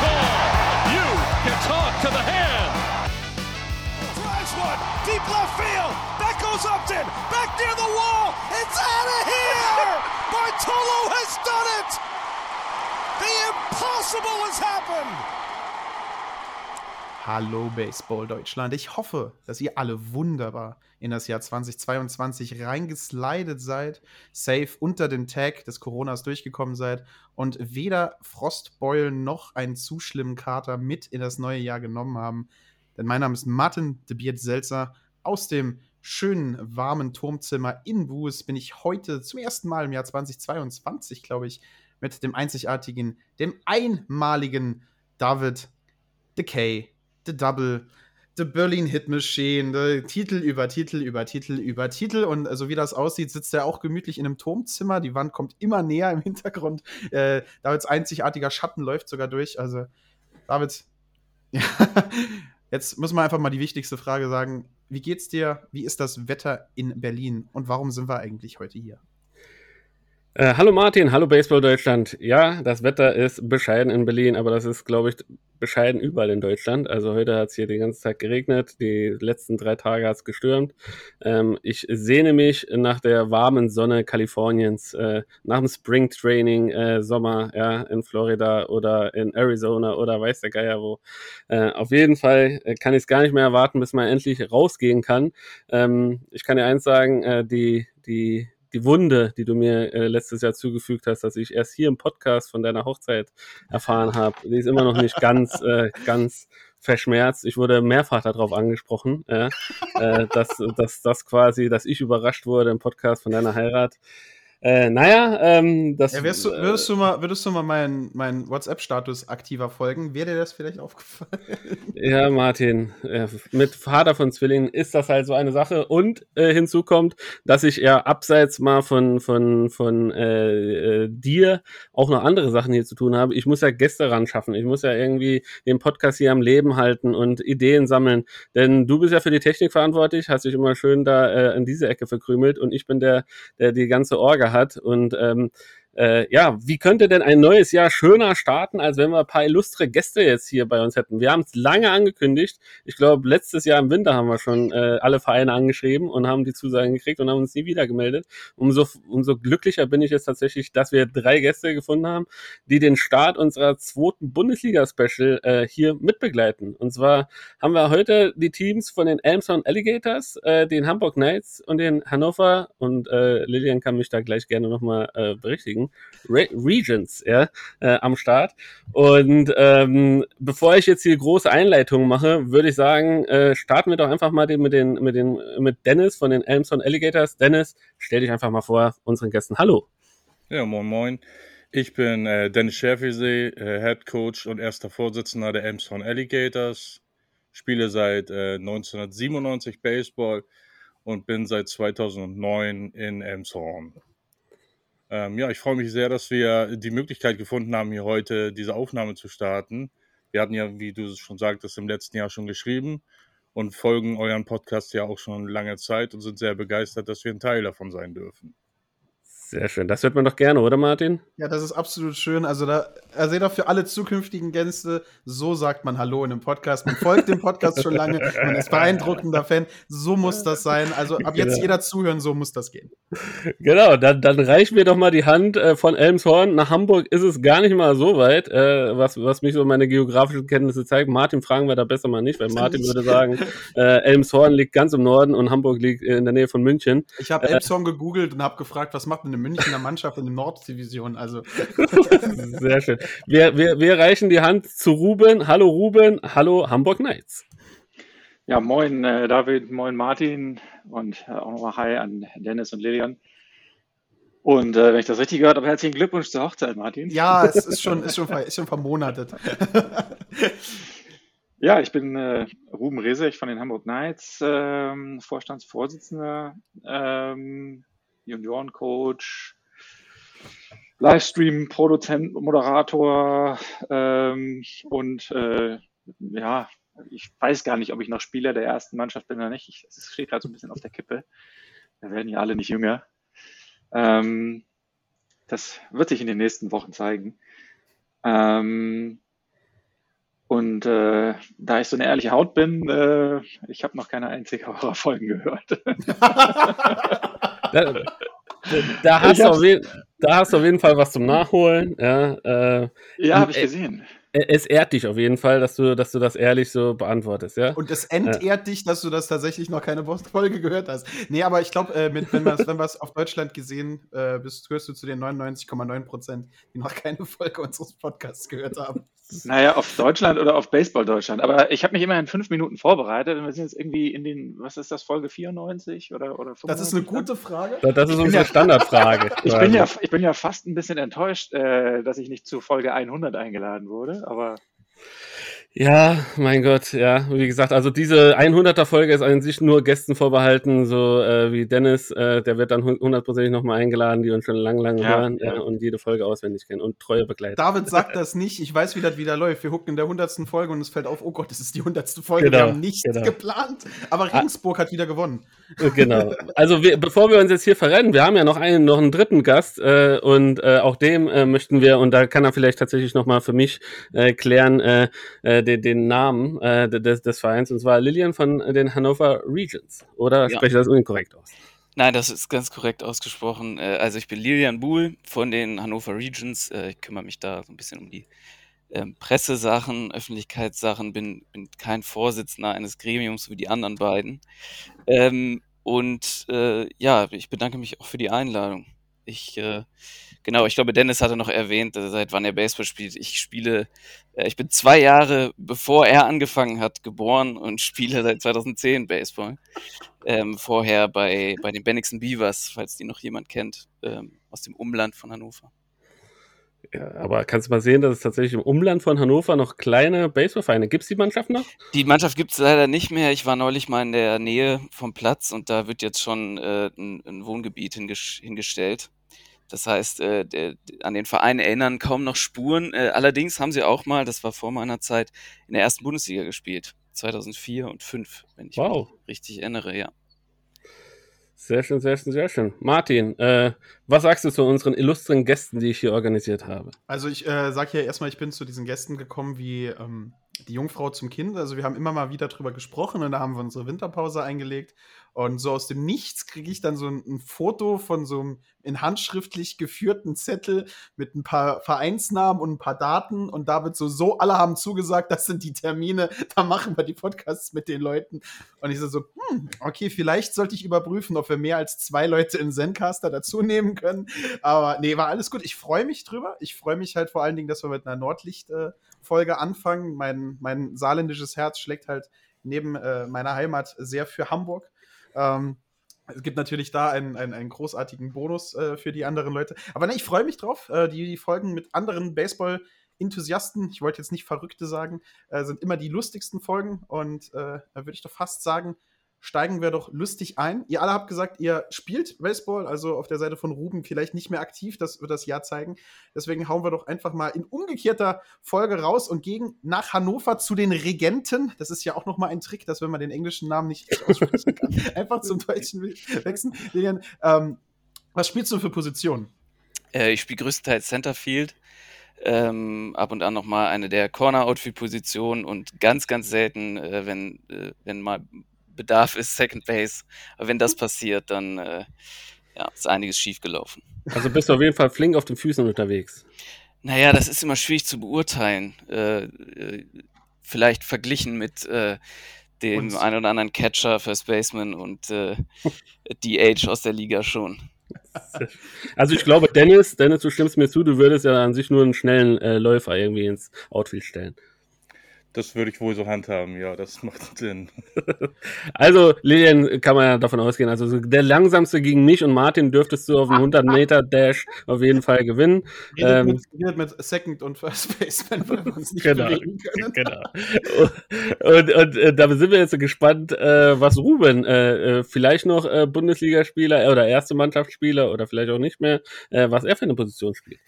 Call. You can talk to the hand. Drives one deep left field. That goes Upton. Back near the wall. It's out of here. Bartolo has done it. The impossible has happened. Hallo Baseball Deutschland. Ich hoffe, dass ihr alle wunderbar in das Jahr 2022 reingeslidet seid, safe unter den Tag des Coronas durchgekommen seid und weder Frostbeulen noch einen zu schlimmen Kater mit in das neue Jahr genommen haben. Denn mein Name ist Martin de Beard Selzer. Aus dem schönen, warmen Turmzimmer in Buß bin ich heute zum ersten Mal im Jahr 2022, glaube ich, mit dem einzigartigen, dem einmaligen David Decay The Double, The Berlin Hit Machine, the Titel über Titel über Titel über Titel. Und so also wie das aussieht, sitzt er auch gemütlich in einem Turmzimmer. Die Wand kommt immer näher im Hintergrund. Äh, Davids einzigartiger Schatten läuft sogar durch. Also, David, ja, jetzt muss man einfach mal die wichtigste Frage sagen. Wie geht's dir? Wie ist das Wetter in Berlin? Und warum sind wir eigentlich heute hier? Äh, hallo Martin, hallo Baseball Deutschland. Ja, das Wetter ist bescheiden in Berlin, aber das ist, glaube ich, bescheiden überall in Deutschland. Also heute hat es hier den ganzen Tag geregnet, die letzten drei Tage hat es gestürmt. Ähm, ich sehne mich nach der warmen Sonne Kaliforniens, äh, nach dem Spring Training äh, Sommer ja, in Florida oder in Arizona oder weiß der Geier wo. Äh, auf jeden Fall äh, kann ich es gar nicht mehr erwarten, bis man endlich rausgehen kann. Ähm, ich kann dir eins sagen, äh, die, die die Wunde, die du mir äh, letztes Jahr zugefügt hast, dass ich erst hier im Podcast von deiner Hochzeit erfahren habe, die ist immer noch nicht ganz, äh, ganz verschmerzt. Ich wurde mehrfach darauf angesprochen, äh, dass, dass das quasi, dass ich überrascht wurde im Podcast von deiner Heirat. Äh, naja, ähm, das. Ja, wirst du, würdest, du mal, würdest du mal meinen mein WhatsApp-Status aktiver folgen? Wäre dir das vielleicht aufgefallen? Ja, Martin, äh, mit Vater von Zwillingen ist das halt so eine Sache. Und äh, hinzu kommt, dass ich ja abseits mal von, von, von äh, äh, dir auch noch andere Sachen hier zu tun habe. Ich muss ja Gäste ran schaffen. Ich muss ja irgendwie den Podcast hier am Leben halten und Ideen sammeln. Denn du bist ja für die Technik verantwortlich, hast dich immer schön da äh, in diese Ecke verkrümelt und ich bin der, der die ganze Orga hat. Und ähm, äh, ja, wie könnte denn ein neues Jahr schöner starten, als wenn wir ein paar illustre Gäste jetzt hier bei uns hätten? Wir haben es lange angekündigt. Ich glaube, letztes Jahr im Winter haben wir schon äh, alle Vereine angeschrieben und haben die Zusagen gekriegt und haben uns nie wieder gemeldet. Umso, umso glücklicher bin ich jetzt tatsächlich, dass wir drei Gäste gefunden haben, die den Start unserer zweiten Bundesliga-Special äh, hier mitbegleiten. Und zwar haben wir heute die Teams von den Elmshorn Alligators, äh, den Hamburg Knights und den Hannover und äh, Lilian kann mich da gleich gerne nochmal äh, berichtigen Re Regions ja, äh, am Start. Und ähm, bevor ich jetzt hier große Einleitungen mache, würde ich sagen, äh, starten wir doch einfach mal den, mit, den, mit, den, mit Dennis von den Elmson Alligators. Dennis, stell dich einfach mal vor unseren Gästen. Hallo. Ja, moin moin. Ich bin äh, Dennis Schäfersee, äh, Head Coach und erster Vorsitzender der Elmshorn Alligators. Spiele seit äh, 1997 Baseball und bin seit 2009 in Elmshorn. Ähm, ja, ich freue mich sehr, dass wir die Möglichkeit gefunden haben, hier heute diese Aufnahme zu starten. Wir hatten ja, wie du schon sagtest, im letzten Jahr schon geschrieben und folgen euren Podcast ja auch schon lange Zeit und sind sehr begeistert, dass wir ein Teil davon sein dürfen. Sehr schön. Das hört man doch gerne, oder Martin? Ja, das ist absolut schön. Also da, also doch für alle zukünftigen Gäste, so sagt man Hallo in einem Podcast. Man folgt dem Podcast schon lange, man ist beeindruckender Fan. So muss das sein. Also ab jetzt genau. jeder zuhören, so muss das gehen. Genau, dann, dann reichen wir doch mal die Hand äh, von Elmshorn. Nach Hamburg ist es gar nicht mal so weit, äh, was, was mich so meine geografischen Kenntnisse zeigen. Martin fragen wir da besser mal nicht, weil Martin würde sagen, äh, Elmshorn liegt ganz im Norden und Hamburg liegt in der Nähe von München. Ich habe Elmshorn gegoogelt und habe gefragt, was macht denn Münchner Mannschaft in der Norddivision. Also. Sehr schön. Wir, wir, wir reichen die Hand zu Ruben. Hallo Ruben, hallo Hamburg Knights. Ja, moin äh, David, moin Martin und äh, auch nochmal Hi an Dennis und Lilian. Und äh, wenn ich das richtig gehört habe, herzlichen Glückwunsch zur Hochzeit, Martin. Ja, es ist schon, ist schon, ver- ist schon vermonatet. Ja, ich bin äh, Ruben Resech von den Hamburg Knights, ähm, Vorstandsvorsitzender, ähm, Juniorencoach, Livestream-Produzent, Moderator ähm, und äh, ja, ich weiß gar nicht, ob ich noch Spieler der ersten Mannschaft bin oder nicht. Ich- Es steht gerade so ein bisschen auf der Kippe. Wir werden ja alle nicht jünger. Ähm, das wird sich in den nächsten Wochen zeigen. Ähm, und äh, da ich so eine ehrliche Haut bin, äh, ich habe noch keine einzige eurer Folgen gehört. Da, da, hast auf jeden, da hast du auf jeden Fall was zum Nachholen. Ja, äh, ja, habe ich Äh, gesehen. es ehrt dich auf jeden Fall, dass du, dass du das ehrlich so beantwortest, ja? Und es entehrt dich, dass du das tatsächlich noch keine Folge gehört hast. Nee, aber ich glaube, äh, wenn wir wenn es auf Deutschland gesehen äh, bist, gehörst du zu den 99,9 Prozent, die noch keine Folge unseres Podcasts gehört haben. Naja, auf Deutschland oder auf Baseball Deutschland. Aber ich habe mich immerhin fünf Minuten vorbereitet und wir sind jetzt irgendwie in den, was ist das, Folge 94 oder, oder 95? Das ist eine gute Frage. Das das ist unsere ja- Standardfrage. Ich bin, ja, ich bin ja fast ein bisschen enttäuscht, äh, dass ich nicht zu Folge 100 eingeladen wurde, aber Ja, mein Gott, ja, wie gesagt, also diese 100er Folge ist an sich nur Gästen vorbehalten, so äh, wie Dennis, äh, der wird dann hu- hundertprozentig nochmal eingeladen, die uns schon lang, lang Ja, hören ja. äh, und jede Folge auswendig kennen und treue Begleiter. David sagt das nicht. Ich weiß, wie das wieder läuft. Wir gucken in der 100. Folge und es fällt auf, oh Gott, das ist die 100. Folge. Genau, wir haben nichts genau. geplant. Aber Regensburg hat wieder gewonnen. Äh, Genau. Also wir, bevor wir uns jetzt hier verrennen, wir haben ja noch einen, noch einen dritten Gast äh, und äh, auch dem äh, möchten wir, und da kann er vielleicht tatsächlich nochmal für mich äh, klären, äh, den, den Namen äh, des, des Vereins, und zwar Lilian von den Hannover Regions. Oder Ja. spreche ich das inkorrekt aus? Nein, das ist ganz korrekt ausgesprochen. Äh, Also ich bin Lilian Buhl von den Hannover Regions. Äh, Ich kümmere mich da so ein bisschen um die ähm, Pressesachen, Öffentlichkeitssachen, bin, bin kein Vorsitzender eines Gremiums wie die anderen beiden. Ähm, Und äh, ja, ich bedanke mich auch für die Einladung. Ich, äh, genau, ich glaube, Dennis hatte noch erwähnt, äh, seit wann er Baseball spielt. Ich spiele, äh, ich bin zwei Jahre bevor er angefangen hat, geboren und spiele seit 2010 Baseball ähm, vorher bei, bei den Bennigsen Beavers, falls die noch jemand kennt, ähm, aus dem Umland von Hannover. Ja, aber kannst du mal sehen, dass es tatsächlich im Umland von Hannover noch kleine Baseballvereine gibt? es die Mannschaft noch? Die Mannschaft gibt es leider nicht mehr. Ich war neulich mal in der Nähe vom Platz und da wird jetzt schon äh, ein, ein Wohngebiet hinges hingestellt. Das heißt, äh, der, an den Verein erinnern kaum noch Spuren. Äh, allerdings haben sie auch mal, das war vor meiner Zeit, in der ersten Bundesliga gespielt. 2004 und 2005, wenn ich Wow. mich richtig erinnere, ja. Sehr schön, sehr schön, sehr schön. Martin, äh, was sagst du zu unseren illustren Gästen, die ich hier organisiert habe? Also ich äh, sage ja erstmal, ich bin zu diesen Gästen gekommen wie ähm, die Jungfrau zum Kind. Also wir haben immer mal wieder drüber gesprochen und da haben wir unsere Winterpause eingelegt. Und so aus dem Nichts kriege ich dann so ein, ein Foto von so einem in handschriftlich geführten Zettel mit ein paar Vereinsnamen und ein paar Daten. Und da wird so, so, alle haben zugesagt, das sind die Termine, da machen wir die Podcasts mit den Leuten. Und ich so, so hm, okay, vielleicht sollte ich überprüfen, ob wir mehr als zwei Leute in Zencaster dazu nehmen können. Aber nee, war alles gut. Ich freue mich drüber. Ich freue mich halt vor allen Dingen, dass wir mit einer Nordlicht-Folge anfangen. Mein, mein saarländisches Herz schlägt halt neben äh, meiner Heimat sehr für Hamburg. Ähm, es gibt natürlich da einen, einen, einen großartigen Bonus äh, für die anderen Leute. Aber ne, ich freue mich drauf. Äh, die, die Folgen mit anderen Baseball- Enthusiasten, ich wollte jetzt nicht Verrückte sagen, äh, sind immer die lustigsten Folgen. Und äh, da würde ich doch fast sagen, steigen wir doch lustig ein. Ihr alle habt gesagt, ihr spielt Baseball, also auf der Seite von Ruben vielleicht nicht mehr aktiv, das wird das Jahr zeigen. Deswegen hauen wir doch einfach mal in umgekehrter Folge raus und gehen nach Hannover zu den Regenten. Das ist ja auch noch mal ein Trick, dass wenn man den englischen Namen nicht aussprechen kann, einfach zum Deutschen wechseln. Ähm, was spielst du für Positionen? Äh, ich spiele größtenteils Centerfield, ähm, ab und an nochmal eine der Corner-Outfield-Positionen und ganz, ganz selten, äh, wenn, äh, wenn mal Bedarf ist, Second Base. Aber wenn das passiert, dann äh, ja, ist einiges schiefgelaufen. Also bist du auf jeden Fall flink auf den Füßen unterwegs. Naja, das ist immer schwierig zu beurteilen. Äh, äh, vielleicht verglichen mit äh, dem Uns. einen oder anderen Catcher, First Baseman und äh, DH aus der Liga schon. Also ich glaube, Dennis, Dennis, du stimmst mir zu, du würdest ja an sich nur einen schnellen äh, Läufer irgendwie ins Outfield stellen. Das würde ich wohl so handhaben, ja, das macht Sinn. also, Lilian kann man ja davon ausgehen. Also, der langsamste gegen mich und Martin dürftest du auf dem 100-Meter-Dash auf jeden Fall gewinnen. Redet, ähm, mit, redet mit Second und First Baseman, weil wir uns nicht genau, bewegen können. Genau. Und, und, und äh, da sind wir jetzt gespannt, äh, was Ruben, äh, äh vielleicht noch äh, Bundesligaspieler oder erste Mannschaftsspieler oder vielleicht auch nicht mehr, äh, was er für eine Position spielt.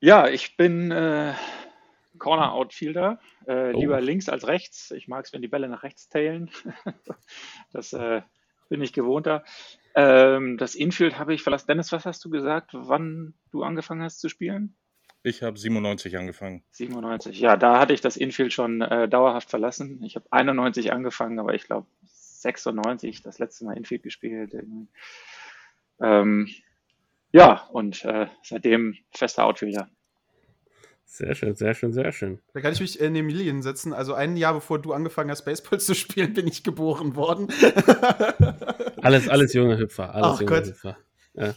Ja, ich bin Corner-Outfielder, äh, oh. lieber links als rechts. Ich mag es, wenn die Bälle nach rechts tailen. das äh, bin ich gewohnter. Ähm, das Infield habe ich verlassen. Dennis, was hast du gesagt, wann du angefangen hast zu spielen? Ich habe 97 angefangen. 97, ja, da hatte ich das Infield schon äh, dauerhaft verlassen. Ich habe 91 angefangen, aber ich glaube 96 das letzte Mal Infield gespielt. Ähm, ja, und äh, seitdem fester Outfielder. Sehr schön, sehr schön, sehr schön. Da kann ich mich in den Milien setzen. Also ein Jahr bevor du angefangen hast, Baseball zu spielen, bin ich geboren worden. alles, alles junge Hüpfer. Alles Ach junge Gott. Hüpfer. Ja.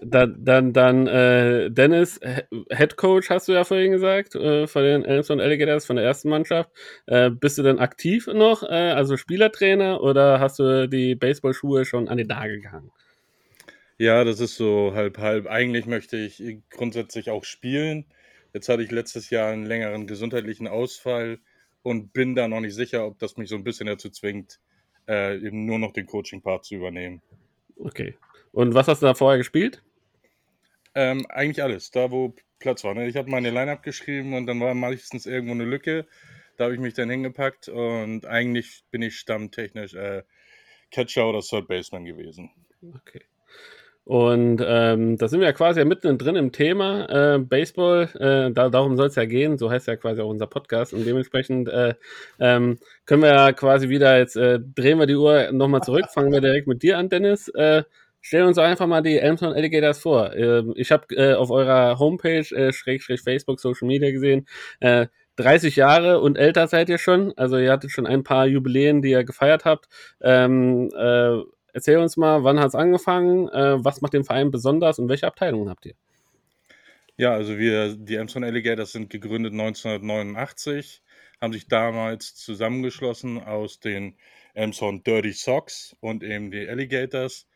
Dann, dann, dann äh, Dennis, Head Coach hast du ja vorhin gesagt, äh, von den Elmstone Alligators, von der ersten Mannschaft. Äh, bist du denn aktiv noch, äh, also Spielertrainer, oder hast du die Baseballschuhe schon an den Nagel gehangen? Ja, das ist so halb halb. Eigentlich möchte ich grundsätzlich auch spielen. Jetzt hatte ich letztes Jahr einen längeren gesundheitlichen Ausfall und bin da noch nicht sicher, ob das mich so ein bisschen dazu zwingt, äh, eben nur noch den Coaching-Part zu übernehmen. Okay. Und was hast du da vorher gespielt? Ähm, eigentlich alles, da wo Platz war. Ne? Ich habe meine Line-Up geschrieben und dann war meistens irgendwo eine Lücke. Da habe ich mich dann hingepackt und eigentlich bin ich stammtechnisch äh, Catcher oder Third Baseman gewesen. Okay. Und ähm, da sind wir ja quasi mittendrin im Thema äh, Baseball. Äh, da, darum soll es ja gehen. So heißt ja quasi auch unser Podcast. Und dementsprechend äh, ähm, können wir ja quasi wieder jetzt äh, drehen wir die Uhr nochmal zurück. Fangen wir direkt mit dir an, Dennis. Äh, stell uns einfach mal die Elmton Alligators vor. Äh, ich habe äh, auf eurer Homepage, äh, Schrägstrich Facebook, Social Media gesehen, äh, 30 Jahre und älter seid ihr schon. Also ihr hattet schon ein paar Jubiläen, die ihr gefeiert habt. Ähm, äh, Erzähl uns mal, wann hat es angefangen, äh, was macht den Verein besonders und welche Abteilungen habt ihr? Ja, also wir, die Elmstone Alligators sind gegründet 1989, haben sich damals zusammengeschlossen aus den Elmstone Dirty Socks und eben die Alligators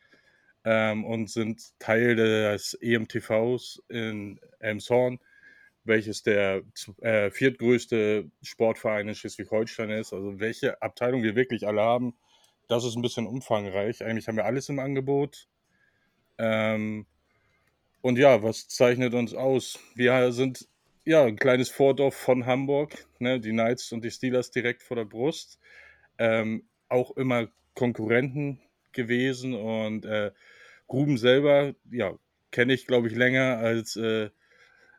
ähm, und sind Teil des EMTVs in Elmshorn, welches der äh, viertgrößte Sportverein in Schleswig-Holstein ist. Also welche Abteilung wir wirklich alle haben, das ist ein bisschen umfangreich. Eigentlich haben wir alles im Angebot. Ähm, und ja, was zeichnet uns aus? Wir sind ja ein kleines Vordorf von Hamburg, ne? die Knights und die Steelers direkt vor der Brust. Ähm, auch immer Konkurrenten gewesen und äh, Gruben selber, ja, kenne ich, glaube ich, länger als äh,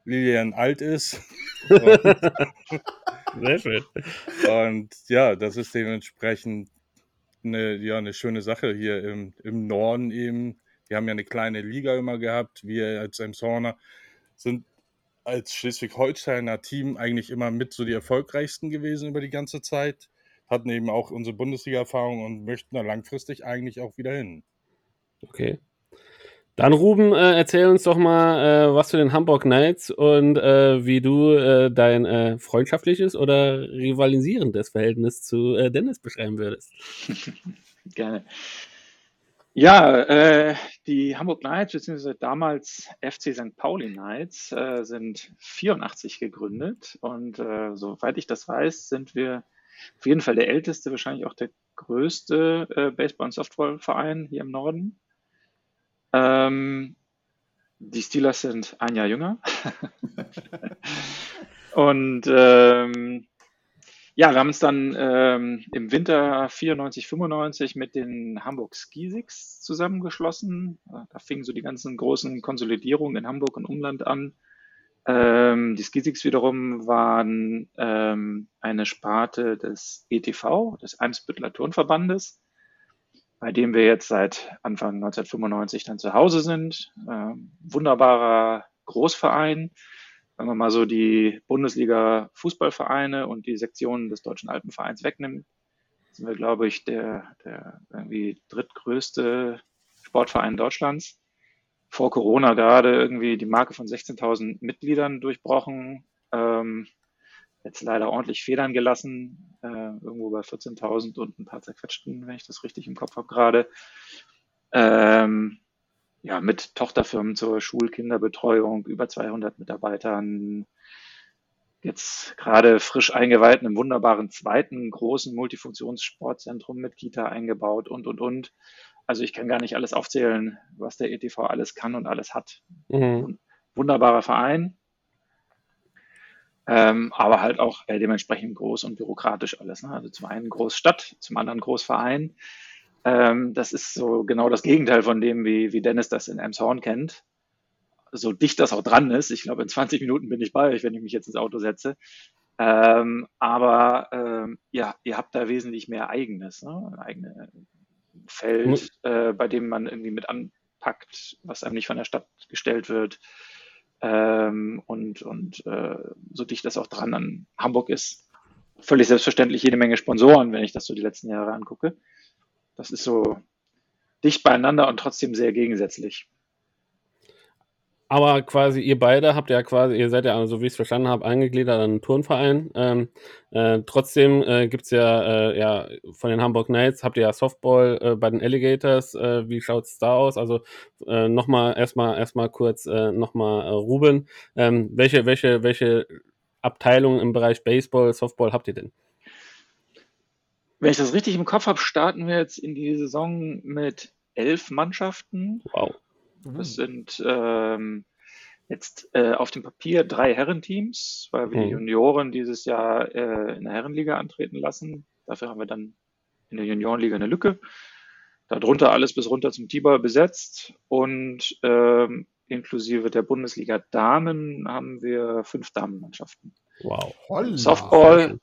Lilian alt ist. Sehr schön. Und ja, das ist dementsprechend eine, ja, eine schöne Sache hier im, im Norden eben. Wir haben ja eine kleine Liga immer gehabt. Wir als Emshorner sind als Schleswig-Holsteiner Team eigentlich immer mit so die erfolgreichsten gewesen über die ganze Zeit. Hatten eben auch unsere Bundesliga-Erfahrung und möchten da langfristig eigentlich auch wieder hin. Okay. Dann Ruben, äh, erzähl uns doch mal äh, was zu den Hamburg Knights und äh, wie du äh, dein äh, freundschaftliches oder rivalisierendes Verhältnis zu äh, Dennis beschreiben würdest. Gerne. Ja, die Hamburg Knights, beziehungsweise damals FC St. Pauli Knights, sind 84 gegründet und soweit ich das weiß, sind wir auf jeden Fall der älteste, wahrscheinlich auch der größte Baseball- und Softballverein hier im Norden. Ähm, die Steelers sind ein Jahr jünger. und ähm, ja, wir haben uns dann ähm, im Winter 94, 95 mit den Hamburg Skisiks zusammengeschlossen. Da fingen so die ganzen großen Konsolidierungen in Hamburg und Umland an. Ähm, die Skisiks wiederum waren ähm, eine Sparte des ETV, des Eimsbüttler Turnverbandes bei dem wir jetzt seit Anfang 1995 dann zu Hause sind. Ähm, wunderbarer Großverein. Wenn man mal so die Bundesliga Fußballvereine und die Sektionen des Deutschen Alpenvereins wegnimmt, sind wir, glaube ich, der, der irgendwie drittgrößte Sportverein Deutschlands. Vor Corona gerade irgendwie die Marke von 16.000 Mitgliedern durchbrochen. Ähm, Jetzt leider ordentlich Federn gelassen, äh, irgendwo bei 14.000 und ein paar zerquetschten, wenn ich das richtig im Kopf habe gerade. Ähm, ja, mit Tochterfirmen zur Schulkinderbetreuung, über 200 Mitarbeitern, jetzt gerade frisch eingeweiht einem wunderbaren zweiten großen Multifunktionssportzentrum mit Kita eingebaut und, und, und. Also ich kann gar nicht alles aufzählen, was der ETV alles kann und alles hat. Mhm. Wunderbarer Verein, ähm, aber halt auch äh, dementsprechend groß und bürokratisch alles. Ne? Also zum einen Großstadt, zum anderen Großverein. Ähm, das ist so genau das Gegenteil von dem, wie, wie Dennis das in Emshorn kennt so dicht das auch dran ist. Ich glaube, in 20 Minuten bin ich bei euch, wenn ich mich jetzt ins Auto setze. Ähm, aber ähm, ja, ihr habt da wesentlich mehr eigenes, ne? ein eigenes Feld, äh, bei dem man irgendwie mit anpackt, was einem nicht von der Stadt gestellt wird. Ähm, und und äh, so dicht das auch dran an Hamburg ist. Völlig selbstverständlich jede Menge Sponsoren, wenn ich das so die letzten Jahre angucke. Das ist so dicht beieinander und trotzdem sehr gegensätzlich. Aber quasi ihr beide habt ja quasi, ihr seid ja, so wie ich es verstanden habe, eingegliedert an einen Turnverein. Ähm, äh, trotzdem äh, gibt ja, äh, ja von den Hamburg Knights, habt ihr ja Softball äh, bei den Alligators. Äh, wie schaut's da aus? Also äh, nochmal erstmal erstmal kurz äh, nochmal Ruben. Ähm, welche, welche, welche Abteilungen im Bereich Baseball, Softball habt ihr denn? Wenn ich das richtig im Kopf habe, starten wir jetzt in die Saison mit elf Mannschaften. Wow. Das sind ähm, jetzt äh, auf dem Papier drei Herrenteams, weil wir die Mhm. Junioren dieses Jahr äh, in der Herrenliga antreten lassen. Dafür haben wir dann in der Juniorenliga eine Lücke. Darunter alles bis runter zum T-Ball besetzt und ähm, inklusive der Bundesliga Damen haben wir fünf Damenmannschaften. Wow. Holla. Softball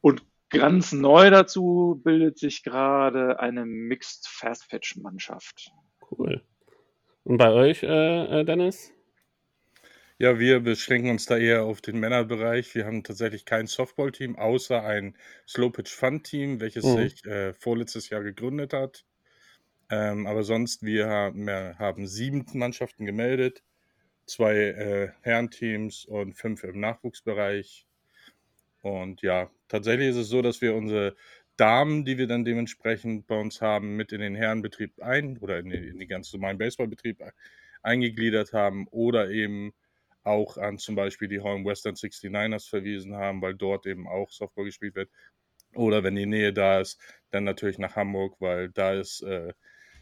und ganz neu dazu bildet sich gerade eine Mixed Fast Pitch Mannschaft. Cool. Und bei euch, äh, äh, Dennis? Ja, wir beschränken uns da eher auf den Männerbereich. Wir haben tatsächlich kein Softball-Team, außer ein Slow-Pitch-Fun-Team, welches Mhm. sich äh, vorletztes Jahr gegründet hat. Ähm, aber sonst, wir haben, wir haben sieben Mannschaften gemeldet, zwei äh, Herrenteams und fünf im Nachwuchsbereich. Und ja, tatsächlich ist es so, dass wir unsere Damen, die wir dann dementsprechend bei uns haben, mit in den Herrenbetrieb ein oder in, die, in den ganz normalen Baseballbetrieb e- eingegliedert haben oder eben auch an zum Beispiel die Holm Western 69ers verwiesen haben, weil dort eben auch Softball gespielt wird. Oder wenn die Nähe da ist, dann natürlich nach Hamburg, weil da ist, äh,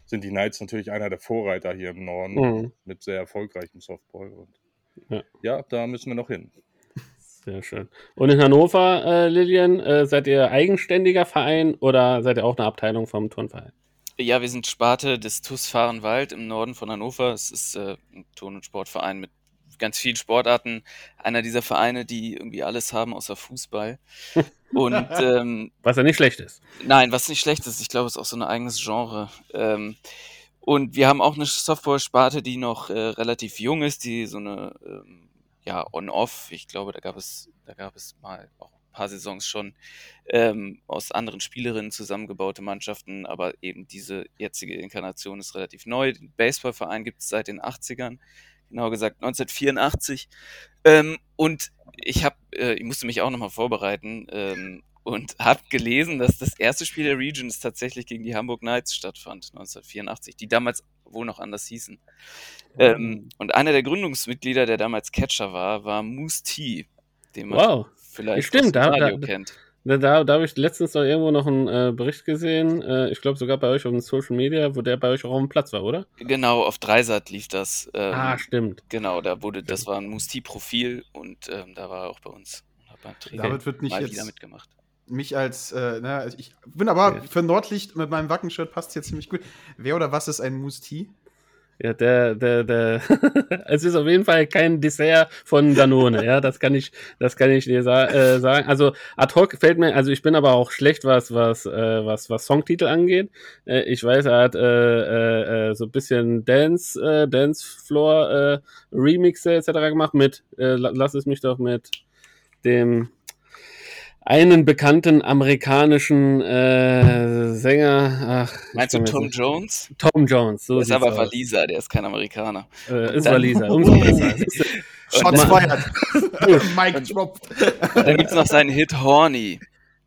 sind die Knights natürlich einer der Vorreiter hier im Norden Mhm. mit sehr erfolgreichem Softball. Und Ja. ja, da müssen wir noch hin. Sehr schön. Und in Hannover, äh, Lilian, äh, seid ihr eigenständiger Verein oder seid ihr auch eine Abteilung vom Turnverein? Ja, wir sind Sparte des TUS Fahrenwald im Norden von Hannover. Es ist äh, ein Turn- und Sportverein mit ganz vielen Sportarten. Einer dieser Vereine, die irgendwie alles haben außer Fußball. Und ähm, Was ja nicht schlecht ist. Nein, was nicht schlecht ist. Ich glaube, es ist auch so ein eigenes Genre. Ähm, und wir haben auch eine Softball-Sparte, die noch äh, relativ jung ist, die so eine, ähm, ja, on-off. Ich glaube, da gab es, da gab es mal auch ein paar Saisons schon ähm, aus anderen Spielerinnen zusammengebaute Mannschaften, aber eben diese jetzige Inkarnation ist relativ neu. Den Baseballverein gibt es seit den 80ern, genau gesagt 1984. Ähm, und ich habe, äh, ich musste mich auch nochmal vorbereiten ähm, und habe gelesen, dass das erste Spiel der Regions tatsächlich gegen die Hamburg Knights stattfand, 1984, die damals wohl noch anders hießen. Ähm, und einer der Gründungsmitglieder, der damals Catcher war, war Moose T, den man Wow. vielleicht Stimmt, aus Radio da- kennt. Da, da, da habe ich letztens noch irgendwo noch einen äh, Bericht gesehen, äh, ich glaube sogar bei euch auf den Social Media, wo der bei euch auch auf dem Platz war, oder? Genau, auf Dreisat lief das. Ähm, ah, stimmt. Genau, da wurde, das war ein Moose T-Profil und ähm, da war er auch bei uns und hat beim Training David wird mich mal jetzt wieder mitgemacht. Mich als, äh, na, ich bin aber Ja. für Nordlicht mit meinem Wackenshirt passt hier ziemlich gut. Wer oder was ist ein Musti? Ja, der, der, der, es ist auf jeden Fall kein Dessert von Danone, ja, das kann ich, das kann ich dir sa äh, sagen. Also ad hoc fällt mir, also ich bin aber auch schlecht, was, was, äh, was, was Songtitel angeht. Äh, ich weiß, er hat äh, äh, äh, so ein bisschen Dance, äh, Dancefloor äh, Remixe etc. gemacht mit, äh, la- lass es mich doch mit dem einen bekannten amerikanischen äh, Sänger. Ach, Meinst du Tom Jones? Tom Jones, so ist aber. Waliser, der ist kein Amerikaner. Äh, ist Waliser, umso besser. Shots fired. Mike drop. Dann gibt's noch seinen Hit Horny.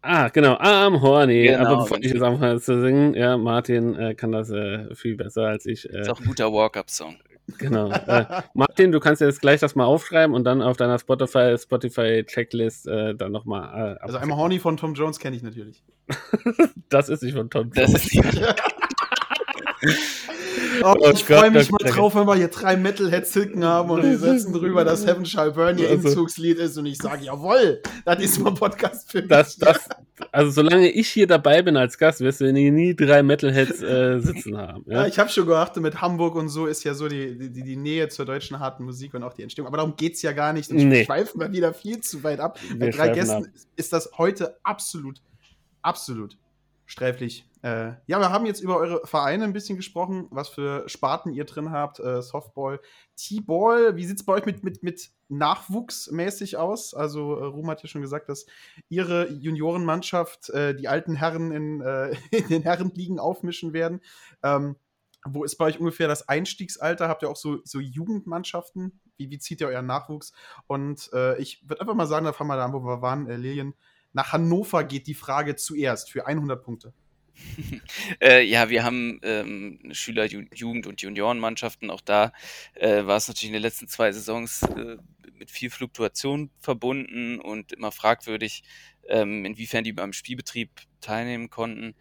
Ah, genau, I'm horny. Genau, Aber bevor ich jetzt anfange zu singen, ja, Martin äh, kann das äh, viel besser als ich. Äh, Ist auch ein guter Walk-Up-Song. Genau. Äh, Martin, du kannst jetzt gleich das mal aufschreiben und dann auf deiner Spotify Spotify Checklist äh, dann nochmal. Äh, Also einmal Horny von Tom Jones kenne ich natürlich. das ist nicht von Tom Das Jones. ist nicht Oh, Oh ich freue mich mal Gott. drauf, wenn wir hier drei Metalheads sitzen haben und die setzen drüber, dass Heaven Shall Burn ihr Also- Inzugslied ist und ich sage, jawohl, das ist mal Podcast für mich. Das, das, also solange ich hier dabei bin als Gast, wirst du nie, nie drei Metalheads äh, sitzen haben. Ja, Ja? ich habe schon geachtet, mit Hamburg und so ist ja so die, die, die Nähe zur deutschen harten Musik und auch die Entstehung. Aber darum geht es ja gar nicht. Und Nee. schweifen wir wieder viel zu weit ab. Wir Bei drei Gästen ab. ist das heute absolut, absolut sträflich. Äh, ja, wir haben jetzt über eure Vereine ein bisschen gesprochen, was für Sparten ihr drin habt. Äh, Softball, T-Ball. Wie sieht es bei euch mit, mit, mit nachwuchsmäßig aus? Also, äh, Ruhm hat ja schon gesagt, dass ihre Juniorenmannschaft äh, die alten Herren in, äh, in den Herrenligen aufmischen werden. Ähm, wo ist bei euch ungefähr das Einstiegsalter? Habt ihr auch so, so Jugendmannschaften? Wie, wie zieht ihr euren Nachwuchs? Und äh, ich würde einfach mal sagen, da fangen wir da an, wo wir waren, äh, Lilien. Nach Hannover geht die Frage zuerst für 100 Punkte. Äh, ja, wir haben ähm, Schüler-, Ju Jugend- und Juniorenmannschaften. Auch da äh, war es natürlich in den letzten zwei Saisons äh, mit viel Fluktuation verbunden und immer fragwürdig, ähm, inwiefern die beim Spielbetrieb teilnehmen konnten.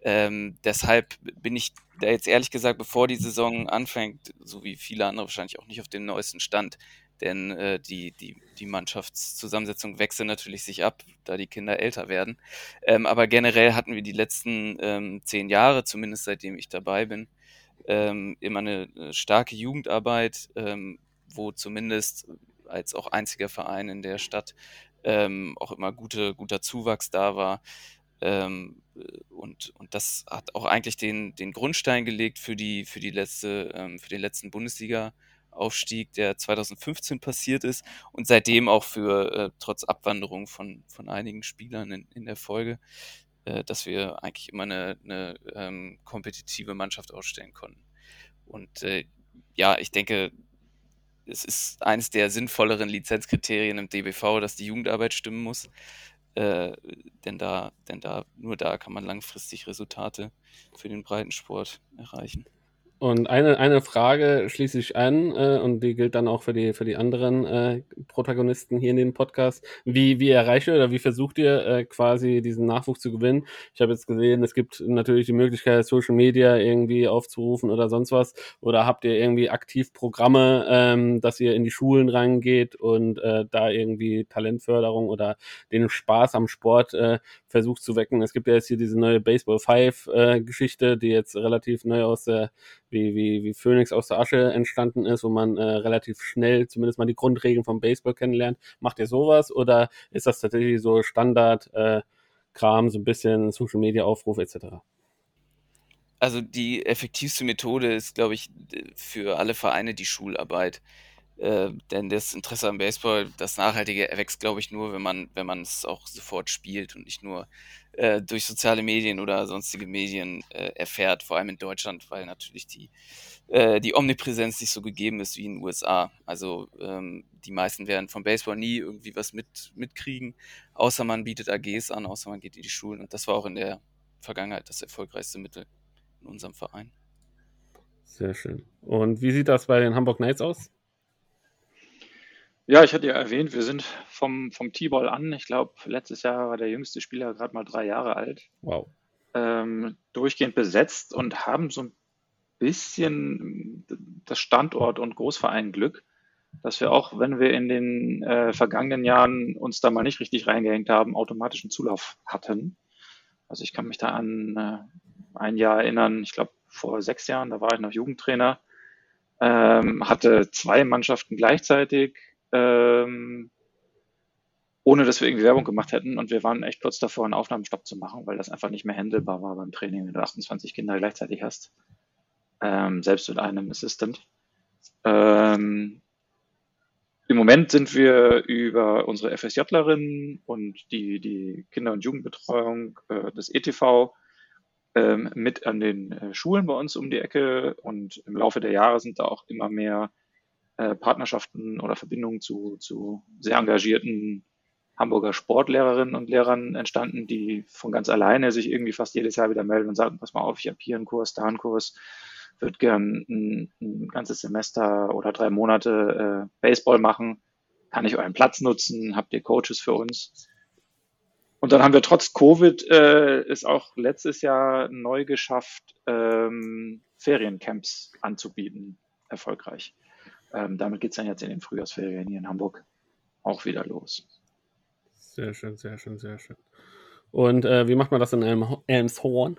Ähm, deshalb bin ich da jetzt ehrlich gesagt, bevor die Saison anfängt, so wie viele andere wahrscheinlich auch nicht auf dem neuesten Stand, denn äh, die, die, die Mannschaftszusammensetzung wechselt natürlich sich ab, da die Kinder älter werden. Ähm, aber generell hatten wir die letzten ähm, zehn Jahre, zumindest seitdem ich dabei bin, ähm, immer eine, eine starke Jugendarbeit, ähm, wo zumindest als auch einziger Verein in der Stadt ähm, auch immer gute, guter Zuwachs da war. Ähm, und, und das hat auch eigentlich den, den Grundstein gelegt für die, für die letzte, ähm, für den letzten Bundesliga-Aufstieg, der 2015 passiert ist und seitdem auch für äh, trotz Abwanderung von, von einigen Spielern in, in der Folge, äh, dass wir eigentlich immer eine, eine ähm, kompetitive Mannschaft ausstellen konnten. Und äh, ja, ich denke, es ist eines der sinnvolleren Lizenzkriterien im DBV, dass die Jugendarbeit stimmen muss. Äh, denn da, denn da, nur da kann man langfristig Resultate für den Breitensport erreichen. Und eine, eine Frage schließe ich an, äh, und die gilt dann auch für die, für die anderen äh, Protagonisten hier in dem Podcast. Wie, wie erreicht ihr oder wie versucht ihr äh, quasi diesen Nachwuchs zu gewinnen? Ich habe jetzt gesehen, es gibt natürlich die Möglichkeit, Social Media irgendwie aufzurufen oder sonst was. Oder habt ihr irgendwie aktiv Programme, ähm, dass ihr in die Schulen reingeht und äh, da irgendwie Talentförderung oder den Spaß am Sport äh, versucht zu wecken? Es gibt ja jetzt hier diese neue Baseball 5 äh, Geschichte, die jetzt relativ neu aus der wie, wie, wie Phoenix aus der Asche entstanden ist, wo man äh, relativ schnell zumindest mal die Grundregeln vom Baseball kennenlernt. Macht ihr sowas oder ist das tatsächlich so Standard äh, Kram, so ein bisschen Social Media Aufruf etc.? Also die effektivste Methode ist, glaube ich, für alle Vereine die Schularbeit. Äh, denn das Interesse am Baseball, das Nachhaltige erwächst, glaube ich, nur, wenn man, wenn man es auch sofort spielt und nicht nur äh, durch soziale Medien oder sonstige Medien äh, erfährt, vor allem in Deutschland, weil natürlich die, äh, die Omnipräsenz nicht so gegeben ist wie in den USA. Also ähm, die meisten werden vom Baseball nie irgendwie was mit, mitkriegen, außer man bietet AGs an, außer man geht in die Schulen. Und das war auch in der Vergangenheit das erfolgreichste Mittel in unserem Verein. Sehr schön. Und wie sieht das bei den Hamburg Knights aus? Ja, ich hatte ja erwähnt, wir sind vom, vom T-Ball an. Ich glaube, letztes Jahr war der jüngste Spieler gerade mal drei Jahre alt. Wow. Ähm, durchgehend besetzt und haben so ein bisschen das Standort- und Großverein-Glück, dass wir auch, wenn wir in den äh, vergangenen Jahren uns da mal nicht richtig reingehängt haben, automatischen Zulauf hatten. Also ich kann mich da an äh, ein Jahr erinnern, ich glaube vor sechs Jahren, da war ich noch Jugendtrainer, ähm, hatte zwei Mannschaften gleichzeitig, ähm, ohne dass wir irgendwie Werbung gemacht hätten. Und wir waren echt kurz davor, einen Aufnahmestopp zu machen, weil das einfach nicht mehr handelbar war beim Training, wenn du 28 Kinder gleichzeitig hast. Ähm, selbst mit einem Assistant. Ähm, im Moment sind wir über unsere FSJlerinnen und die, die Kinder- und Jugendbetreuung äh, des ETV ähm, mit an den äh, Schulen bei uns um die Ecke und im Laufe der Jahre sind da auch immer mehr äh, Partnerschaften oder Verbindungen zu, zu sehr engagierten Hamburger Sportlehrerinnen und Lehrern entstanden, die von ganz alleine sich irgendwie fast jedes Jahr wieder melden und sagen, pass mal auf, ich habe hier einen Kurs, da einen Kurs, würde gern ein, ein, ganzes Semester oder drei Monate äh, Baseball machen, kann ich euren Platz nutzen, habt ihr Coaches für uns? Und dann haben wir trotz Covid äh, es auch letztes Jahr neu geschafft, ähm, Feriencamps anzubieten, erfolgreich. Ähm, damit geht's dann jetzt in den Frühjahrsferien hier in Hamburg auch wieder los. Sehr schön, sehr schön, sehr schön. Und äh, wie macht man das in Elm Elmshorn?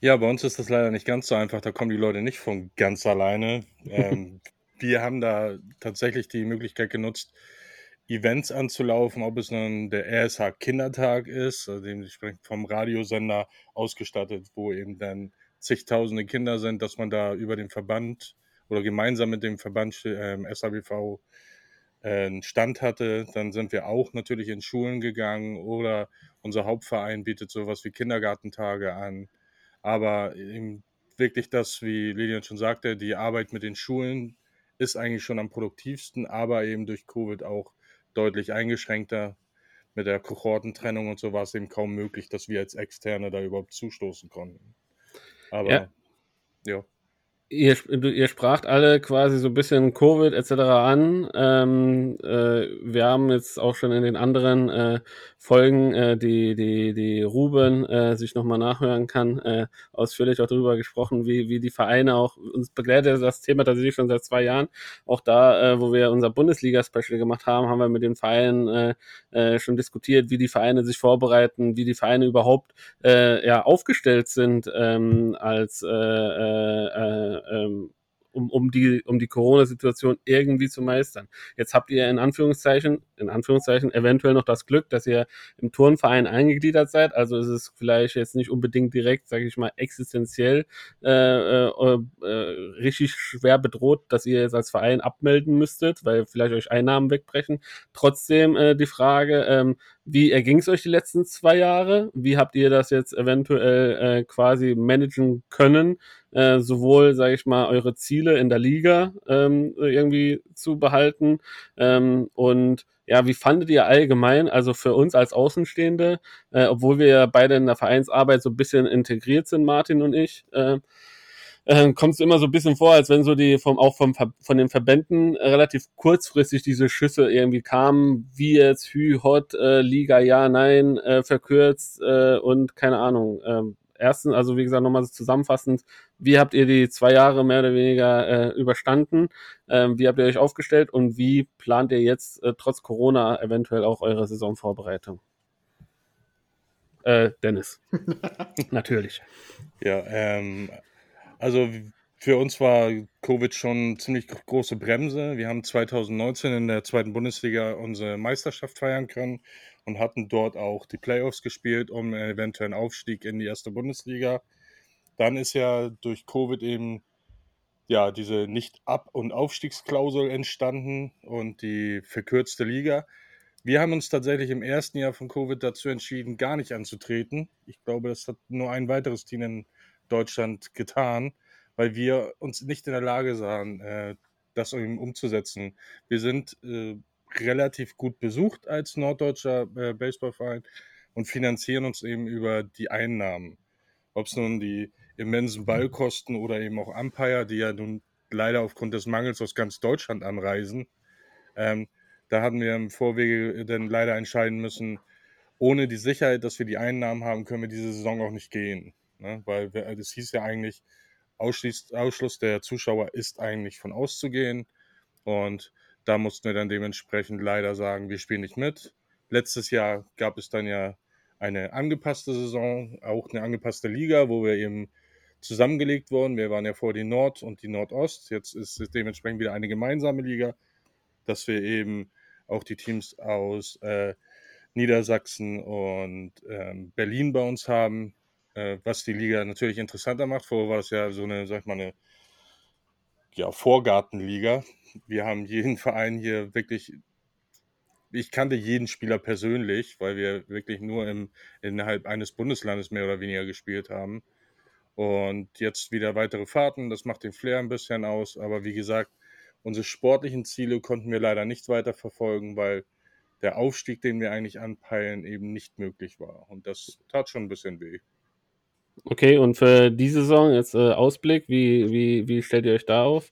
Ja, bei uns ist das leider nicht ganz so einfach. Da kommen die Leute nicht von ganz alleine. Ähm, wir haben da tatsächlich die Möglichkeit genutzt, Events anzulaufen, ob es nun der RSH Kindertag ist, also dementsprechend vom Radiosender ausgestattet, wo eben dann zigtausende Kinder sind, dass man da über den Verband oder gemeinsam mit dem Verband ähm, SABV äh, einen Stand hatte. Dann sind wir auch natürlich in Schulen gegangen oder unser Hauptverein bietet sowas wie Kindergartentage an. Aber eben wirklich das, wie Lilian schon sagte, die Arbeit mit den Schulen ist eigentlich schon am produktivsten, aber eben durch Covid auch deutlich eingeschränkter. Mit der Kohortentrennung und so war es eben kaum möglich, dass wir als Externe da überhaupt zustoßen konnten. Aber ja. ja ihr, ihr spracht alle quasi so ein bisschen Covid etc. an. Ähm, äh, wir haben jetzt auch schon in den anderen äh, Folgen, äh, die, die, die Ruben äh, sich nochmal nachhören kann, äh, ausführlich auch darüber gesprochen, wie, wie die Vereine auch uns begleitet das Thema tatsächlich schon seit zwei Jahren. Auch da, äh, wo wir unser Bundesliga-Special gemacht haben, haben wir mit den Vereinen äh, äh, schon diskutiert, wie die Vereine sich vorbereiten, wie die Vereine überhaupt äh, ja, aufgestellt sind ähm, als äh, äh, äh ähm, um, um die, um die Corona-Situation irgendwie zu meistern. Jetzt habt ihr in Anführungszeichen, in Anführungszeichen eventuell noch das Glück, dass ihr im Turnverein eingegliedert seid. Also ist es vielleicht jetzt nicht unbedingt direkt, sage ich mal, existenziell äh, äh, äh, richtig schwer bedroht, dass ihr jetzt als Verein abmelden müsstet, weil vielleicht euch Einnahmen wegbrechen. Trotzdem äh, die Frage, ähm, wie erging es euch die letzten zwei Jahre? Wie habt ihr das jetzt eventuell äh, quasi managen können? Äh, sowohl, sage ich mal, eure Ziele in der Liga ähm, irgendwie zu behalten ähm, und ja, wie fandet ihr allgemein, also für uns als Außenstehende, äh, obwohl wir ja beide in der Vereinsarbeit so ein bisschen integriert sind, Martin und ich, äh, äh, kommt es immer so ein bisschen vor, als wenn so die vom auch vom von den Verbänden relativ kurzfristig diese Schüsse irgendwie kamen, wie jetzt Hü, Hot, äh, Liga, ja, nein, äh, verkürzt äh, und keine Ahnung. Ähm, erstens, also wie gesagt, nochmal zusammenfassend, wie habt ihr die zwei Jahre mehr oder weniger äh, überstanden? Ähm, wie habt ihr euch aufgestellt und wie plant ihr jetzt äh, trotz Corona eventuell auch eure Saisonvorbereitung? Äh, Dennis. Natürlich. Ja, ähm, also für uns war Covid schon ziemlich große Bremse. Wir haben 2019 in der zweiten Bundesliga unsere Meisterschaft feiern können und hatten dort auch die Playoffs gespielt, um eventuell einen Aufstieg in die erste Bundesliga. Dann ist ja durch Covid eben ja diese Nicht-Ab- und Aufstiegsklausel entstanden und die verkürzte Liga. Wir haben uns tatsächlich im ersten Jahr von Covid dazu entschieden, gar nicht anzutreten. Ich glaube, das hat nur ein weiteres Team in Deutschland getan, weil wir uns nicht in der Lage sahen, äh, das umzusetzen. Wir sind äh, relativ gut besucht als norddeutscher äh, Baseballverein und finanzieren uns eben über die Einnahmen. Ob es nun die immensen Ballkosten oder eben auch Umpire, die ja nun leider aufgrund des Mangels aus ganz Deutschland anreisen. Ähm, da hatten wir im Vorwege dann leider entscheiden müssen, ohne die Sicherheit, dass wir die Einnahmen haben, können wir diese Saison auch nicht gehen. Ne? Weil es hieß ja eigentlich, Ausschluss, Ausschluss der Zuschauer ist eigentlich von auszugehen. Und da mussten wir dann dementsprechend leider sagen, wir spielen nicht mit. Letztes Jahr gab es dann ja eine angepasste Saison, auch eine angepasste Liga, wo wir eben zusammengelegt wurden. Wir waren ja vor die Nord und die Nordost. Jetzt ist es dementsprechend wieder eine gemeinsame Liga, dass wir eben auch die Teams aus äh, Niedersachsen und ähm, Berlin bei uns haben, äh, was die Liga natürlich interessanter macht. Vorher war es ja so eine, sag ich mal, eine ja, Vorgartenliga. Wir haben jeden Verein hier wirklich ich kannte jeden Spieler persönlich, weil wir wirklich nur im, innerhalb eines Bundeslandes mehr oder weniger gespielt haben. Und jetzt wieder weitere Fahrten, das macht den Flair ein bisschen aus. Aber wie gesagt, unsere sportlichen Ziele konnten wir leider nicht weiter verfolgen, weil der Aufstieg, den wir eigentlich anpeilen, eben nicht möglich war. Und das tat schon ein bisschen weh. Okay, und für die Saison jetzt äh, Ausblick, wie, wie, wie stellt ihr euch da auf?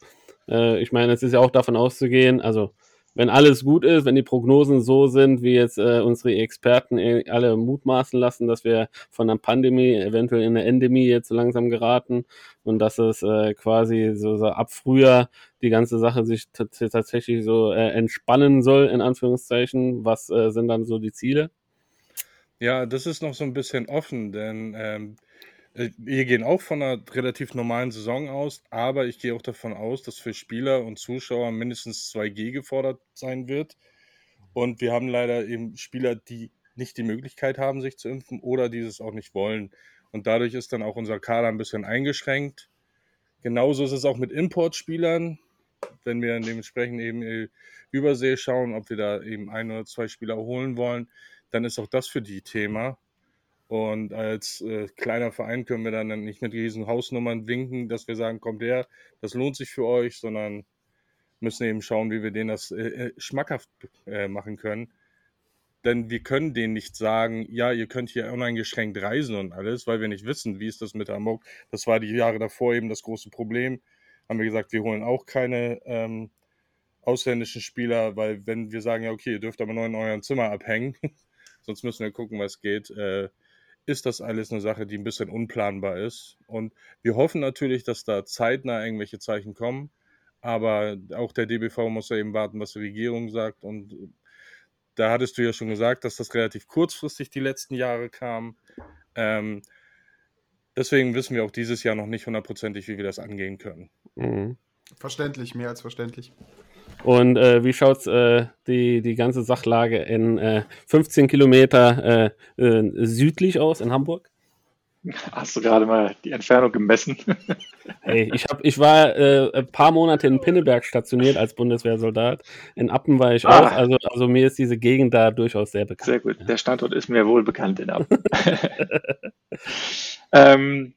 Äh, ich meine, es ist ja auch davon auszugehen, also wenn alles gut ist, wenn die Prognosen so sind, wie jetzt äh, unsere Experten äh, alle mutmaßen lassen, dass wir von einer Pandemie eventuell in eine Endemie jetzt so langsam geraten und dass es äh, quasi so, so ab Frühjahr die ganze Sache sich tatsächlich so äh, entspannen soll, in Anführungszeichen. Was äh, sind dann so die Ziele? Ja, das ist noch so ein bisschen offen, denn ähm, äh, wir gehen auch von einer relativ normalen Saison aus, aber ich gehe auch davon aus, dass für Spieler und Zuschauer mindestens 2G gefordert sein wird. Und wir haben leider eben Spieler, die nicht die Möglichkeit haben, sich zu impfen oder dieses auch nicht wollen. Und dadurch ist dann auch unser Kader ein bisschen eingeschränkt. Genauso ist es auch mit Importspielern. Wenn wir dementsprechend eben äh, Übersee schauen, ob wir da eben ein oder zwei Spieler holen wollen, dann ist auch das für die Thema. Und als äh, kleiner Verein können wir dann nicht mit riesen Hausnummern winken, dass wir sagen, kommt her, das lohnt sich für euch, sondern müssen eben schauen, wie wir denen das äh, äh, schmackhaft äh, machen können. Denn wir können denen nicht sagen, ja, ihr könnt hier uneingeschränkt reisen und alles, weil wir nicht wissen, wie ist das mit Hamburg. Das war die Jahre davor eben das große Problem. Haben wir gesagt, wir holen auch keine ähm, ausländischen Spieler, weil wenn wir sagen, ja, okay, ihr dürft aber nur in eurem Zimmer abhängen, sonst müssen wir gucken, was geht. Äh, ist das alles eine Sache, die ein bisschen unplanbar ist. Und wir hoffen natürlich, dass da zeitnah irgendwelche Zeichen kommen. Aber auch der DBV muss ja eben warten, was die Regierung sagt. Und da hattest du ja schon gesagt, dass das relativ kurzfristig die letzten Jahre kam. Ähm, deswegen wissen wir auch dieses Jahr noch nicht hundertprozentig, wie wir das angehen können. Mhm. Verständlich, mehr als verständlich. Und äh, wie schaut äh, die, die ganze Sachlage in äh, 15 Kilometer äh, äh, südlich aus in Hamburg? Hast du gerade mal die Entfernung gemessen? hey, ich, hab, ich war äh, ein paar Monate in Pinneberg stationiert als Bundeswehrsoldat. In Appen war ich ah. auch. Also, also mir ist diese Gegend da durchaus sehr bekannt. Sehr gut. Der Standort ist mir wohl bekannt in Appen. ähm,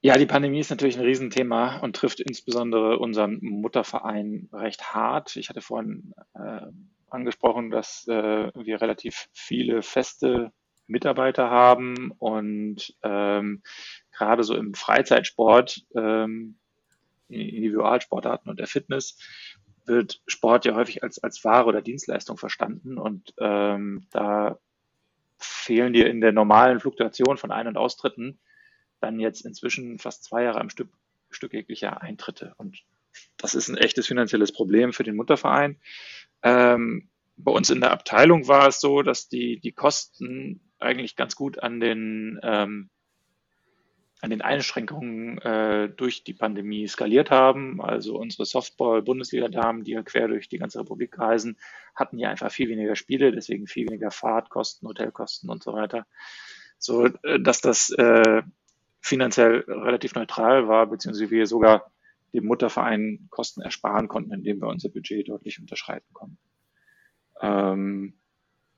ja, die Pandemie ist natürlich ein Riesenthema und trifft insbesondere unseren Mutterverein recht hart. Ich hatte vorhin äh, angesprochen, dass äh, wir relativ viele feste Mitarbeiter haben und ähm, gerade so im Freizeitsport, ähm, Individualsportarten und der Fitness wird Sport ja häufig als, als Ware oder Dienstleistung verstanden und ähm, da fehlen dir in der normalen Fluktuation von Ein- und Austritten dann jetzt inzwischen fast zwei Jahre am Stück, Stück jeglicher Eintritte. Und das ist ein echtes finanzielles Problem für den Mutterverein. Ähm, bei uns in der Abteilung war es so, dass die, die Kosten eigentlich ganz gut an den, ähm, an den Einschränkungen äh, durch die Pandemie skaliert haben. Also unsere Softball-Bundesliga-Damen, die ja quer durch die ganze Republik reisen, hatten ja einfach viel weniger Spiele, deswegen viel weniger Fahrtkosten, Hotelkosten und so weiter. So, äh, dass das äh, finanziell relativ neutral war, beziehungsweise wir sogar dem Mutterverein Kosten ersparen konnten, indem wir unser Budget deutlich unterschreiten konnten. Ähm,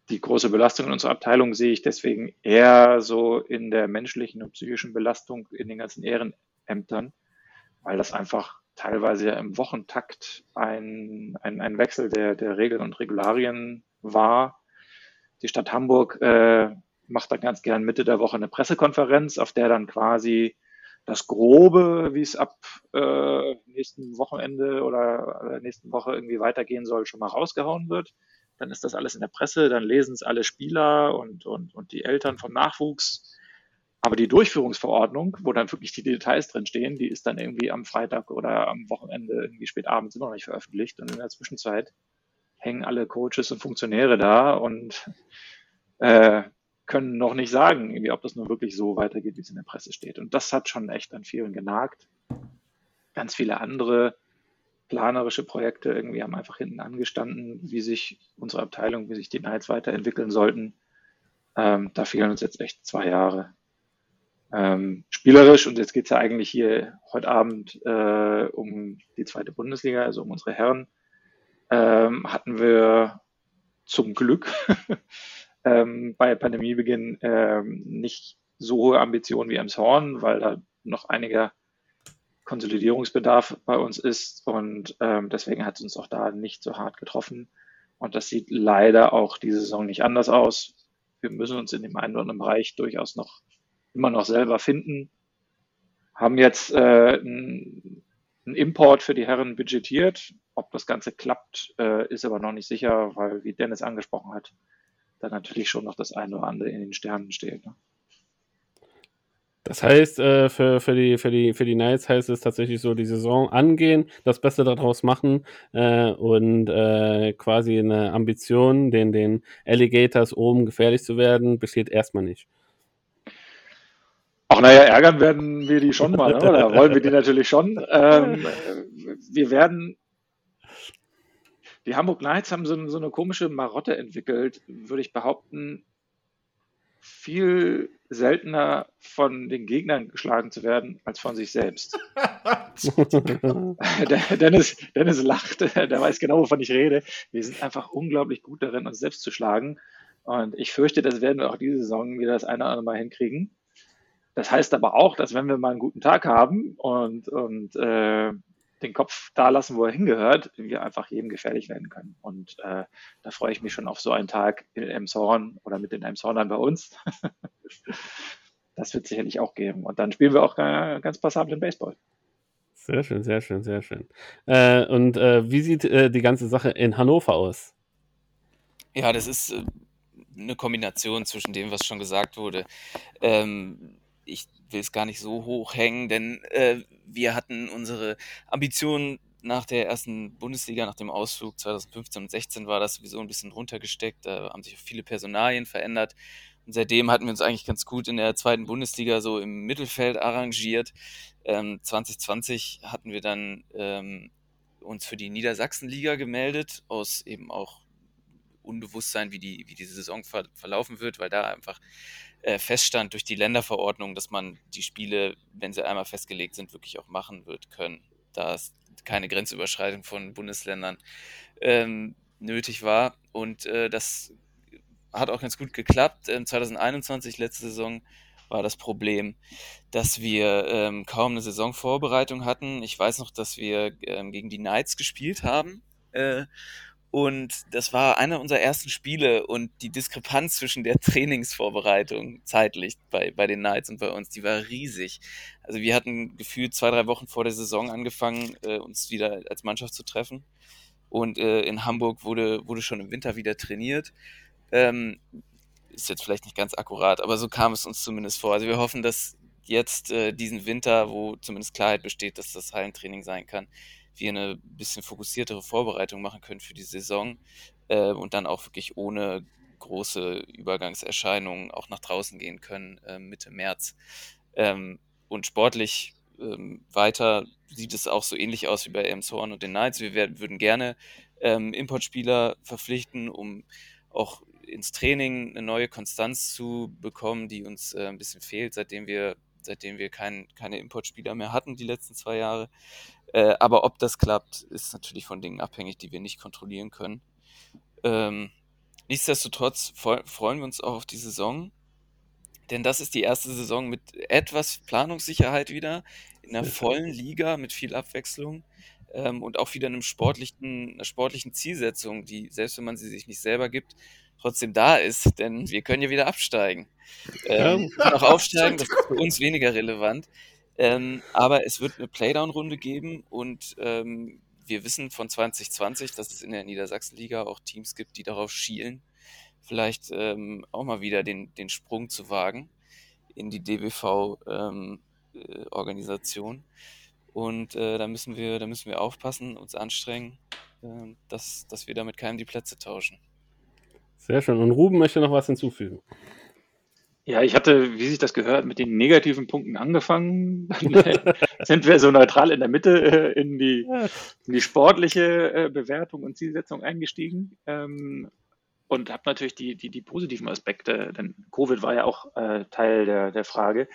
die große Belastung in unserer Abteilung sehe ich deswegen eher so in der menschlichen und psychischen Belastung in den ganzen Ehrenämtern, weil das einfach teilweise ja im Wochentakt ein, ein, ein Wechsel der, der Regeln und Regularien war. Die Stadt Hamburg äh, macht dann ganz gern Mitte der Woche eine Pressekonferenz, auf der dann quasi das Grobe, wie es ab äh, nächsten Wochenende oder nächsten Woche irgendwie weitergehen soll, schon mal rausgehauen wird. Dann ist das alles in der Presse, dann lesen es alle Spieler und, und, und die Eltern vom Nachwuchs. Aber die Durchführungsverordnung, wo dann wirklich die Details drin stehen, die ist dann irgendwie am Freitag oder am Wochenende irgendwie spät abends immer noch nicht veröffentlicht. Und in der Zwischenzeit hängen alle Coaches und Funktionäre da und äh, können noch nicht sagen, irgendwie, ob das nur wirklich so weitergeht, wie es in der Presse steht. Und das hat schon echt an vielen genagt. Ganz viele andere planerische Projekte irgendwie haben einfach hinten angestanden, wie sich unsere Abteilung, wie sich die Nights weiterentwickeln sollten. Ähm, da fehlen uns jetzt echt zwei Jahre. Ähm, spielerisch, und jetzt geht es ja eigentlich hier heute Abend äh, um die zweite Bundesliga, also um unsere Herren, ähm, hatten wir zum Glück ähm, bei Pandemiebeginn ähm, nicht so hohe Ambitionen wie Emshorn, weil da noch einiger Konsolidierungsbedarf bei uns ist und ähm, deswegen hat es uns auch da nicht so hart getroffen. Und das sieht leider auch diese Saison nicht anders aus. Wir müssen uns in dem einen oder anderen Bereich durchaus noch immer noch selber finden. Haben jetzt äh, einen Import für die Herren budgetiert. Ob das Ganze klappt, äh, ist aber noch nicht sicher, weil, wie Dennis angesprochen hat, da natürlich schon noch das eine oder andere in den Sternen steht. Ne? Das heißt, äh, für, für, die, für, die, für die Knights heißt es tatsächlich so, die Saison angehen, das Beste daraus machen äh, und äh, quasi eine Ambition, den, den Alligators oben gefährlich zu werden, besteht erstmal nicht. Ach naja, ärgern werden wir die schon mal, ne? oder wollen wir die natürlich schon. Ähm, wir werden, die Hamburg Knights haben so, so eine komische Marotte entwickelt, würde ich behaupten, viel seltener von den Gegnern geschlagen zu werden als von sich selbst. Dennis, Dennis lacht, der weiß genau, wovon ich rede. Wir sind einfach unglaublich gut darin, uns selbst zu schlagen. Und ich fürchte, das werden wir auch diese Saison wieder das eine oder andere Mal hinkriegen. Das heißt aber auch, dass wenn wir mal einen guten Tag haben und, und äh, den Kopf da lassen, wo er hingehört, wir einfach jedem gefährlich werden können. Und äh, da freue ich mich schon auf so einen Tag in Emshorn oder mit den Emshornern bei uns. das wird sicherlich auch geben. Und dann spielen wir auch äh, ganz passablen Baseball. Sehr schön, sehr schön, sehr schön. Äh, und äh, wie sieht äh, die ganze Sache in Hannover aus? Ja, das ist äh, eine Kombination zwischen dem, was schon gesagt wurde. Ähm, ich will es gar nicht so hoch hängen, denn äh, wir hatten unsere Ambitionen nach der ersten Bundesliga, nach dem Ausflug 2015 und 16 war das sowieso ein bisschen runtergesteckt. Da haben sich viele Personalien verändert. Und seitdem hatten wir uns eigentlich ganz gut in der zweiten Bundesliga so im Mittelfeld arrangiert. Ähm, 2020 hatten wir dann ähm, uns für die Niedersachsenliga gemeldet, aus eben auch Unbewusstsein, wie die, wie diese Saison ver verlaufen wird, weil da einfach äh, feststand durch die Länderverordnung, dass man die Spiele, wenn sie einmal festgelegt sind, wirklich auch machen wird können. Da es keine Grenzüberschreitung von Bundesländern ähm, nötig war. Und äh, das hat auch ganz gut geklappt. Ähm, 2021, letzte Saison, war das Problem, dass wir ähm, kaum eine Saisonvorbereitung hatten. Ich weiß noch, dass wir ähm, gegen die Knights gespielt haben. Äh, und das war einer unserer ersten Spiele und die Diskrepanz zwischen der Trainingsvorbereitung zeitlich bei, bei den Knights und bei uns, die war riesig. Also wir hatten gefühlt zwei, drei Wochen vor der Saison angefangen, äh, uns wieder als Mannschaft zu treffen. Und äh, in Hamburg wurde, wurde schon im Winter wieder trainiert. Ähm, ist jetzt vielleicht nicht ganz akkurat, aber so kam es uns zumindest vor. Also wir hoffen, dass jetzt äh, diesen Winter, wo zumindest Klarheit besteht, dass das Hallentraining sein kann, wir eine bisschen fokussiertere Vorbereitung machen können für die Saison äh, und dann auch wirklich ohne große Übergangserscheinungen auch nach draußen gehen können äh, Mitte März. Ähm, und sportlich ähm, weiter sieht es auch so ähnlich aus wie bei Elmshorn und den Knights. Wir werden, würden gerne ähm, Importspieler verpflichten, um auch ins Training eine neue Konstanz zu bekommen, die uns äh, ein bisschen fehlt, seitdem wir, seitdem wir kein, keine Importspieler mehr hatten die letzten zwei Jahre. Äh, aber ob das klappt, ist natürlich von Dingen abhängig, die wir nicht kontrollieren können. Ähm, nichtsdestotrotz freuen wir uns auch auf die Saison, denn das ist die erste Saison mit etwas Planungssicherheit wieder, in einer vollen Liga mit viel Abwechslung ähm, und auch wieder einem sportlichen, einer sportlichen Zielsetzung, die, selbst wenn man sie sich nicht selber gibt, trotzdem da ist, denn wir können ja wieder absteigen. Ähm, ja. auch aufsteigen, das ist für uns weniger relevant. Ähm, aber es wird eine Playdown-Runde geben und ähm, wir wissen von 2020, dass es in der Niedersachsenliga auch Teams gibt, die darauf schielen, vielleicht ähm, auch mal wieder den, den Sprung zu wagen in die DBV-Organisation. Ähm, äh, und äh, da, müssen wir, da müssen wir aufpassen, uns anstrengen, äh, dass, dass wir damit keinem die Plätze tauschen. Sehr schön. Und Ruben möchte noch was hinzufügen. Ja, ich hatte, wie sich das gehört, mit den negativen Punkten angefangen. Dann sind wir so neutral in der Mitte äh, in, die, in die sportliche äh, Bewertung und Zielsetzung eingestiegen. Ähm, und habe natürlich die, die, die positiven Aspekte, denn Covid war ja auch äh, Teil der, der Frage,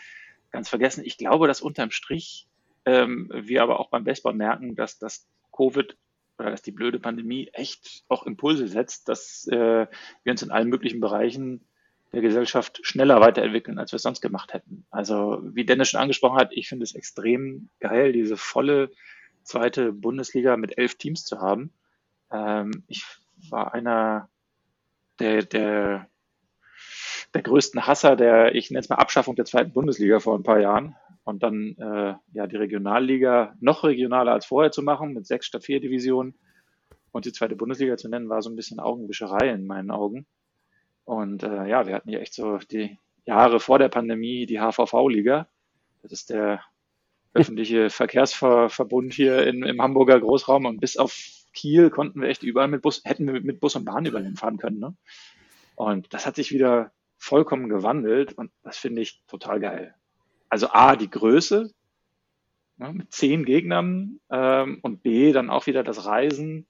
ganz vergessen. Ich glaube, dass unterm Strich ähm, wir aber auch beim Baseball merken, dass das Covid oder dass die blöde Pandemie echt auch Impulse setzt, dass äh, wir uns in allen möglichen Bereichen der Gesellschaft schneller weiterentwickeln, als wir es sonst gemacht hätten. Also wie Dennis schon angesprochen hat, ich finde es extrem geil, diese volle zweite Bundesliga mit elf Teams zu haben. Ähm, ich war einer der, der, der größten Hasser der, ich nenne es mal Abschaffung der zweiten Bundesliga vor ein paar Jahren und dann äh, ja die Regionalliga noch regionaler als vorher zu machen mit sechs statt vier Divisionen und die zweite Bundesliga zu nennen, war so ein bisschen Augenwischerei in meinen Augen. Und äh, ja, wir hatten ja echt so die Jahre vor der Pandemie die HVV-Liga. Das ist der öffentliche Verkehrsverbund hier in, im Hamburger Großraum und bis auf Kiel konnten wir echt überall mit Bus, hätten wir mit Bus und Bahn überall hinfahren können. Ne? Und das hat sich wieder vollkommen gewandelt und das finde ich total geil. Also A, die Größe ne, mit zehn Gegnern ähm, und B, dann auch wieder das Reisen,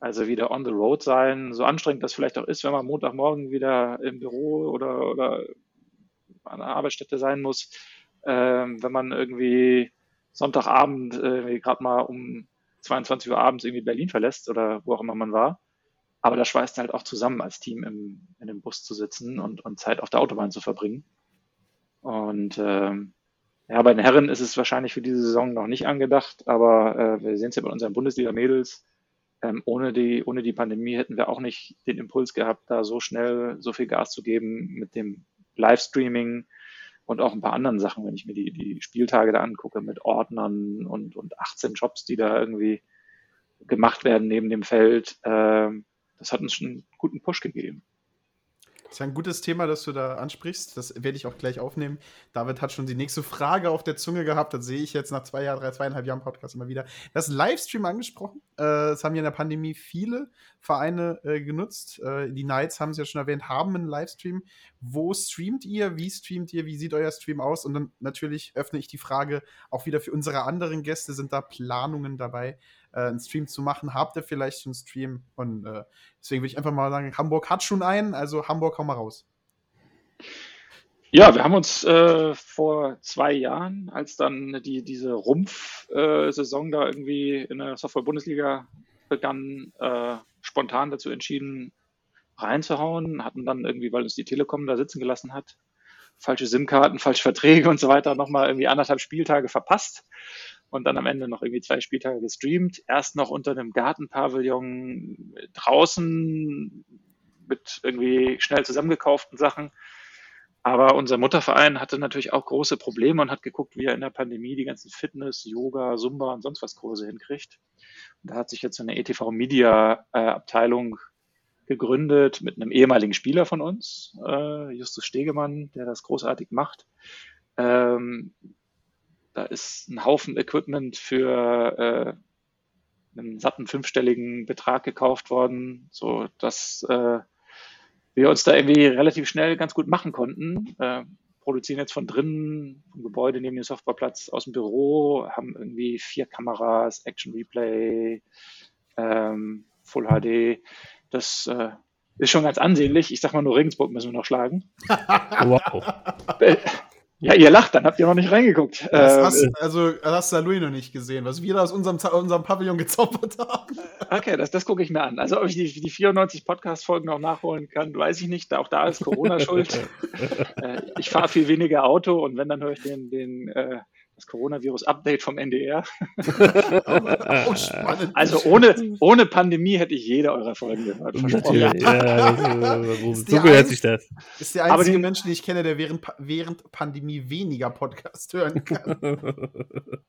also wieder on the road sein, so anstrengend das vielleicht auch ist, wenn man Montagmorgen wieder im Büro oder, oder an der Arbeitsstätte sein muss, ähm, wenn man irgendwie Sonntagabend äh, gerade mal um 22 Uhr abends irgendwie Berlin verlässt oder wo auch immer man war. Aber da schweißt halt auch zusammen als Team im, in dem Bus zu sitzen und, und Zeit auf der Autobahn zu verbringen. Und ähm, ja, bei den Herren ist es wahrscheinlich für diese Saison noch nicht angedacht, aber äh, wir sehen es ja bei unseren Bundesliga-Mädels. Ähm, ohne, die, ohne die Pandemie hätten wir auch nicht den Impuls gehabt, da so schnell so viel Gas zu geben mit dem Livestreaming und auch ein paar anderen Sachen, wenn ich mir die, die Spieltage da angucke mit Ordnern und, und 18 Jobs, die da irgendwie gemacht werden neben dem Feld. Äh, das hat uns schon einen guten Push gegeben. Ist ein gutes Thema, das du da ansprichst. Das werde ich auch gleich aufnehmen. David hat schon die nächste Frage auf der Zunge gehabt. Das sehe ich jetzt nach zwei Jahren, drei, zweieinhalb Jahren Podcast immer wieder. Das Livestream angesprochen. Äh, das haben ja in der Pandemie viele Vereine äh, genutzt. Äh, die Knights haben es ja schon erwähnt, haben einen Livestream. Wo streamt ihr? Wie streamt ihr? Wie sieht euer Stream aus? Und dann natürlich öffne ich die Frage auch wieder für unsere anderen Gäste. Sind da Planungen dabei? Äh, einen Stream zu machen. Habt ihr vielleicht einen Stream? Und äh, deswegen würde ich einfach mal sagen, Hamburg hat schon einen, also Hamburg, komm mal raus. Ja, wir haben uns äh, vor zwei Jahren, als dann die, diese Rumpf-Saison da irgendwie in der Software-Bundesliga begann, äh, spontan dazu entschieden, reinzuhauen, hatten dann irgendwie, weil uns die Telekom da sitzen gelassen hat, falsche SIM-Karten, falsche Verträge und so weiter, nochmal irgendwie anderthalb Spieltage verpasst und dann am Ende noch irgendwie zwei Spieltage gestreamt. Erst noch unter einem Gartenpavillon draußen mit irgendwie schnell zusammengekauften Sachen. Aber unser Mutterverein hatte natürlich auch große Probleme und hat geguckt, wie er in der Pandemie die ganzen Fitness, Yoga, Zumba und sonst was Kurse hinkriegt. Und da hat sich jetzt eine ETV Media äh, Abteilung gegründet mit einem ehemaligen Spieler von uns, äh, Justus Stegemann, der das großartig macht. Ähm, da ist ein Haufen Equipment für äh, einen satten fünfstelligen Betrag gekauft worden, so dass äh, wir uns da irgendwie relativ schnell ganz gut machen konnten. Äh, produzieren jetzt von drinnen, vom Gebäude neben dem Softwareplatz aus dem Büro, haben irgendwie vier Kameras, Action Replay, ähm, Full HD. Das äh, ist schon ganz ansehnlich. Ich sag mal nur Regensburg müssen wir noch schlagen. wow. Ja, ihr lacht, dann habt ihr noch nicht reingeguckt. Das ähm, hast, also hast du Louis noch nicht gesehen, was wir da aus unserem, unserem Pavillon gezaubert haben. Okay, das, das gucke ich mir an. Also ob ich die, die 94 Podcast-Folgen auch nachholen kann, weiß ich nicht. Auch da ist Corona schuld. äh, ich fahre viel weniger Auto und wenn, dann höre ich den, den äh, das Coronavirus-Update vom NDR. also ohne, ohne Pandemie hätte ich jede eurer Folgen gehört. Ja, so gehört sich das. Ist der einzige Mensch, den ich kenne, der während, während Pandemie weniger Podcast hören kann.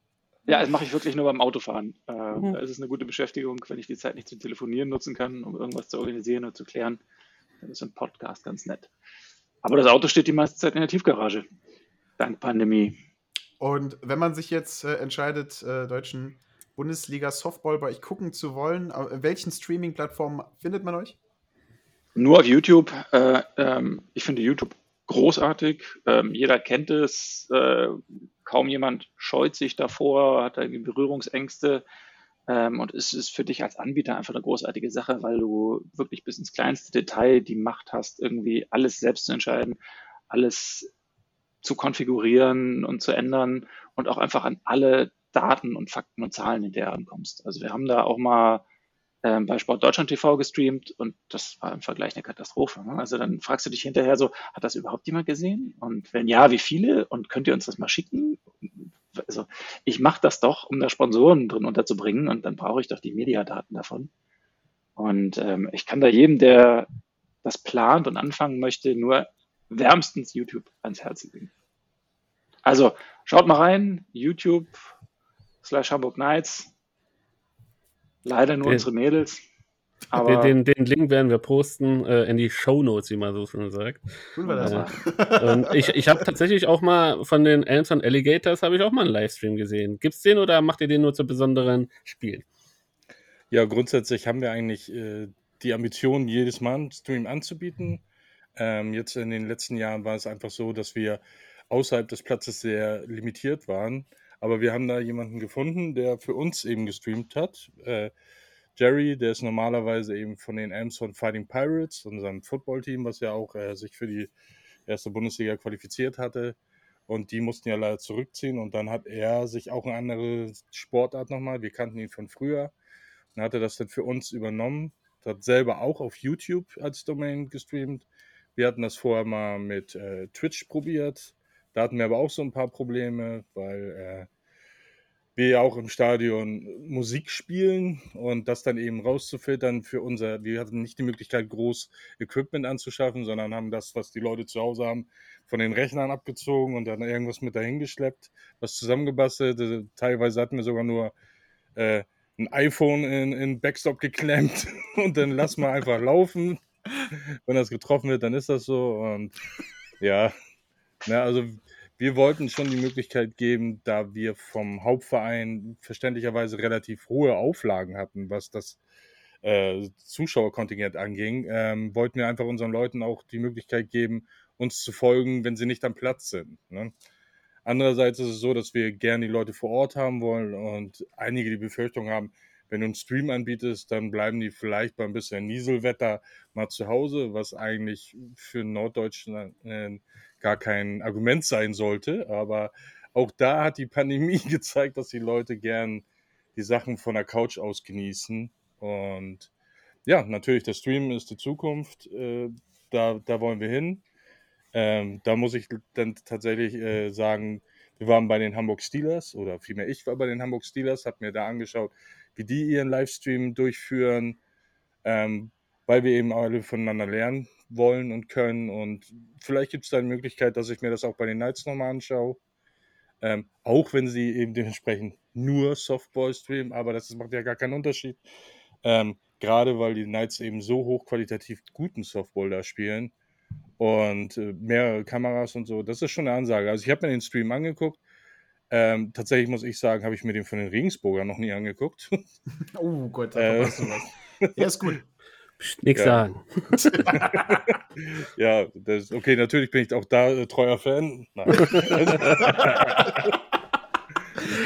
Ja, das mache ich wirklich nur beim Autofahren. Äh, mhm. Da ist es eine gute Beschäftigung, wenn ich die Zeit nicht zum Telefonieren nutzen kann, um irgendwas zu organisieren oder zu klären. Dann ist ein Podcast ganz nett. Aber das Auto steht die meiste Zeit in der Tiefgarage. Dank Pandemie. Und wenn man sich jetzt äh, entscheidet, äh, deutschen Bundesliga Softball bei euch gucken zu wollen, auf welchen Streaming-Plattformen findet man euch? Nur auf YouTube. Äh, ähm, ich finde YouTube großartig. Ähm, jeder kennt es. Äh, kaum jemand scheut sich davor, hat irgendwie Berührungsängste. Ähm, und es ist für dich als Anbieter einfach eine großartige Sache, weil du wirklich bis ins kleinste Detail die Macht hast, irgendwie alles selbst zu entscheiden, alles zu konfigurieren und zu ändern und auch einfach an alle Daten und Fakten und Zahlen hinterher rankommst. Also wir haben da auch mal ähm, bei Sport Deutschland TV gestreamt und das war im Vergleich eine Katastrophe. Ne? Also dann fragst du dich hinterher so, hat das überhaupt jemand gesehen? Und wenn ja, wie viele? Und könnt ihr uns das mal schicken? Also ich mache das doch, um da Sponsoren drin unterzubringen und dann brauche ich doch die Mediadaten davon. Und ähm, ich kann da jedem, der das plant und anfangen möchte, nur wärmstens YouTube ans Herz legen. Also schaut mal rein, YouTube slash Hamburg Knights. Leider nur Den- unsere Mädels. Aber Den, den Link werden wir posten äh, in die Show Notes, wie man so schön sagt. Tun wir das Ja. mal. Und ich, ich habe tatsächlich auch mal von den Elmson Alligators habe ich auch mal einen Livestream gesehen. Gibt's den oder macht ihr den nur zu besonderen Spielen? Ja, grundsätzlich haben wir eigentlich äh, die Ambition, jedes Mal einen Stream anzubieten. Ähm, jetzt in den letzten Jahren war es einfach so, dass wir außerhalb des Platzes sehr limitiert waren. Aber wir haben da jemanden gefunden, der für uns eben gestreamt hat. Äh, Jerry, der ist normalerweise eben von den Elmshorn Fighting Pirates, unserem Footballteam, was ja auch äh, sich für die erste Bundesliga qualifiziert hatte. Und die mussten ja leider zurückziehen. Und dann hat er sich auch eine andere Sportart nochmal, wir kannten ihn von früher, und hatte das dann für uns übernommen. Hat selber auch auf YouTube als Domain gestreamt. Wir hatten das vorher mal mit äh, Twitch probiert. Da hatten wir aber auch so ein paar Probleme, weil äh, wir ja auch im Stadion Musik spielen und das dann eben rauszufiltern für unser, wir hatten nicht die Möglichkeit, groß Equipment anzuschaffen, sondern haben das, was die Leute zu Hause haben, von den Rechnern abgezogen und dann irgendwas mit dahin geschleppt, was zusammengebastelt. Äh, Teilweise hatten wir sogar nur äh, ein iPhone in, in Backstop geklemmt und dann lass mal einfach laufen. Wenn das getroffen wird, dann ist das so. Und ja, na, also wir wollten schon die Möglichkeit geben, da wir vom Hauptverein verständlicherweise relativ hohe Auflagen hatten, was das äh, Zuschauerkontingent anging, ähm, wollten wir einfach unseren Leuten auch die Möglichkeit geben, uns zu folgen, wenn sie nicht am Platz sind. Ne? Andererseits ist es so, dass wir gerne die Leute vor Ort haben wollen und einige die Befürchtung haben, wenn du einen Stream anbietest, dann bleiben die vielleicht bei ein bisschen Nieselwetter mal zu Hause, was eigentlich für Norddeutschland äh, gar kein Argument sein sollte. Aber auch da hat die Pandemie gezeigt, dass die Leute gern die Sachen von der Couch aus genießen. Und ja, natürlich, der Stream ist die Zukunft. Äh, da, da wollen wir hin. Ähm, da muss ich dann tatsächlich äh, sagen, wir waren bei den Hamburg Steelers oder vielmehr ich war bei den Hamburg Steelers, habe mir da angeschaut, wie die ihren Livestream durchführen, ähm, weil wir eben alle voneinander lernen wollen und können. Und vielleicht gibt es da eine Möglichkeit, dass ich mir das auch bei den Knights nochmal anschaue. Ähm, auch wenn sie eben dementsprechend nur Softball streamen, aber das macht ja gar keinen Unterschied. Ähm, Gerade weil die Knights eben so hochqualitativ guten Softball da spielen und äh, mehrere Kameras und so, das ist schon eine Ansage. Also ich habe mir den Stream angeguckt. Ähm, tatsächlich muss ich sagen, habe ich mir den von den Regensburger noch nie angeguckt. Oh Gott, da Äh. verpasst du was. Ja, ist gut. Nix Ja. sagen. ja, das, okay, natürlich bin ich auch da äh, treuer Fan.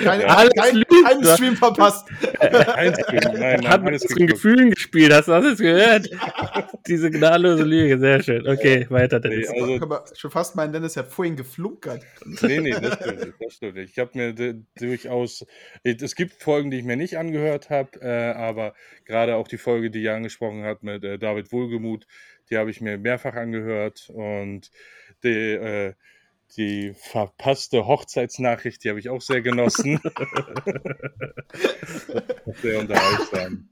Nein. Kein, Ja. Kein, keinen Stream verpasst. Kein Stream, nein, nein, Hat mit geguckt. Gefühlen gespielt, hast du das jetzt gehört? Diese gnadlose Lüge, sehr schön. Okay, weiter, Nee, Dennis. also, Können wir schon fast meinen, Dennis hat vorhin geflunkert. nee, nee, das stimmt nicht. Das stimmt nicht. Ich habe mir durchaus, es gibt Folgen, die ich mir nicht angehört habe, äh, aber gerade auch die Folge, die ihr angesprochen habt mit äh, David Wohlgemuth, die habe ich mir mehrfach angehört und die, äh, die verpasste Hochzeitsnachricht, die habe ich auch sehr genossen. sehr unterhaltsam.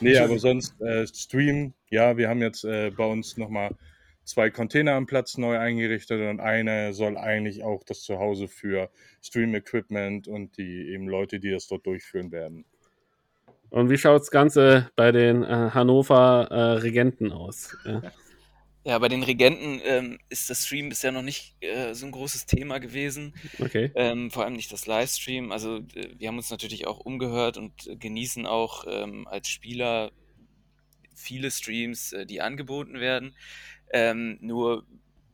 Nee, aber sonst äh, Stream, ja, wir haben jetzt äh, bei uns nochmal zwei Container am Platz neu eingerichtet und eine soll eigentlich auch das Zuhause für Stream-Equipment und die eben Leute, die das dort durchführen werden. Und wie schaut das Ganze bei den äh, Hannover äh, Regenten aus? Ja. Ja, bei den Regenten ähm, ist das Stream bisher noch nicht äh, so ein großes Thema gewesen. Okay. Ähm, vor allem nicht das Livestream. Also äh, wir haben uns natürlich auch umgehört und äh, genießen auch ähm, als Spieler viele Streams, äh, die angeboten werden. Ähm, nur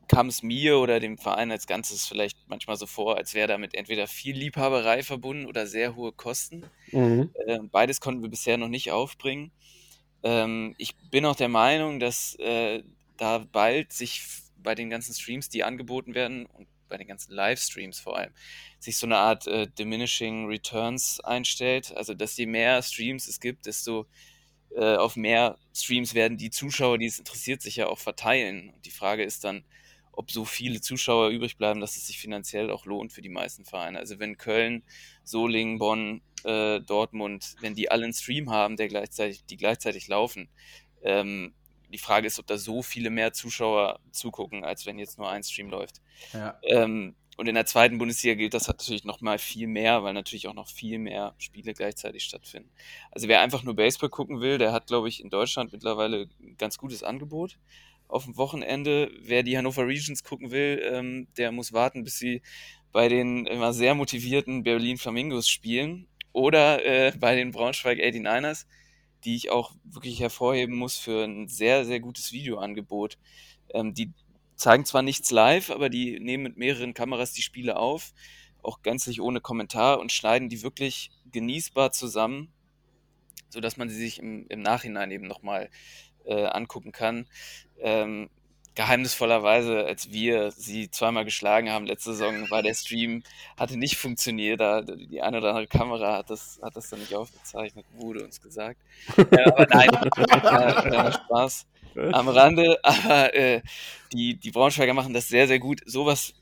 kam es mir oder dem Verein als Ganzes vielleicht manchmal so vor, als wäre damit entweder viel Liebhaberei verbunden oder sehr hohe Kosten. Mhm. Äh, beides konnten wir bisher noch nicht aufbringen. Ähm, ich bin auch der Meinung, dass äh, da bald sich bei den ganzen Streams, die angeboten werden, und bei den ganzen Livestreams vor allem, sich so eine Art äh, diminishing returns einstellt. Also dass je mehr Streams es gibt, desto äh, auf mehr Streams werden die Zuschauer, die es interessiert, sich ja auch verteilen. Und die Frage ist dann, ob so viele Zuschauer übrig bleiben, dass es sich finanziell auch lohnt für die meisten Vereine. Also wenn Köln, Solingen, Bonn, äh, Dortmund, wenn die alle einen Stream haben, der gleichzeitig, die gleichzeitig laufen, ähm, die Frage ist, ob da so viele mehr Zuschauer zugucken, als wenn jetzt nur ein Stream läuft. Ja. Ähm, und in der zweiten Bundesliga gilt das natürlich noch mal viel mehr, weil natürlich auch noch viel mehr Spiele gleichzeitig stattfinden. Also wer einfach nur Baseball gucken will, der hat, glaube ich, in Deutschland mittlerweile ein ganz gutes Angebot auf dem Wochenende. Wer die Hannover Regions gucken will, ähm, der muss warten, bis sie bei den immer sehr motivierten Berlin Flamingos spielen oder äh, bei den Braunschweig 89ers, die ich auch wirklich hervorheben muss für ein sehr, sehr gutes Videoangebot. Ähm, die zeigen zwar nichts live, aber die nehmen mit mehreren Kameras die Spiele auf, auch gänzlich ohne Kommentar und schneiden die wirklich genießbar zusammen, sodass man sie sich im, im Nachhinein eben nochmal äh, angucken kann. Ähm, geheimnisvollerweise, als wir sie zweimal geschlagen haben letzte Saison, war der Stream, hatte nicht funktioniert. Da, die eine oder andere Kamera hat das, hat das dann nicht aufgezeichnet, wurde uns gesagt. äh, aber nein, äh, Spaß am Rande. Aber äh, die, die Braunschweiger machen das sehr, sehr gut. Sowas,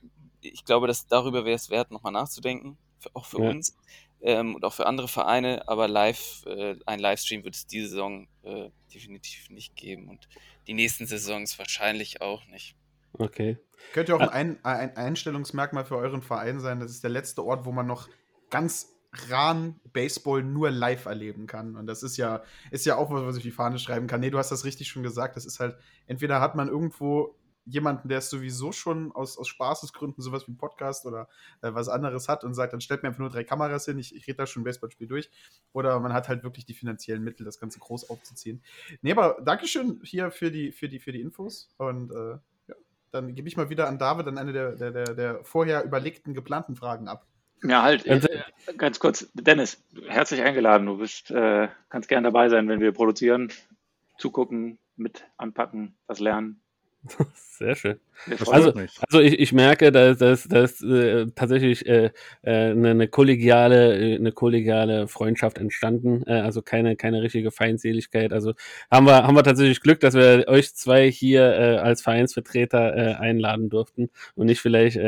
ich glaube, dass darüber wäre es wert, nochmal nachzudenken, auch für ja. uns ähm, und auch für andere Vereine. Aber live, äh, ein Livestream wird es diese Saison äh, definitiv nicht geben und die nächsten Saisons wahrscheinlich auch nicht. Okay. Könnte ja auch ein, ein Einstellungsmerkmal für euren Verein sein. Das ist der letzte Ort, wo man noch ganz ran Baseball nur live erleben kann. Und das ist ja, ist ja auch was, was ich auf die Fahne schreiben kann. Nee, du hast das richtig schon gesagt. Das ist halt, entweder hat man irgendwo jemanden, der es sowieso schon aus, aus Spaßesgründen sowas wie ein Podcast oder äh, was anderes hat und sagt, dann stellt mir einfach nur drei Kameras hin, ich, ich rede da schon ein Baseballspiel durch. Oder man hat halt wirklich die finanziellen Mittel, das Ganze groß aufzuziehen. Nee, aber Dankeschön hier für die, für die, für die Infos. Und äh, ja, dann gebe ich mal wieder an David dann eine der, der, der, der vorher überlegten, geplanten Fragen ab. Ja, halt, äh, ganz kurz, Dennis, herzlich eingeladen. Du bist, äh, kannst gern dabei sein, wenn wir produzieren, zugucken, mit anpacken, was lernen. Sehr schön. Also, also ich, ich merke, dass, dass, dass äh, tatsächlich äh, äh, eine, eine kollegiale, äh, eine kollegiale Freundschaft entstanden. Äh, also keine, keine richtige Feindseligkeit. Also haben wir, haben wir tatsächlich Glück, dass wir euch zwei hier äh, als Vereinsvertreter äh, einladen durften und nicht vielleicht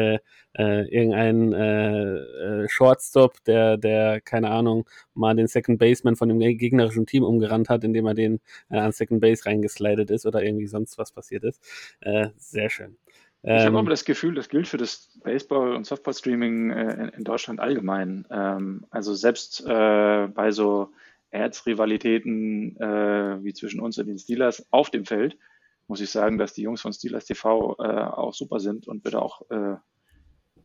äh, irgendein äh, äh, Shortstop, der, der, keine Ahnung, mal den Second Baseman von dem gegnerischen Team umgerannt hat, indem er den äh, an Second Base reingeslidet ist oder irgendwie sonst was passiert ist. Äh, sehr schön. Ich habe ähm, aber das Gefühl, das gilt für das Baseball- und Softball-Streaming äh, in, Deutschland allgemein. Ähm, also selbst äh, bei so Erzrivalitäten wie zwischen uns und den Steelers auf dem Feld, muss ich sagen, dass die Jungs von Steelers TV äh, auch super sind und bitte auch äh,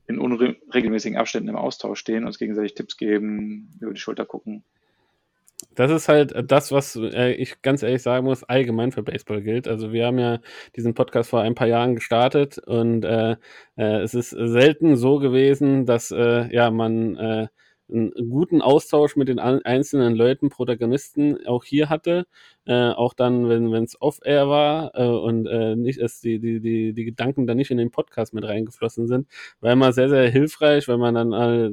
in unregelmäßigen Abständen im Austausch stehen, uns gegenseitig Tipps geben, über die Schulter gucken. Das ist halt das, was äh, ich ganz ehrlich sagen muss, allgemein für Baseball gilt. Also wir haben ja diesen Podcast vor ein paar Jahren gestartet und äh, äh, es ist selten so gewesen, dass äh, ja man äh, einen guten Austausch mit den einzelnen Leuten, Protagonisten auch hier hatte, äh, auch dann, wenn es off-air war äh, und äh, nicht, dass die, die, die, die Gedanken dann nicht in den Podcast mit reingeflossen sind, war immer sehr, sehr hilfreich, weil man dann äh,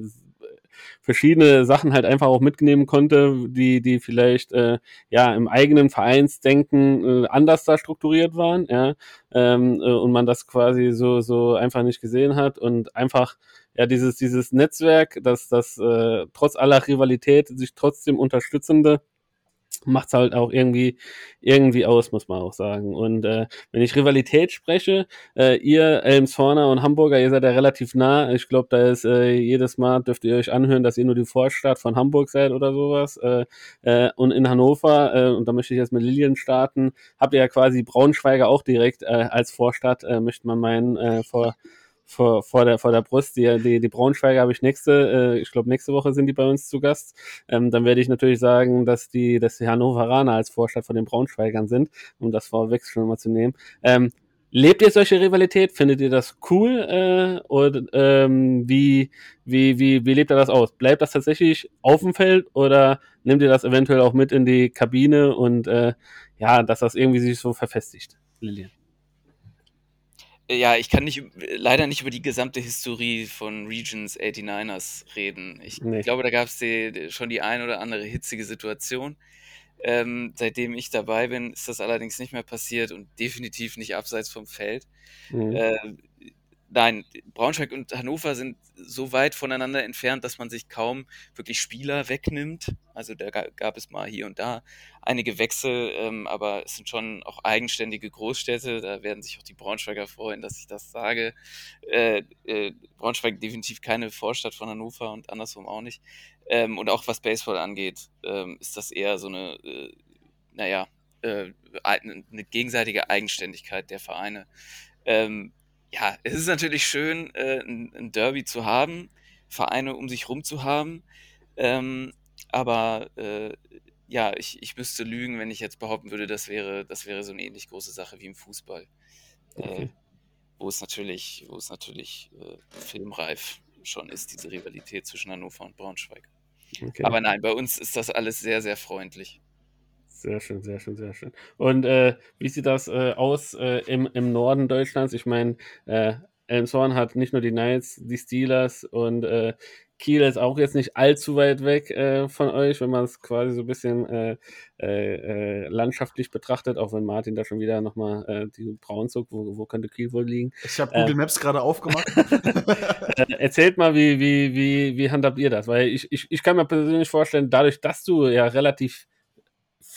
verschiedene Sachen halt einfach auch mitnehmen konnte, die, die vielleicht äh, ja im eigenen Vereinsdenken äh, anders da strukturiert waren, ja, ähm, äh, und man das quasi so, so einfach nicht gesehen hat und einfach ja dieses, dieses Netzwerk, dass das äh, trotz aller Rivalität sich trotzdem unterstützende macht es halt auch irgendwie irgendwie aus, muss man auch sagen. Und äh, wenn ich Rivalität spreche, äh, ihr Elmshorner und Hamburger, ihr seid ja relativ nah. Ich glaube, da ist äh, jedes Mal dürft ihr euch anhören, dass ihr nur die Vorstadt von Hamburg seid oder sowas. Äh, äh, und in Hannover, äh, und da möchte ich jetzt mit Lilien starten, habt ihr ja quasi Braunschweiger auch direkt äh, als Vorstadt, äh, möchte man meinen, äh, vor vor, vor, der, vor der Brust. Die, die, die Braunschweiger habe ich nächste, äh, ich glaube nächste Woche sind die bei uns zu Gast. Ähm, dann werde ich natürlich sagen, dass die, dass die Hannoveraner als Vorstadt von den Braunschweigern sind, um das vorweg schon mal zu nehmen. Ähm, Lebt ihr solche Rivalität? Findet ihr das cool? Äh, oder ähm, wie, wie, wie, wie lebt ihr das aus? Bleibt das tatsächlich auf dem Feld oder nehmt ihr das eventuell auch mit in die Kabine und äh, ja, dass das irgendwie sich so verfestigt, Lilian? Ja, ich kann nicht, leider nicht über die gesamte Historie von Regions 89ers reden. Ich Nee. glaube, da gab es schon die ein oder andere hitzige Situation. Ähm, seitdem ich dabei bin, ist das allerdings nicht mehr passiert und definitiv nicht abseits vom Feld. Mhm. Äh, nein, Braunschweig und Hannover sind so weit voneinander entfernt, dass man sich kaum wirklich Spieler wegnimmt. Also da ga- gab es mal hier und da einige Wechsel, ähm, aber es sind schon auch eigenständige Großstädte. Da werden sich auch die Braunschweiger freuen, dass ich das sage. Äh, äh, Braunschweig definitiv keine Vorstadt von Hannover und andersrum auch nicht. Ähm, und auch was Baseball angeht, ähm, ist das eher so eine, äh, naja, äh, eine gegenseitige Eigenständigkeit der Vereine. Ähm, ja, es ist natürlich schön, äh, ein, ein Derby zu haben, Vereine um sich rum zu haben. Ähm, aber äh, ja, ich, ich müsste lügen, wenn ich jetzt behaupten würde, das wäre, das wäre so eine ähnlich große Sache wie im Fußball. Äh, Okay. wo es natürlich, wo es natürlich äh, filmreif schon ist, diese Rivalität zwischen Hannover und Braunschweig. Okay. Aber nein, bei uns ist das alles sehr, sehr freundlich. Sehr schön, sehr schön, sehr schön. Und äh, wie sieht das äh, aus äh, im, im Norden Deutschlands? Ich meine, äh, Elmshorn hat nicht nur die Knights, die Steelers und äh, Kiel ist auch jetzt nicht allzu weit weg äh, von euch, wenn man es quasi so ein bisschen äh, äh, äh, landschaftlich betrachtet, auch wenn Martin da schon wieder nochmal äh, die Braun zog, wo, wo könnte Kiel wohl liegen? Ich habe Ähm. Google Maps gerade aufgemacht. Äh, erzählt mal, wie, wie, wie, wie handhabt ihr das? Weil ich, ich, ich kann mir persönlich vorstellen, dadurch, dass du ja relativ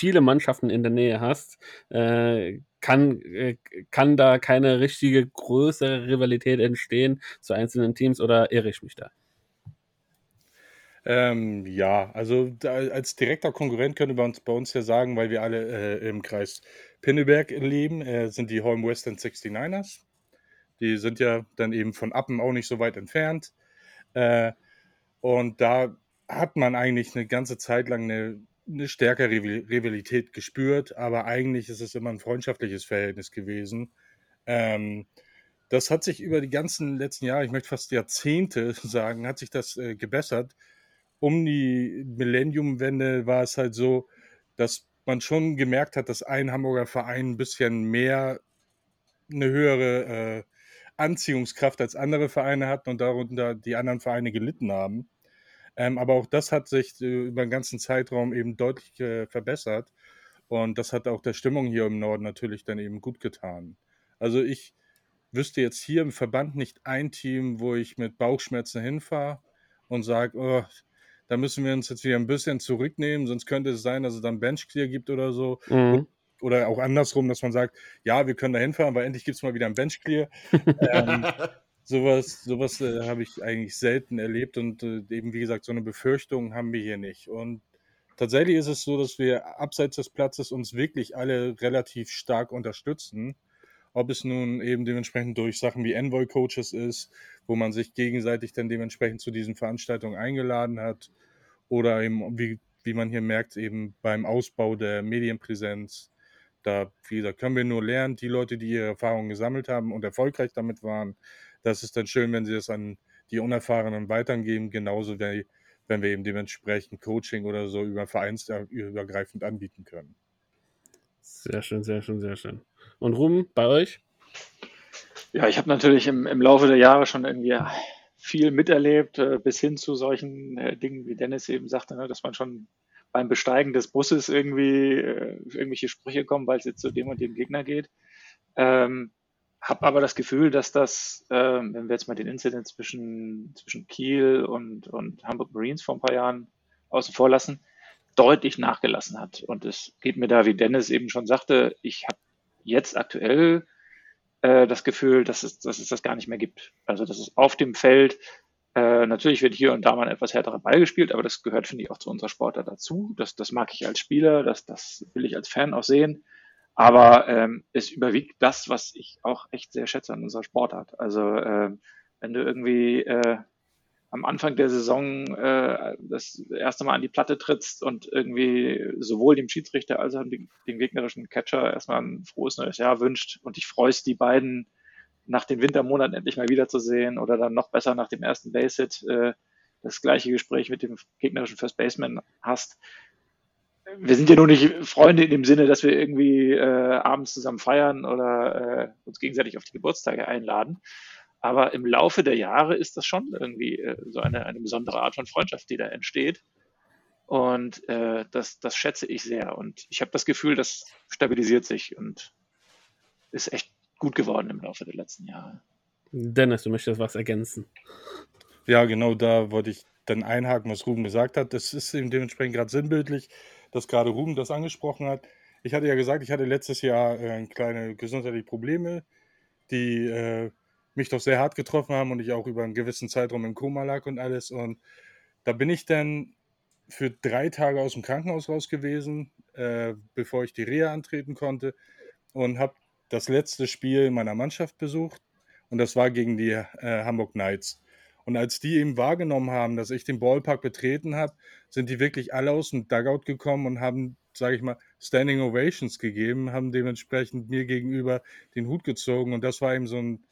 viele Mannschaften in der Nähe hast, äh, kann, äh, kann da keine richtige größere Rivalität entstehen zu einzelnen Teams oder irre ich mich da? Ähm, ja, also da, als direkter Konkurrent können wir uns bei uns ja sagen, weil wir alle äh, im Kreis Pinneberg leben, äh, sind die Holm Western 69ers. Die sind ja dann eben von Appen auch nicht so weit entfernt. Äh, und da hat man eigentlich eine ganze Zeit lang eine, eine stärkere Rival- Rivalität gespürt, aber eigentlich ist es immer ein freundschaftliches Verhältnis gewesen. Ähm, das hat sich über die ganzen letzten Jahre, ich möchte fast Jahrzehnte sagen, hat sich das äh, gebessert um die Millenniumwende war es halt so, dass man schon gemerkt hat, dass ein Hamburger Verein ein bisschen mehr eine höhere äh, Anziehungskraft als andere Vereine hatten und darunter die anderen Vereine gelitten haben. Ähm, aber auch das hat sich äh, über den ganzen Zeitraum eben deutlich äh, verbessert. Und das hat auch der Stimmung hier im Norden natürlich dann eben gut getan. Also ich wüsste jetzt hier im Verband nicht ein Team, wo ich mit Bauchschmerzen hinfahre und sage, oh, da müssen wir uns jetzt wieder ein bisschen zurücknehmen, sonst könnte es sein, dass es dann Benchclear gibt oder so. Mhm. Oder auch andersrum, dass man sagt, ja, wir können da hinfahren, weil endlich gibt es mal wieder ein Benchclear. ähm, sowas sowas äh, habe ich eigentlich selten erlebt und äh, eben, wie gesagt, so eine Befürchtung haben wir hier nicht. Und tatsächlich ist es so, dass wir abseits des Platzes uns wirklich alle relativ stark unterstützen. Ob es nun eben dementsprechend durch Sachen wie Envoy-Coaches ist, wo man sich gegenseitig dann dementsprechend zu diesen Veranstaltungen eingeladen hat, oder eben, wie, wie man hier merkt, eben beim Ausbau der Medienpräsenz. Da, wie gesagt, können wir nur lernen, die Leute, die ihre Erfahrungen gesammelt haben und erfolgreich damit waren. Das ist dann schön, wenn sie das an die Unerfahrenen weitergeben, genauso wie wenn wir eben dementsprechend Coaching oder so über vereinsübergreifend anbieten können. Sehr schön, sehr schön, sehr schön. Und Ruben, bei euch? Ja, ich habe natürlich im, im Laufe der Jahre schon irgendwie viel miterlebt, äh, bis hin zu solchen äh, Dingen, wie Dennis eben sagte, ne, dass man schon beim Besteigen des Busses irgendwie äh, irgendwelche Sprüche kommen, weil es jetzt zu dem und dem Gegner geht. Ähm, habe aber das Gefühl, dass das, äh, wenn wir jetzt mal den Incident zwischen, zwischen Kiel und, und Hamburg Marines vor ein paar Jahren außen vor lassen, deutlich nachgelassen hat. Und es geht mir da, wie Dennis eben schon sagte, ich habe jetzt aktuell äh, das Gefühl, dass es, dass es das gar nicht mehr gibt. Also dass es auf dem Feld, äh, natürlich wird hier und da mal ein etwas härterer Ball gespielt, aber das gehört, finde ich, auch zu unserer Sportler dazu. Das, das mag ich als Spieler, das, das will ich als Fan auch sehen. Aber ähm, es überwiegt das, was ich auch echt sehr schätze an unserer Sportart. Also äh, wenn du irgendwie äh, am Anfang der Saison äh, das erste Mal an die Platte trittst und irgendwie sowohl dem Schiedsrichter als auch dem, dem gegnerischen Catcher erstmal ein frohes neues Jahr wünscht und dich freust, die beiden nach den Wintermonaten endlich mal wiederzusehen oder dann noch besser nach dem ersten Base-Hit äh, das gleiche Gespräch mit dem gegnerischen First Baseman hast. Wir sind ja nur nicht Freunde in dem Sinne, dass wir irgendwie äh, abends zusammen feiern oder äh, uns gegenseitig auf die Geburtstage einladen. Aber im Laufe der Jahre ist das schon irgendwie äh, so eine, eine besondere Art von Freundschaft, die da entsteht. Und äh, das, das schätze ich sehr. Und ich habe das Gefühl, das stabilisiert sich und ist echt gut geworden im Laufe der letzten Jahre. Dennis, du möchtest was ergänzen. Ja, genau da wollte ich dann einhaken, was Ruben gesagt hat. Das ist eben dementsprechend gerade sinnbildlich, dass gerade Ruben das angesprochen hat. Ich hatte ja gesagt, ich hatte letztes Jahr äh, kleine gesundheitliche Probleme, die äh, mich doch sehr hart getroffen haben und ich auch über einen gewissen Zeitraum im Koma lag und alles. Und da bin ich dann für drei Tage aus dem Krankenhaus raus gewesen, äh, bevor ich die Reha antreten konnte und habe das letzte Spiel meiner Mannschaft besucht und das war gegen die äh, Hamburg Knights. Und als die eben wahrgenommen haben, dass ich den Ballpark betreten habe, sind die wirklich alle aus dem Dugout gekommen und haben, sage ich mal, Standing Ovations gegeben, haben dementsprechend mir gegenüber den Hut gezogen. Und das war eben so, ein,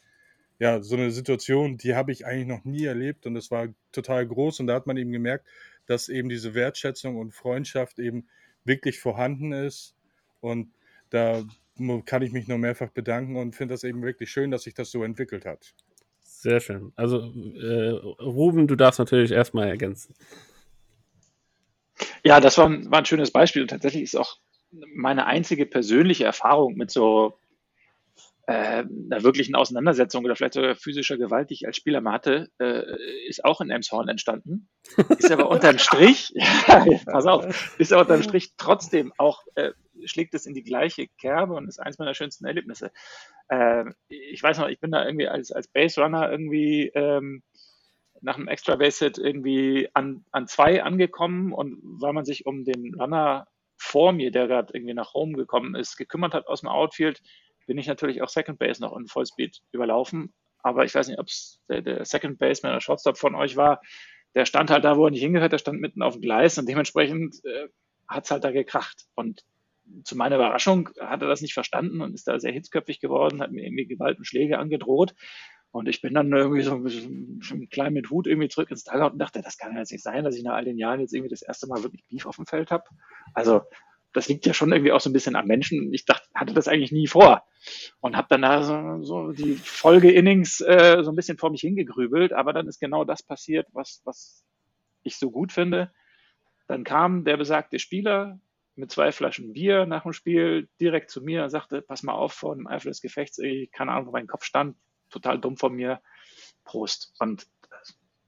ja, so eine Situation, die habe ich eigentlich noch nie erlebt und das war total groß. Und da hat man eben gemerkt, dass eben diese Wertschätzung und Freundschaft eben wirklich vorhanden ist. Und da kann ich mich nur mehrfach bedanken und finde das eben wirklich schön, dass sich das so entwickelt hat. Sehr schön. Also, äh, Ruben, du darfst natürlich erstmal ergänzen. Ja, das war ein, war ein schönes Beispiel. Und tatsächlich ist auch meine einzige persönliche Erfahrung mit so äh, einer wirklichen Auseinandersetzung oder vielleicht sogar physischer Gewalt, die ich als Spieler mal hatte, äh, ist auch in Emshorn entstanden. Ist aber unterm Strich, ja, pass auf, ist aber unterm Strich trotzdem auch äh, schlägt es in die gleiche Kerbe und ist eins meiner schönsten Erlebnisse. Ähm, ich weiß noch, ich bin da irgendwie als, als Base Runner irgendwie ähm, nach einem Extra Base Hit irgendwie an, an zwei angekommen und weil man sich um den Runner vor mir, der gerade irgendwie nach Home gekommen ist, gekümmert hat aus dem Outfield, bin ich natürlich auch Second Base noch in Vollspeed überlaufen. Aber ich weiß nicht, ob es der, der Second Baseman oder Shortstop von euch war. Der stand halt da, wo er nicht hingehört, der stand mitten auf dem Gleis und dementsprechend äh, hat es halt da gekracht. Und zu meiner Überraschung hat er das nicht verstanden und ist da sehr hitzköpfig geworden, hat mir irgendwie Gewalt und Schläge angedroht. Und ich bin dann irgendwie so ein bisschen klein mit Hut irgendwie zurück ins Dugout und dachte, das kann ja jetzt nicht sein, dass ich nach all den Jahren jetzt irgendwie das erste Mal wirklich Beef auf dem Feld habe. Also das liegt ja schon irgendwie auch so ein bisschen am Menschen. Ich dachte, hatte das eigentlich nie vor und habe dann da so, so die Folge-Innings äh, so ein bisschen vor mich hingegrübelt. Aber dann ist genau das passiert, was, was ich so gut finde. Dann kam der besagte Spieler, mit zwei Flaschen Bier nach dem Spiel direkt zu mir und sagte, pass mal auf vor dem Eifer des Gefechts, ich keine Ahnung, wo mein Kopf stand, total dumm von mir, Prost. Und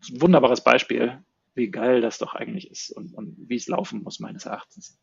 ein wunderbares Beispiel, wie geil das doch eigentlich ist und, und wie es laufen muss, meines Erachtens.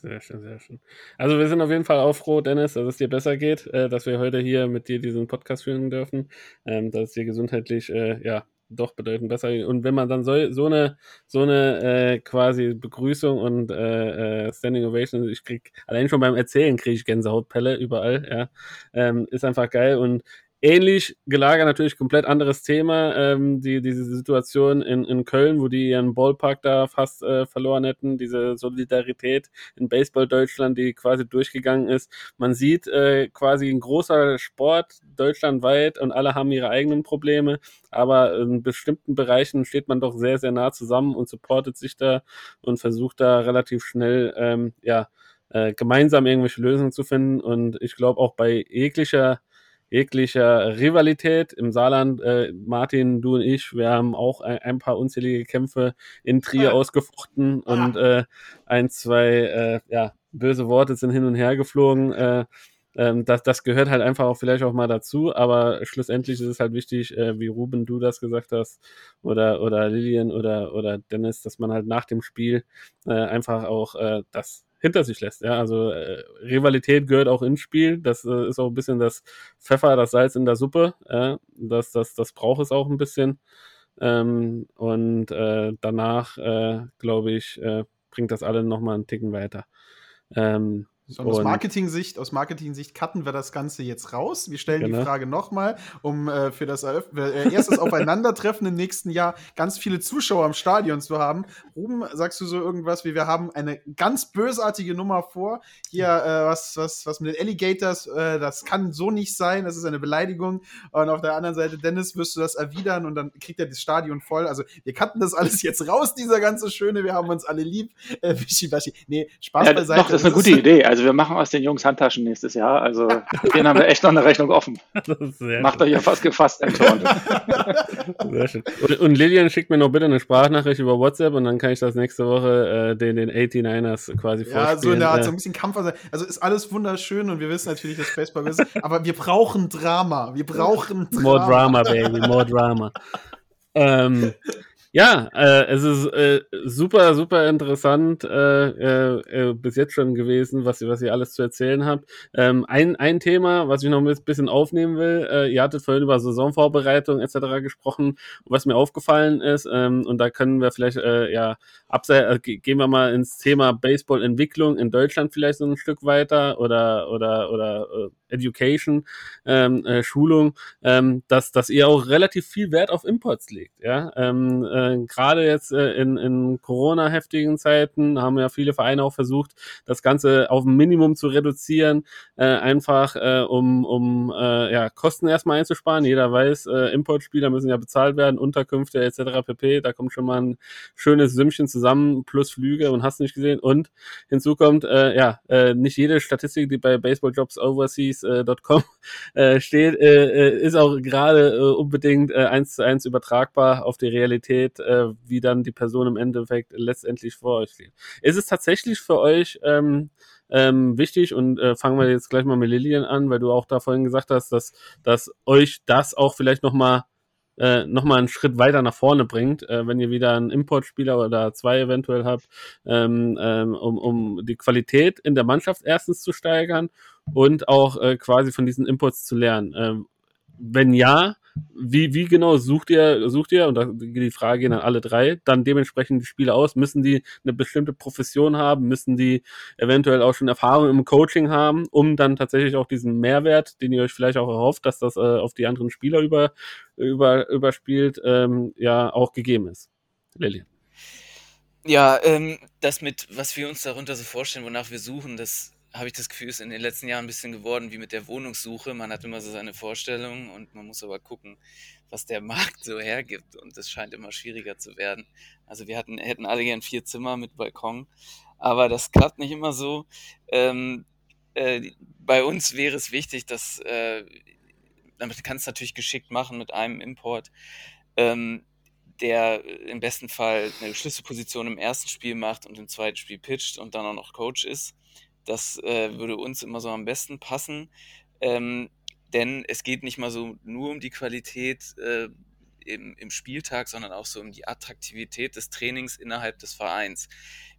Sehr schön, sehr schön. Also wir sind auf jeden Fall auch froh, Dennis, dass es dir besser geht, äh, dass wir heute hier mit dir diesen Podcast führen dürfen, ähm, dass es dir gesundheitlich äh, ja doch bedeutend besser. Und wenn man dann so, so eine, so eine äh, quasi Begrüßung und äh, äh, Standing Ovation, ich krieg, allein schon beim Erzählen kriege ich Gänsehautpelle überall, ja, ähm, ist einfach geil und Ähnlich gelagert natürlich komplett anderes Thema, ähm, die, diese Situation in, in Köln, wo die ihren Ballpark da fast äh, verloren hätten, diese Solidarität in Baseball Deutschland, die quasi durchgegangen ist. Man sieht äh, quasi ein großer Sport deutschlandweit und alle haben ihre eigenen Probleme, aber in bestimmten Bereichen steht man doch sehr, sehr nah zusammen und supportet sich da und versucht da relativ schnell, ähm, ja, äh, gemeinsam irgendwelche Lösungen zu finden. Und ich glaube auch bei jeglicher jeglicher Rivalität. Im Saarland, äh, Martin, du und ich, wir haben auch ein, ein paar unzählige Kämpfe in Trier ah. ausgefochten ah. und äh, ein, zwei äh, ja, böse Worte sind hin und her geflogen. Äh, ähm, das, das gehört halt einfach auch vielleicht auch mal dazu, aber schlussendlich ist es halt wichtig, äh, wie Ruben du das gesagt hast, oder, oder Lilian oder, oder Dennis, dass man halt nach dem Spiel äh, einfach auch äh, das hinter sich lässt. Ja, also äh, Rivalität gehört auch ins Spiel. Das äh, ist auch ein bisschen das Pfeffer, das Salz in der Suppe. Ja, das, das, das braucht es auch ein bisschen. Ähm, und äh, danach, äh, glaube ich, äh, bringt das alle nochmal einen Ticken weiter. Ähm, Und aus Marketing-Sicht, aus Marketing-Sicht cutten wir das Ganze jetzt raus. Wir stellen genau. die Frage nochmal, um äh, für das Eröff äh, erstes Aufeinandertreffen im nächsten Jahr ganz viele Zuschauer im Stadion zu haben. Ruben, sagst du so irgendwas wie, wir haben eine ganz bösartige Nummer vor. Hier, äh, was, was, was mit den Alligators, äh, das kann so nicht sein, das ist eine Beleidigung. Und auf der anderen Seite, Dennis, wirst du das erwidern und dann kriegt er das Stadion voll. Also wir cutten das alles jetzt raus, dieser ganze Schöne, wir haben uns alle lieb. Äh, Wischi, Nee, Spaß ja, beiseite. Doch, das ist eine gute Idee. Also wir machen aus den Jungs Handtaschen nächstes Jahr. Also denen haben wir echt noch eine Rechnung offen. Macht euch ja fast gefasst, Anton. Sehr schön. Und, und, Lilian schickt mir noch bitte eine Sprachnachricht über WhatsApp und dann kann ich das nächste Woche äh, den, den 89ers quasi vorstellen. Ja, so in der Art, so ein bisschen Kampf. Also ist alles wunderschön und wir wissen natürlich, dass Baseball ist, aber wir brauchen Drama. Wir brauchen Drama. More Drama, Baby, more Drama. ähm, ja, äh, es ist äh, super, super interessant äh, äh, äh, bis jetzt schon gewesen, was, was ihr alles zu erzählen habt. Ähm, ein, ein Thema, was ich noch ein bisschen aufnehmen will, äh, ihr hattet vorhin über Saisonvorbereitung etc. gesprochen, was mir aufgefallen ist, ähm, und da können wir vielleicht, äh, ja, abse äh, gehen wir mal ins Thema Baseball-Entwicklung in Deutschland vielleicht so ein Stück weiter oder, oder, oder äh, Education, ähm, äh, Schulung, ähm, dass, dass ihr auch relativ viel Wert auf Imports legt. Ja? Ähm, äh, Gerade jetzt äh, in, in Corona-heftigen Zeiten haben ja viele Vereine auch versucht, das Ganze auf ein Minimum zu reduzieren, äh, einfach äh, um, um äh, ja, Kosten erstmal einzusparen. Jeder weiß, äh, Importspieler müssen ja bezahlt werden, Unterkünfte etc. pp. Da kommt schon mal ein schönes Sümmchen zusammen, plus Flüge und hast nicht gesehen. Und hinzu kommt, äh, ja, äh, nicht jede Statistik, die bei Baseball Jobs Overseas Comics.com äh, äh, steht, äh, äh, ist auch gerade äh, unbedingt äh, eins zu eins übertragbar auf die Realität, äh, wie dann die Person im Endeffekt letztendlich vor euch steht. Ist es tatsächlich für euch ähm, ähm, wichtig und äh, fangen wir jetzt gleich mal mit Lillian an, weil du auch da vorhin gesagt hast, dass, dass euch das auch vielleicht nochmal äh, nochmal einen Schritt weiter nach vorne bringt, äh, wenn ihr wieder einen Importspieler oder zwei eventuell habt, ähm, ähm, um, um die Qualität in der Mannschaft erstens zu steigern und auch äh, quasi von diesen Imports zu lernen. Ähm, wenn ja, wie, wie genau sucht ihr, sucht ihr, und da geht die Frage an alle drei, dann dementsprechend die Spieler aus? Müssen die eine bestimmte Profession haben? Müssen die eventuell auch schon Erfahrung im Coaching haben, um dann tatsächlich auch diesen Mehrwert, den ihr euch vielleicht auch erhofft, dass das äh, auf die anderen Spieler über, über, überspielt, ähm, ja auch gegeben ist? Lilly. Ja, ähm, das mit, was wir uns darunter so vorstellen, wonach wir suchen, das habe ich das Gefühl, ist in den letzten Jahren ein bisschen geworden wie mit der Wohnungssuche. Man hat immer so seine Vorstellungen und man muss aber gucken, was der Markt so hergibt. Und das scheint immer schwieriger zu werden. Also wir hatten, hätten alle gern vier Zimmer mit Balkon, aber das klappt nicht immer so. Ähm, äh, bei uns wäre es wichtig, dass, äh, damit kannst du natürlich geschickt machen mit einem Import, ähm, der im besten Fall eine Schlüsselposition im ersten Spiel macht und im zweiten Spiel pitcht und dann auch noch Coach ist das äh, würde uns immer so am besten passen. Ähm, denn es geht nicht mal so nur um die Qualität äh, im, im, Spieltag, sondern auch so um die Attraktivität des Trainings innerhalb des Vereins.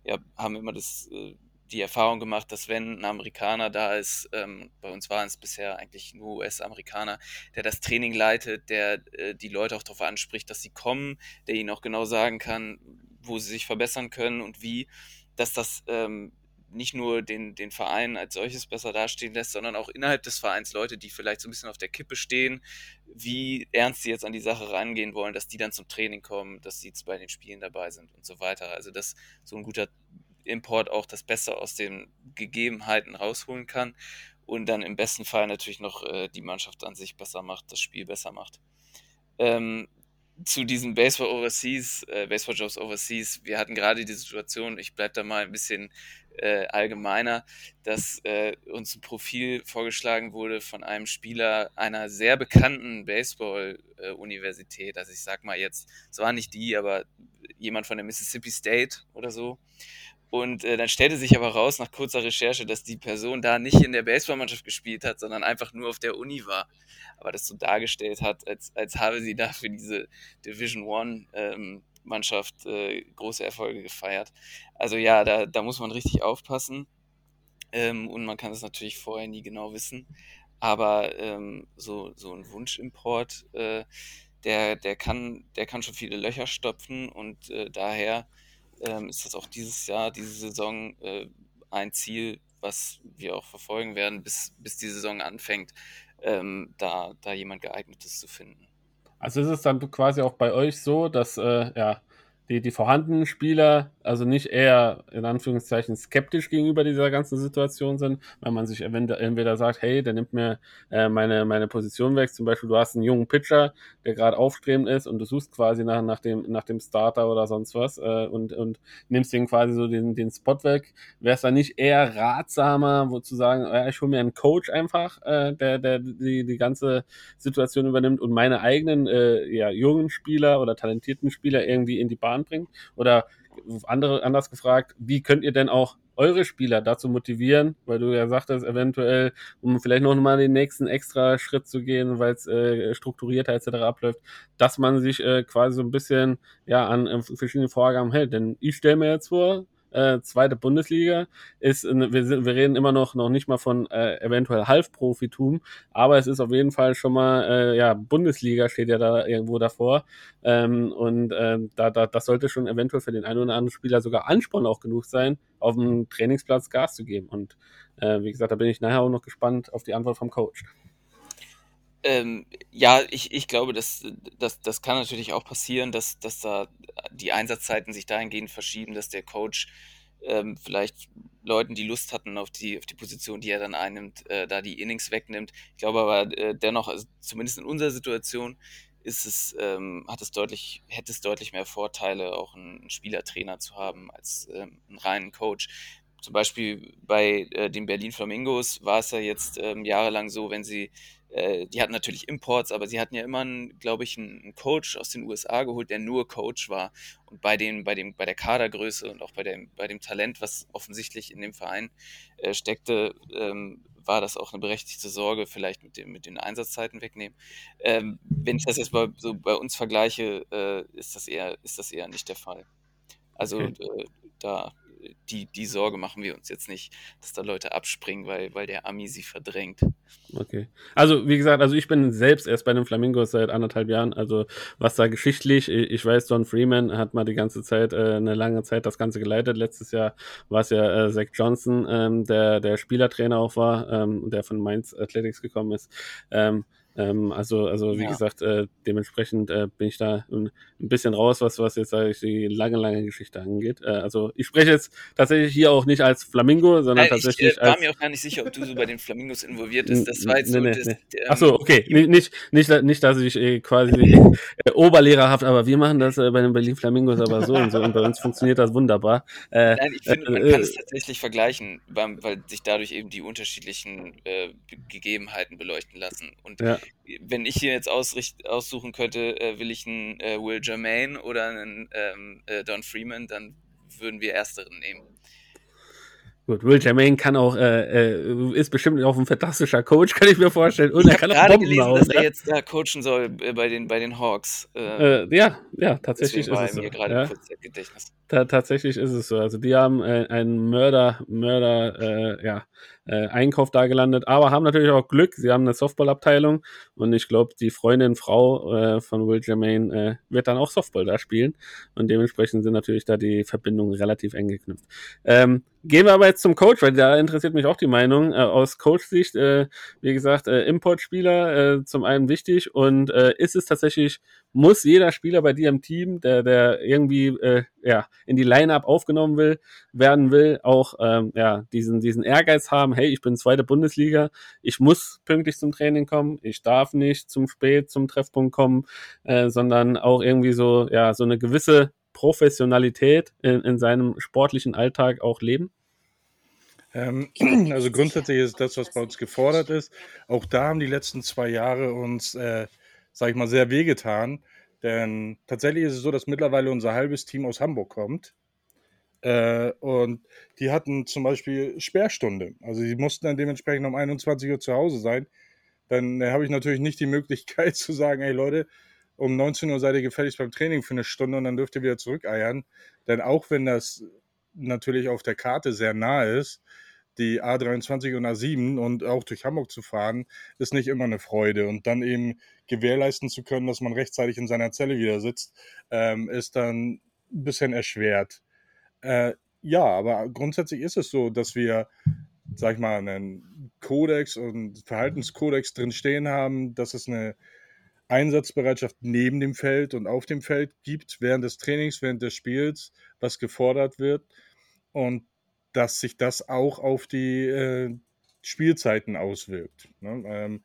Wir haben immer das, äh, die Erfahrung gemacht, dass wenn ein Amerikaner da ist, ähm, bei uns waren es bisher eigentlich nur US-Amerikaner, der das Training leitet, der äh, die Leute auch darauf anspricht, dass sie kommen, der ihnen auch genau sagen kann, wo sie sich verbessern können und wie, dass das ähm, nicht nur den, den Verein als solches besser dastehen lässt, sondern auch innerhalb des Vereins Leute, die vielleicht so ein bisschen auf der Kippe stehen, wie ernst sie jetzt an die Sache rangehen wollen, dass die dann zum Training kommen, dass sie bei den Spielen dabei sind und so weiter. Also dass so ein guter Import auch das Beste aus den Gegebenheiten rausholen kann und dann im besten Fall natürlich noch äh, die Mannschaft an sich besser macht, das Spiel besser macht. Ähm, zu diesen Baseball Overseas, äh, Baseball Jobs Overseas, wir hatten gerade die Situation, ich bleibe da mal ein bisschen äh, allgemeiner, dass äh, uns ein Profil vorgeschlagen wurde von einem Spieler einer sehr bekannten Baseball-Universität. also ich sag mal jetzt, es war nicht die, aber jemand von der Mississippi State oder so. Und äh, dann stellte sich aber raus nach kurzer Recherche, dass die Person da nicht in der Baseballmannschaft gespielt hat, sondern einfach nur auf der Uni war. Aber das so dargestellt hat, als, als habe sie da für diese Division One ähm, Mannschaft äh, große Erfolge gefeiert. Also ja, da, da muss man richtig aufpassen. Ähm, und man kann es natürlich vorher nie genau wissen. Aber ähm, so, so ein Wunschimport, äh, der, der, kann, der kann schon viele Löcher stopfen und äh, daher ähm, ist das auch dieses Jahr, diese Saison äh, ein Ziel, was wir auch verfolgen werden, bis, bis die Saison anfängt, ähm, da, da jemand geeignetes zu finden. Also ist es dann quasi auch bei euch so, dass äh, ja, die, die vorhandenen Spieler also nicht eher in Anführungszeichen skeptisch gegenüber dieser ganzen Situation sind, weil man sich entweder sagt, hey, der nimmt mir äh, meine, meine Position weg. Zum Beispiel, du hast einen jungen Pitcher, der gerade aufstrebend ist und du suchst quasi nach, nach, dem, nach dem Starter oder sonst was äh, und, und nimmst den quasi so den, den Spot weg. Wäre es dann nicht eher ratsamer, wo zu sagen, ja, ich hole mir einen Coach einfach, äh, der, der die, die ganze Situation übernimmt und meine eigenen äh, ja, jungen Spieler oder talentierten Spieler irgendwie in die Bahn bringt? Oder andere, anders gefragt, wie könnt ihr denn auch eure Spieler dazu motivieren, weil du ja sagtest, eventuell, um vielleicht noch mal den nächsten extra Schritt zu gehen, weil es äh, strukturierter etc. abläuft, dass man sich äh, quasi so ein bisschen ja an äh, verschiedene Vorgaben hält. Denn ich stelle mir jetzt vor, äh, zweite Bundesliga ist, wir, sind, wir reden immer noch, noch nicht mal von äh, eventuell Halbprofitum, aber es ist auf jeden Fall schon mal, äh, ja, Bundesliga steht ja da irgendwo davor ähm, und äh, da, da, das sollte schon eventuell für den einen oder anderen Spieler sogar Ansporn auch genug sein, auf dem Trainingsplatz Gas zu geben und äh, wie gesagt, da bin ich nachher auch noch gespannt auf die Antwort vom Coach. Ähm, ja, ich, ich glaube, das, das, das kann natürlich auch passieren, dass, dass da die Einsatzzeiten sich dahingehend verschieben, dass der Coach ähm, vielleicht Leuten, die Lust hatten auf die, auf die Position, die er dann einnimmt, äh, da die Innings wegnimmt. Ich glaube aber äh, dennoch, also zumindest in unserer Situation, ist es, ähm, hat es deutlich, hätte es deutlich mehr Vorteile, auch einen Spielertrainer zu haben, als ähm, einen reinen Coach. Zum Beispiel bei äh, den Berlin Flamingos war es ja jetzt ähm, jahrelang so, wenn sie äh, die hatten natürlich Imports, aber sie hatten ja immer, glaube ich, einen Coach aus den USA geholt, der nur Coach war. Und bei, den, bei, dem, bei der Kadergröße und auch bei dem, bei dem Talent, was offensichtlich in dem Verein äh, steckte, ähm, war das auch eine berechtigte Sorge, vielleicht mit, dem, mit den Einsatzzeiten wegnehmen. Ähm, wenn ich das jetzt bei, so bei uns vergleiche, äh, ist, das eher, ist das eher nicht der Fall. Also okay. äh, da die, die Sorge machen wir uns jetzt nicht, dass da Leute abspringen, weil, weil der Ami sie verdrängt. Okay. Also, wie gesagt, also ich bin selbst erst bei den Flamingos seit anderthalb Jahren. Also, was da geschichtlich, ich weiß, Don Freeman hat mal die ganze Zeit, äh, eine lange Zeit das Ganze geleitet. Letztes Jahr war es ja äh, Zach Johnson, ähm, der der Spielertrainer auch war, ähm, der von Mainz Athletics gekommen ist. Ähm, ähm, also, also wie ja. gesagt, äh, dementsprechend äh, bin ich da ein, ein, bisschen raus, was, was jetzt sage ich, die lange, lange Geschichte angeht. Äh, also ich spreche jetzt tatsächlich hier auch nicht als Flamingo, sondern Nein, tatsächlich ich äh, war als, mir auch gar nicht sicher, ob du so bei den Flamingos involviert bist. Das war jetzt nee, so. Nee, das, nee. Ähm, Achso, okay. Nicht, nicht, nicht, dass ich äh, quasi äh, oberlehrerhaft, aber wir machen das äh, bei den Berlin Flamingos aber so und so und bei uns funktioniert das wunderbar. Äh, Nein, ich finde, man kann es tatsächlich vergleichen, weil, weil, sich dadurch eben die unterschiedlichen Gegebenheiten beleuchten lassen. Und ja wenn ich hier jetzt aussuchen könnte, äh, will ich einen äh, Will Germain oder einen ähm, äh, Don Freeman, dann würden wir ersteren nehmen. Gut, Will Jermaine kann auch, äh, äh, ist bestimmt auch ein fantastischer Coach, kann ich mir vorstellen. Und ich er kann auch Bomben gelesen, hauen, dass er jetzt da coachen soll äh, bei den, bei den Hawks. Ja, ja, tatsächlich ist es so. Ja. Ta tatsächlich ist es so. Also die haben einen Mörder, Mörder, ja, Einkauf da gelandet, aber haben natürlich auch Glück. Sie haben eine Softball-Abteilung und ich glaube, die Freundin, Frau von Will Jermaine wird dann auch Softball da spielen und dementsprechend sind natürlich da die Verbindungen relativ eng geknüpft. Ähm, Gehen wir aber jetzt zum Coach, weil da interessiert mich auch die Meinung. Äh, aus Coach-Sicht, äh, wie gesagt, äh, Importspieler äh, zum einen wichtig und äh, ist es tatsächlich, muss jeder Spieler bei dir im Team, der, der irgendwie äh, ja, in die Line-Up aufgenommen will, werden will, auch ähm, ja, diesen, diesen Ehrgeiz haben, hey, ich bin zweite Bundesliga, ich muss pünktlich zum Training kommen, ich darf nicht zum Spät zum Treffpunkt kommen, äh, sondern auch irgendwie so, ja, so eine gewisse Professionalität in, in seinem sportlichen Alltag auch leben? Ähm, also grundsätzlich ist das, was bei uns gefordert ist. Auch da haben die letzten zwei Jahre uns, äh, sag ich mal, sehr wehgetan. Denn tatsächlich ist es so, dass mittlerweile unser halbes Team aus Hamburg kommt. Äh, und die hatten zum Beispiel Sperrstunde. Also die mussten dann dementsprechend um 21 Uhr zu Hause sein. Dann äh, habe ich natürlich nicht die Möglichkeit zu sagen, hey Leute, um 19 Uhr seid ihr gefälligst beim Training für eine Stunde und dann dürft ihr wieder zurückeiern. Denn auch wenn das natürlich auf der Karte sehr nah ist, die A23 und A7 und auch durch Hamburg zu fahren, ist nicht immer eine Freude. Und dann eben gewährleisten zu können, dass man rechtzeitig in seiner Zelle wieder sitzt, ähm, ist dann ein bisschen erschwert. Äh, ja, aber grundsätzlich ist es so, dass wir sag ich mal, einen Kodex und Verhaltenskodex drin stehen haben, dass es eine Einsatzbereitschaft neben dem Feld und auf dem Feld gibt, während des Trainings, während des Spiels, was gefordert wird. Und dass sich das auch auf die äh, Spielzeiten auswirkt. Ne? Ähm,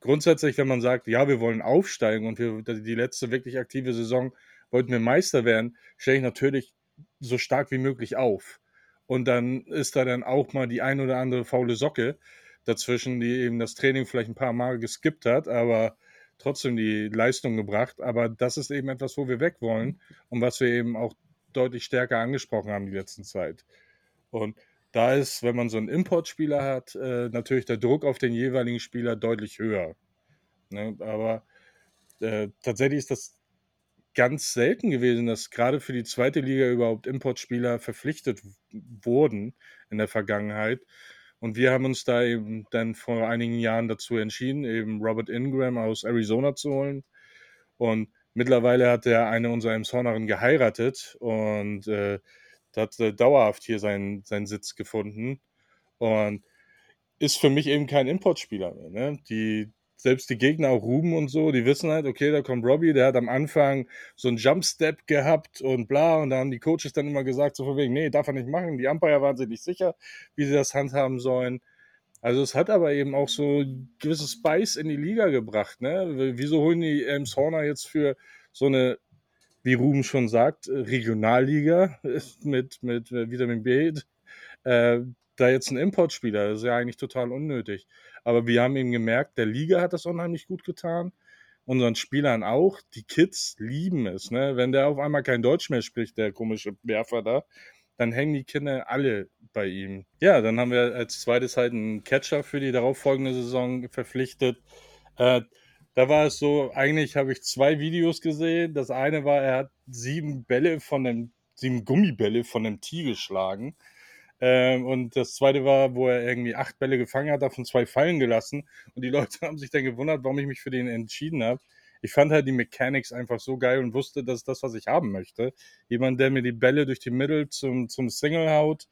grundsätzlich, wenn man sagt, ja, wir wollen aufsteigen und wir die letzte wirklich aktive Saison wollten wir Meister werden, stelle ich natürlich so stark wie möglich auf. Und dann ist da dann auch mal die ein oder andere faule Socke dazwischen, die eben das Training vielleicht ein paar Mal geskippt hat, aber trotzdem die Leistung gebracht. Aber das ist eben etwas, wo wir weg wollen und was wir eben auch deutlich stärker angesprochen haben die letzten Zeit. Und da ist, wenn man so einen Importspieler hat, äh, natürlich der Druck auf den jeweiligen Spieler deutlich höher. Ne? Aber äh, tatsächlich ist das ganz selten gewesen, dass gerade für die zweite Liga überhaupt Importspieler verpflichtet wurden in der Vergangenheit. Und wir haben uns da eben dann vor einigen Jahren dazu entschieden, eben Robert Ingram aus Arizona zu holen. Und mittlerweile hat er eine unserer Emshornerin geheiratet und äh, hat äh, dauerhaft hier seinen, seinen Sitz gefunden. Und ist für mich eben kein Importspieler mehr. Ne? Die, selbst die Gegner, auch Ruben und so, die wissen halt, okay, da kommt Robbie, der hat am Anfang so einen Jumpstep gehabt und bla, und da haben die Coaches dann immer gesagt, so von wegen, nee, darf er nicht machen. Die Umpire waren sich nicht sicher, wie sie das handhaben sollen. Also es hat aber eben auch so gewisses Spice in die Liga gebracht, ne? Wieso holen die Elms Horner jetzt für so eine, wie Ruben schon sagt, Regionalliga mit, mit Vitamin B, äh, da jetzt ein Importspieler, das ist ja eigentlich total unnötig. Aber wir haben eben gemerkt, der Liga hat das unheimlich gut getan. Unseren Spielern auch. Die Kids lieben es. Ne? Wenn der auf einmal kein Deutsch mehr spricht, der komische Werfer da, dann hängen die Kinder alle bei ihm. Ja, dann haben wir als zweites halt einen Catcher für die darauffolgende Saison verpflichtet. Äh, da war es so, eigentlich habe ich zwei Videos gesehen. Das eine war, er hat sieben Bälle von einem, sieben Gummibälle von einem Tee geschlagen. Ähm, und das zweite war, wo er irgendwie acht Bälle gefangen hat, davon zwei fallen gelassen. Und die Leute haben sich dann gewundert, warum ich mich für den entschieden habe. Ich fand halt die Mechanics einfach so geil und wusste, das ist das, was ich haben möchte. Jemand, der mir die Bälle durch die Mittel zum, zum Single haut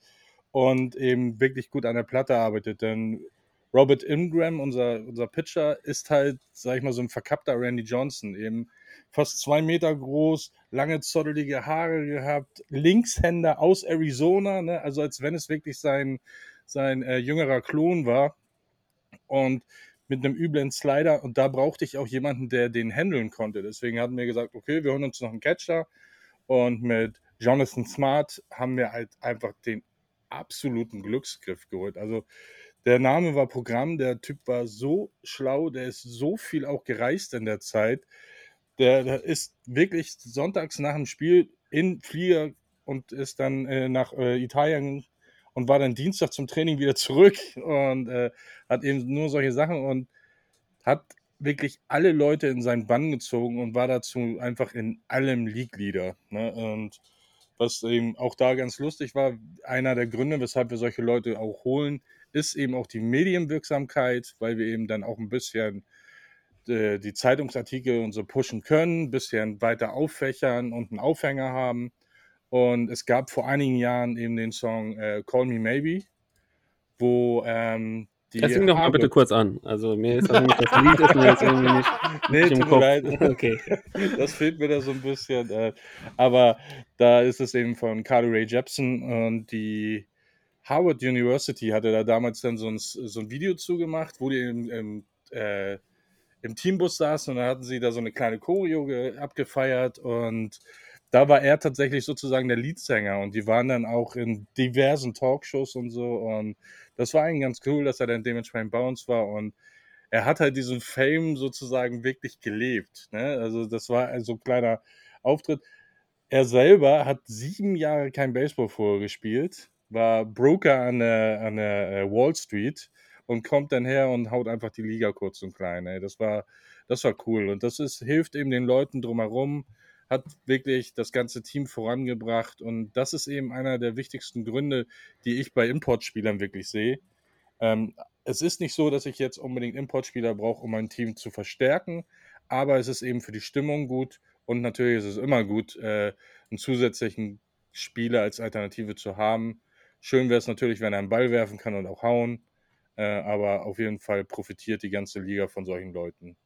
und eben wirklich gut an der Platte arbeitet. Denn Robert Ingram, unser, unser Pitcher, ist halt, sag ich mal, so ein verkappter Randy Johnson. Eben fast zwei Meter groß, lange zottelige Haare gehabt, Linkshänder aus Arizona, ne? also als wenn es wirklich sein, sein äh, jüngerer Klon war. Und mit einem üblen Slider und da brauchte ich auch jemanden, der den handeln konnte. Deswegen hatten wir gesagt, okay, wir holen uns noch einen Catcher und mit Jonathan Smart haben wir halt einfach den absoluten Glücksgriff geholt. Also der Name war Programm, der Typ war so schlau, der ist so viel auch gereist in der Zeit. Der, der ist wirklich sonntags nach dem Spiel in Flieger und ist dann äh, nach äh, Italien und war dann Dienstag zum Training wieder zurück und äh, hat eben nur solche Sachen und hat wirklich alle Leute in seinen Bann gezogen und war dazu einfach in allem League-Leader. Ne? Und was eben auch da ganz lustig war, einer der Gründe, weshalb wir solche Leute auch holen, ist eben auch die Medienwirksamkeit, weil wir eben dann auch ein bisschen äh, die Zeitungsartikel und so pushen können, ein bisschen weiter auffächern und einen Aufhänger haben. Und es gab vor einigen Jahren eben den Song äh, Call Me Maybe, wo ähm, die. Das fing doch mal bitte kurz an. Also mir ist das, nicht, das Lied ist mir jetzt irgendwie nicht, nee, nicht im Kopf. Leid. Okay. Das fehlt mir da so ein bisschen. Äh, aber da ist es eben von Carly Ray Jepsen und die Harvard University hatte da damals dann so ein, so ein Video zugemacht, wo die im, im, äh, im Teambus saßen und dann hatten sie da so eine kleine Choreo abgefeiert und da war er tatsächlich sozusagen der Leadsänger und die waren dann auch in diversen Talkshows und so und das war eigentlich ganz cool, dass er dann dementsprechend bei uns war und er hat halt diesen Fame sozusagen wirklich gelebt. Ne? Also das war so ein kleiner Auftritt. Er selber hat sieben Jahre kein Baseball vorher gespielt, war Broker an der, an der äh, Wall Street und kommt dann her und haut einfach die Liga kurz und klein. Ey. Das war, das war cool und das ist, hilft eben den Leuten drumherum, hat wirklich das ganze Team vorangebracht und das ist eben einer der wichtigsten Gründe, die ich bei Importspielern wirklich sehe. Ähm, es ist nicht so, dass ich jetzt unbedingt Importspieler brauche, um mein Team zu verstärken, aber es ist eben für die Stimmung gut und natürlich ist es immer gut, äh, einen zusätzlichen Spieler als Alternative zu haben Schön wäre es natürlich, wenn er einen Ball werfen kann und auch hauen. Äh, aber auf jeden Fall profitiert die ganze Liga von solchen Leuten.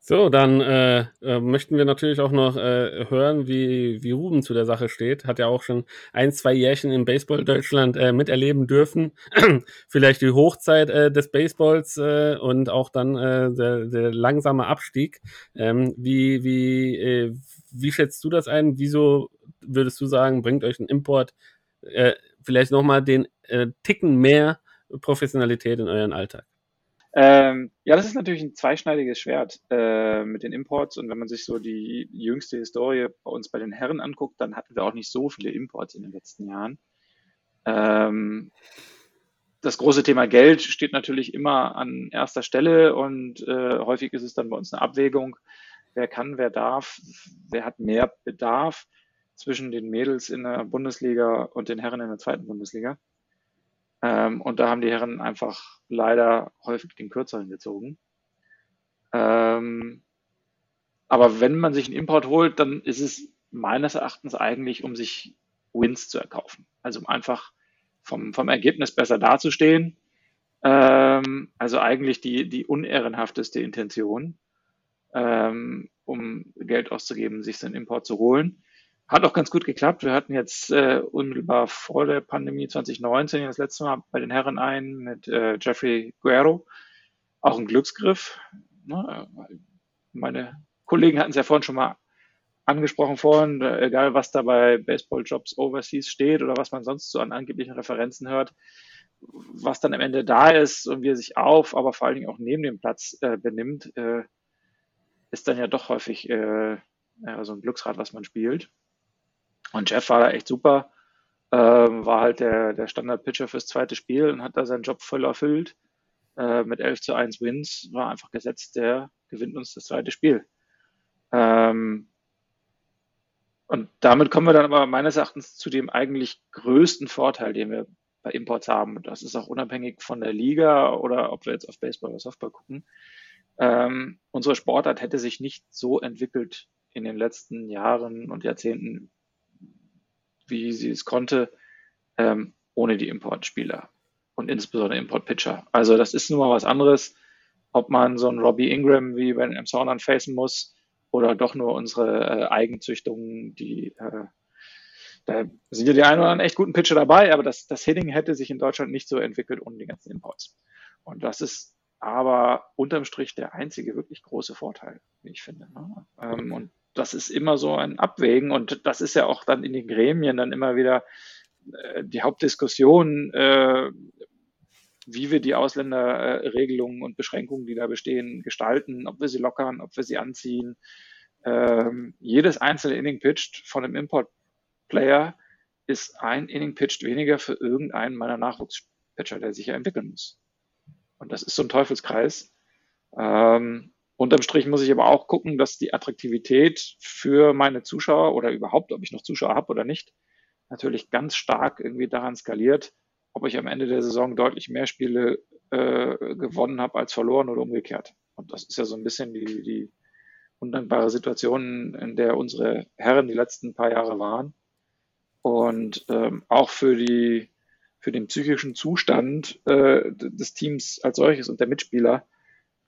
So, dann äh, äh, möchten wir natürlich auch noch äh, hören, wie, wie Ruben zu der Sache steht. Hat ja auch schon ein, zwei Jährchen im Baseball Deutschland äh, miterleben dürfen. Vielleicht die Hochzeit äh, des Baseballs äh, und auch dann äh, der, der langsame Abstieg. Ähm, wie, wie, äh, wie schätzt du das ein? Wieso würdest du sagen, bringt euch ein Import äh, vielleicht nochmal den äh, Ticken mehr Professionalität in euren Alltag? Ähm, ja, das ist natürlich ein zweischneidiges Schwert äh, mit den Imports. Und wenn man sich so die jüngste Historie bei uns bei den Herren anguckt, dann hatten wir auch nicht so viele Imports in den letzten Jahren. Ähm, das große Thema Geld steht natürlich immer an erster Stelle und äh, häufig ist es dann bei uns eine Abwägung, wer kann, wer darf, wer hat mehr Bedarf zwischen den Mädels in der Bundesliga und den Herren in der zweiten Bundesliga. Ähm, und da haben die Herren einfach leider häufig den kürzeren gezogen. Ähm, aber wenn man sich einen Import holt, dann ist es meines Erachtens eigentlich, um sich Wins zu erkaufen. Also um einfach vom, vom Ergebnis besser dazustehen. Ähm, also eigentlich die, die unehrenhafteste Intention, ähm, um Geld auszugeben, sich so einen Import zu holen. Hat auch ganz gut geklappt. Wir hatten jetzt äh, unmittelbar vor der Pandemie 2019 das letzte Mal bei den Herren ein mit äh, Jeffrey Guerrero. Auch ein Glücksgriff. Ne? Meine Kollegen hatten es ja vorhin schon mal angesprochen vorhin, äh, egal was da bei Baseball Jobs Overseas steht oder was man sonst so an angeblichen Referenzen hört, was dann am Ende da ist und wie er sich auf, aber vor allen Dingen auch neben dem Platz äh, benimmt, äh, ist dann ja doch häufig äh, so ein Glücksrad, was man spielt. Und Jeff war da echt super. Ähm, war halt der, der Standard-Pitcher fürs zweite Spiel und hat da seinen Job voll erfüllt. Äh, mit 11 zu 1 Wins war einfach gesetzt, der gewinnt uns das zweite Spiel. Ähm, und damit kommen wir dann aber meines Erachtens zu dem eigentlich größten Vorteil, den wir bei Imports haben. Und das ist auch unabhängig von der Liga oder ob wir jetzt auf Baseball oder Softball gucken. Ähm, unsere Sportart hätte sich nicht so entwickelt in den letzten Jahren und Jahrzehnten, wie sie es konnte, ähm, ohne die Importspieler und insbesondere Import-Pitcher. Also das ist nun mal was anderes, ob man so einen Robbie Ingram wie bei den Saunern facen muss oder doch nur unsere äh, Eigenzüchtungen, die äh, da sind ja die einen oder anderen echt guten Pitcher dabei, aber das, das Hitting hätte sich in Deutschland nicht so entwickelt ohne die ganzen Imports. Und das ist aber unterm Strich der einzige wirklich große Vorteil, wie ich finde. Ne? Ähm, und das ist immer so ein Abwägen und das ist ja auch dann in den Gremien dann immer wieder äh, die Hauptdiskussion, äh, wie wir die Ausländerregelungen und Beschränkungen, die da bestehen, gestalten, ob wir sie lockern, ob wir sie anziehen. Ähm, jedes einzelne Inning pitched von einem Import-Player ist ein Inning pitched weniger für irgendeinen meiner Nachwuchspitcher, der sich ja entwickeln muss. Und das ist so ein Teufelskreis. Ähm, Unterm Strich muss ich aber auch gucken, dass die Attraktivität für meine Zuschauer oder überhaupt, ob ich noch Zuschauer habe oder nicht, natürlich ganz stark irgendwie daran skaliert, ob ich am Ende der Saison deutlich mehr Spiele äh, gewonnen habe als verloren oder umgekehrt. Und das ist ja so ein bisschen die, die undankbare Situation, in der unsere Herren die letzten paar Jahre waren. Und ähm, auch für die für den psychischen Zustand äh, des Teams als solches und der Mitspieler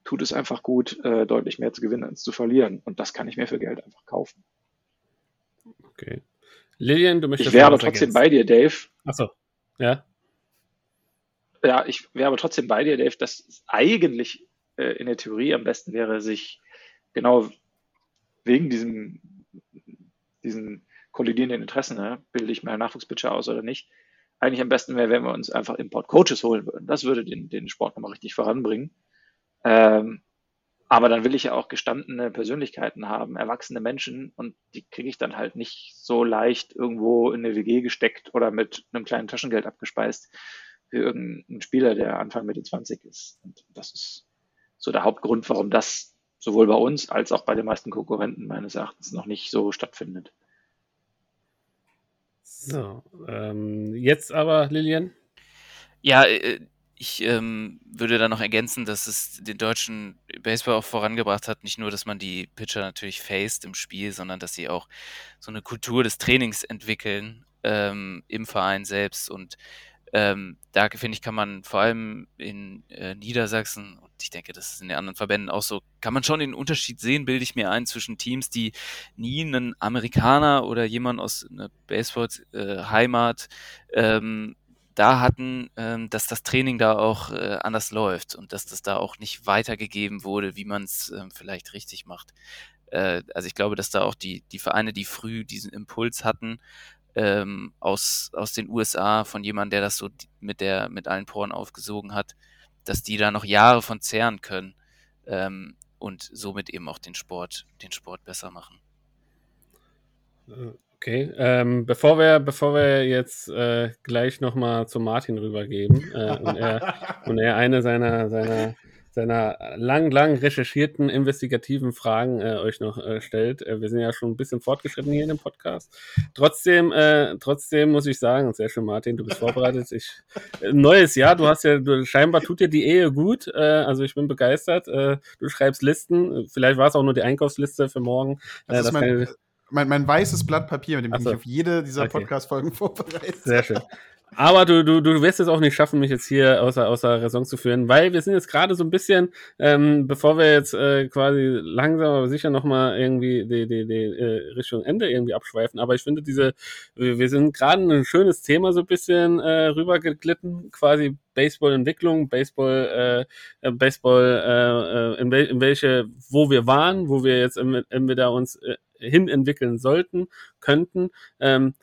tut es einfach gut, äh, deutlich mehr zu gewinnen als zu verlieren. Und das kann ich mir für Geld einfach kaufen. Okay. Lilian, du möchtest. Ich wäre aber trotzdem bei dir, Dave. Achso, ja. Ja, ich wäre aber trotzdem bei dir, Dave, dass es eigentlich äh, in der Theorie am besten wäre, sich genau wegen diesem, diesen kollidierenden Interessen, ne, bilde ich mehr Nachwuchspitcher aus oder nicht, eigentlich am besten wäre, wenn wir uns einfach Import-Coaches holen würden. Das würde den, den Sport nochmal richtig voranbringen. Ähm, aber dann will ich ja auch gestandene Persönlichkeiten haben, erwachsene Menschen und die kriege ich dann halt nicht so leicht irgendwo in eine WG gesteckt oder mit einem kleinen Taschengeld abgespeist wie irgendein Spieler, der Anfang Mitte 20 ist. Und das ist so der Hauptgrund, warum das sowohl bei uns als auch bei den meisten Konkurrenten meines Erachtens noch nicht so stattfindet. So, ähm, jetzt aber, Lilian? Ja, äh, ich ähm, würde da noch ergänzen, dass es den deutschen Baseball auch vorangebracht hat, nicht nur, dass man die Pitcher natürlich faced im Spiel, sondern dass sie auch so eine Kultur des Trainings entwickeln ähm, im Verein selbst. Und ähm, da finde ich, kann man vor allem in äh, Niedersachsen, und ich denke, das ist in den anderen Verbänden auch so, kann man schon den Unterschied sehen, bilde ich mir ein, zwischen Teams, die nie einen Amerikaner oder jemand aus einer Baseball-Heimat äh, ähm, da hatten, ähm, dass das Training da auch äh, anders läuft und dass das da auch nicht weitergegeben wurde, wie man es äh, vielleicht richtig macht. Äh, also ich glaube, dass da auch die, die Vereine, die früh diesen Impuls hatten, ähm, aus, aus den USA von jemandem, der das so mit der mit allen Poren aufgesogen hat, dass die da noch Jahre von zehren können ähm, und somit eben auch den Sport, den Sport besser machen. Okay, ähm, bevor wir bevor wir jetzt äh, gleich noch mal zu Martin rübergeben äh, und, er, und er eine seiner seiner seiner lang, lang recherchierten, investigativen Fragen äh, euch noch äh, stellt. Äh, wir sind ja schon ein bisschen fortgeschritten hier in dem Podcast. Trotzdem, äh, trotzdem muss ich sagen, sehr schön, Martin, du bist vorbereitet. Ich, äh, neues Jahr, du hast ja, du, scheinbar tut dir die Ehe gut. Äh, also ich bin begeistert. Äh, du schreibst Listen. Vielleicht war es auch nur die Einkaufsliste für morgen. Das, Äh, ist das mein, kann- mein, mein weißes Blatt Papier, mit dem bin Ach so. ich auf jede dieser Okay. Podcast-Folgen vorbereitet. Sehr schön. Aber du, du, du wirst es auch nicht schaffen, mich jetzt hier außer, außer Raison zu führen, weil wir sind jetzt gerade so ein bisschen, ähm, bevor wir jetzt äh, quasi langsam aber sicher nochmal irgendwie die, die, die äh, Richtung Ende irgendwie abschweifen. Aber ich finde diese, wir sind gerade in ein schönes Thema so ein bisschen äh, rübergeglitten, quasi Baseball-Entwicklung, Baseball, äh, äh, Baseball, äh, äh, in, wel in welche, wo wir waren, wo wir jetzt entweder uns äh, hin entwickeln sollten, könnten. Ähm,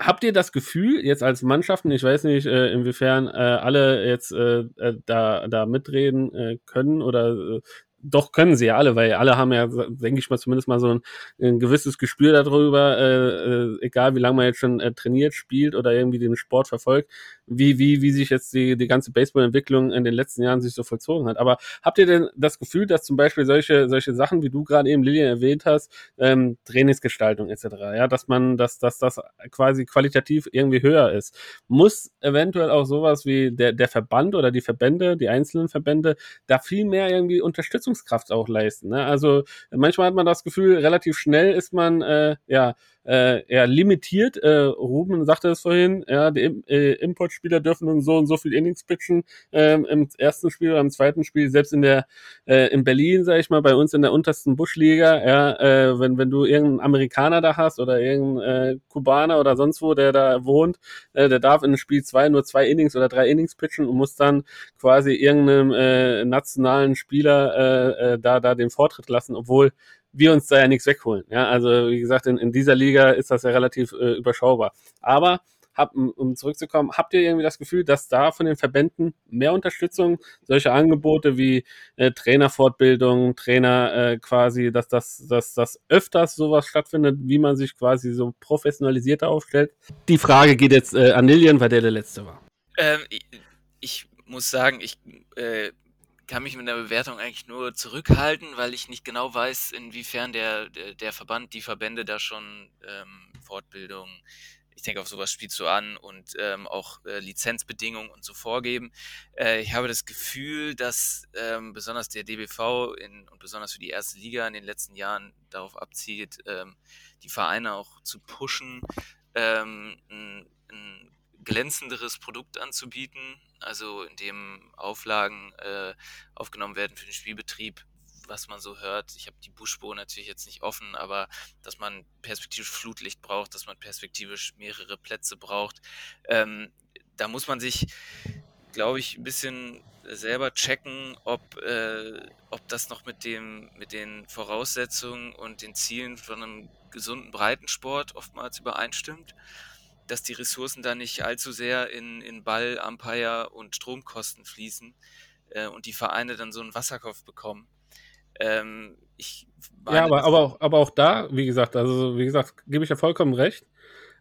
habt ihr das Gefühl, jetzt als Mannschaften, ich weiß nicht, äh, inwiefern äh, alle jetzt äh, äh, da, da mitreden äh, können oder äh, doch können sie ja alle, weil alle haben ja, denke ich mal, zumindest mal so ein, ein gewisses Gespür darüber, äh, äh, egal wie lange man jetzt schon äh, trainiert, spielt oder irgendwie den Sport verfolgt, wie, wie, wie sich jetzt die, die ganze Baseballentwicklung in den letzten Jahren sich so vollzogen hat. Aber habt ihr denn das Gefühl, dass zum Beispiel solche, solche Sachen, wie du gerade eben Lilian erwähnt hast, ähm, Trainingsgestaltung etc., ja, dass man, dass, dass das quasi qualitativ irgendwie höher ist, muss eventuell auch sowas wie der, der Verband oder die Verbände, die einzelnen Verbände, da viel mehr irgendwie Unterstützungskraft auch leisten. Ne? Also manchmal hat man das Gefühl, relativ schnell ist man äh, ja äh, eher limitiert. Äh, Ruben sagte es vorhin, ja, die äh, Importspieler dürfen nun so und so viel Innings pitchen ähm, im ersten Spiel oder im zweiten Spiel, selbst in der äh, in Berlin, sag ich mal, bei uns in der untersten Buschliga, ja, äh, wenn, wenn du irgendeinen Amerikaner da hast oder irgendeinen äh, Kubaner oder sonst wo, der da wohnt, äh, der darf in Spiel zwei nur zwei Innings oder drei Innings pitchen und muss dann quasi irgendeinem äh, nationalen Spieler äh, äh, da, da den Vortritt lassen, obwohl wir uns da ja nichts wegholen. Ja, also wie gesagt, in, in dieser Liga ist das ja relativ äh, überschaubar. Aber hab, um- zurückzukommen, habt ihr irgendwie das Gefühl, dass da von den Verbänden mehr Unterstützung, solche Angebote wie äh, Trainerfortbildung, Trainer äh, quasi, dass das, dass das öfters sowas stattfindet, wie man sich quasi so professionalisierter aufstellt? Die Frage geht jetzt äh, an Lilian, weil der der letzte war. Ähm, ich, ich muss sagen, ich äh, kann mich mit der Bewertung eigentlich nur zurückhalten, weil ich nicht genau weiß, inwiefern der, der, Verband, die Verbände da schon ähm, Fortbildung, ich denke, auf sowas spielst du an und ähm, auch äh, Lizenzbedingungen und so vorgeben. Äh, ich habe das Gefühl, dass ähm, besonders der DBV in, und besonders für die erste Liga in den letzten Jahren darauf abzielt, ähm, die Vereine auch zu pushen, ähm, ein, ein glänzenderes Produkt anzubieten, also in dem Auflagen äh, aufgenommen werden für den Spielbetrieb, was man so hört. Ich habe die Buschspur natürlich jetzt nicht offen, aber dass man perspektivisch Flutlicht braucht, dass man perspektivisch mehrere Plätze braucht. Ähm, da muss man sich, glaube ich, ein bisschen selber checken, ob, äh, ob das noch mit, dem, mit den Voraussetzungen und den Zielen von einem gesunden Breitensport oftmals übereinstimmt dass die Ressourcen da nicht allzu sehr in, in Ball, Umpire und Stromkosten fließen äh, und die Vereine dann so einen Wasserkopf bekommen. Ähm, ich meine, Ja, aber, aber, auch, aber auch da, wie gesagt, also wie gesagt, gebe ich ja vollkommen recht.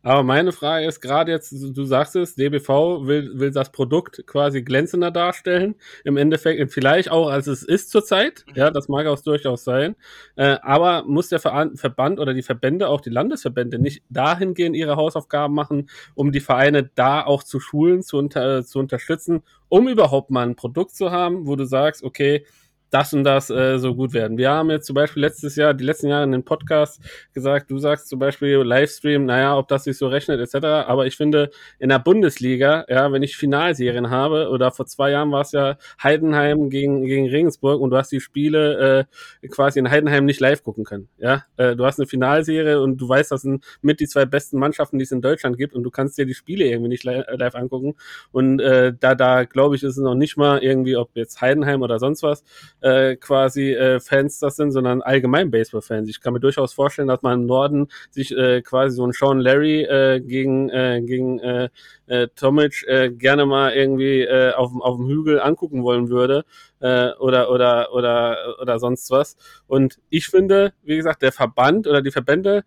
Aber meine Frage ist gerade jetzt, du sagst es, DBV will, will das Produkt quasi glänzender darstellen. Im Endeffekt vielleicht auch, als es ist zurzeit. Mhm. Ja, das mag auch durchaus sein. Äh, aber muss der Veran- Verband oder die Verbände, auch die Landesverbände, nicht dahingehend ihre Hausaufgaben machen, um die Vereine da auch zu schulen, zu, unter, zu unterstützen, um überhaupt mal ein Produkt zu haben, wo du sagst, okay, das und das äh, so gut werden. Wir haben jetzt zum Beispiel letztes Jahr, die letzten Jahre in den Podcast gesagt, du sagst zum Beispiel Livestream, naja, ob das sich so rechnet etc. Aber ich finde, in der Bundesliga, ja, wenn ich Finalserien habe, oder vor zwei Jahren war es ja Heidenheim gegen, gegen Regensburg und du hast die Spiele äh, quasi in Heidenheim nicht live gucken können. Ja, äh, du hast eine Finalserie und du weißt, das sind mit die zwei besten Mannschaften, die es in Deutschland gibt und du kannst dir die Spiele irgendwie nicht li live angucken. Und äh, da, da glaube ich, ist es noch nicht mal irgendwie, ob jetzt Heidenheim oder sonst was, äh, quasi äh, Fans das sind, sondern allgemein Baseball-Fans. Ich kann mir durchaus vorstellen, dass man im Norden sich äh, quasi so ein Sean Larry äh, gegen, äh, gegen äh, äh, Tomic äh, gerne mal irgendwie äh, auf, auf dem Hügel angucken wollen würde äh, oder, oder, oder, oder sonst was. Und ich finde, wie gesagt, der Verband oder die Verbände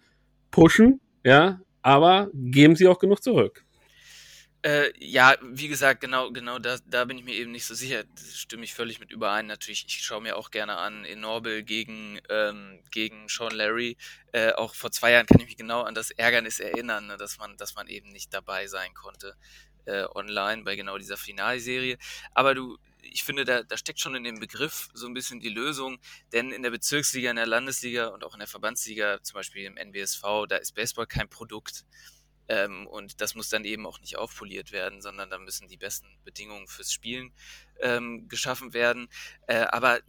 pushen, ja, aber geben sie auch genug zurück. Äh, ja, wie gesagt, genau, genau, da, da bin ich mir eben nicht so sicher. Das stimme ich völlig mit überein. Natürlich, ich schaue mir auch gerne an Enorbel gegen, ähm, gegen Sean Larry. Äh, auch vor zwei Jahren kann ich mich genau an das Ärgernis erinnern, ne, dass man, dass man eben nicht dabei sein konnte äh, online bei genau dieser Finalserie. Aber du, ich finde, da, da steckt schon in dem Begriff so ein bisschen die Lösung, denn in der Bezirksliga, in der Landesliga und auch in der Verbandsliga, zum Beispiel im NWSV, da ist Baseball kein Produkt. Ähm, und das muss dann eben auch nicht aufpoliert werden, sondern da müssen die besten Bedingungen fürs Spielen ähm, geschaffen werden. Äh, aber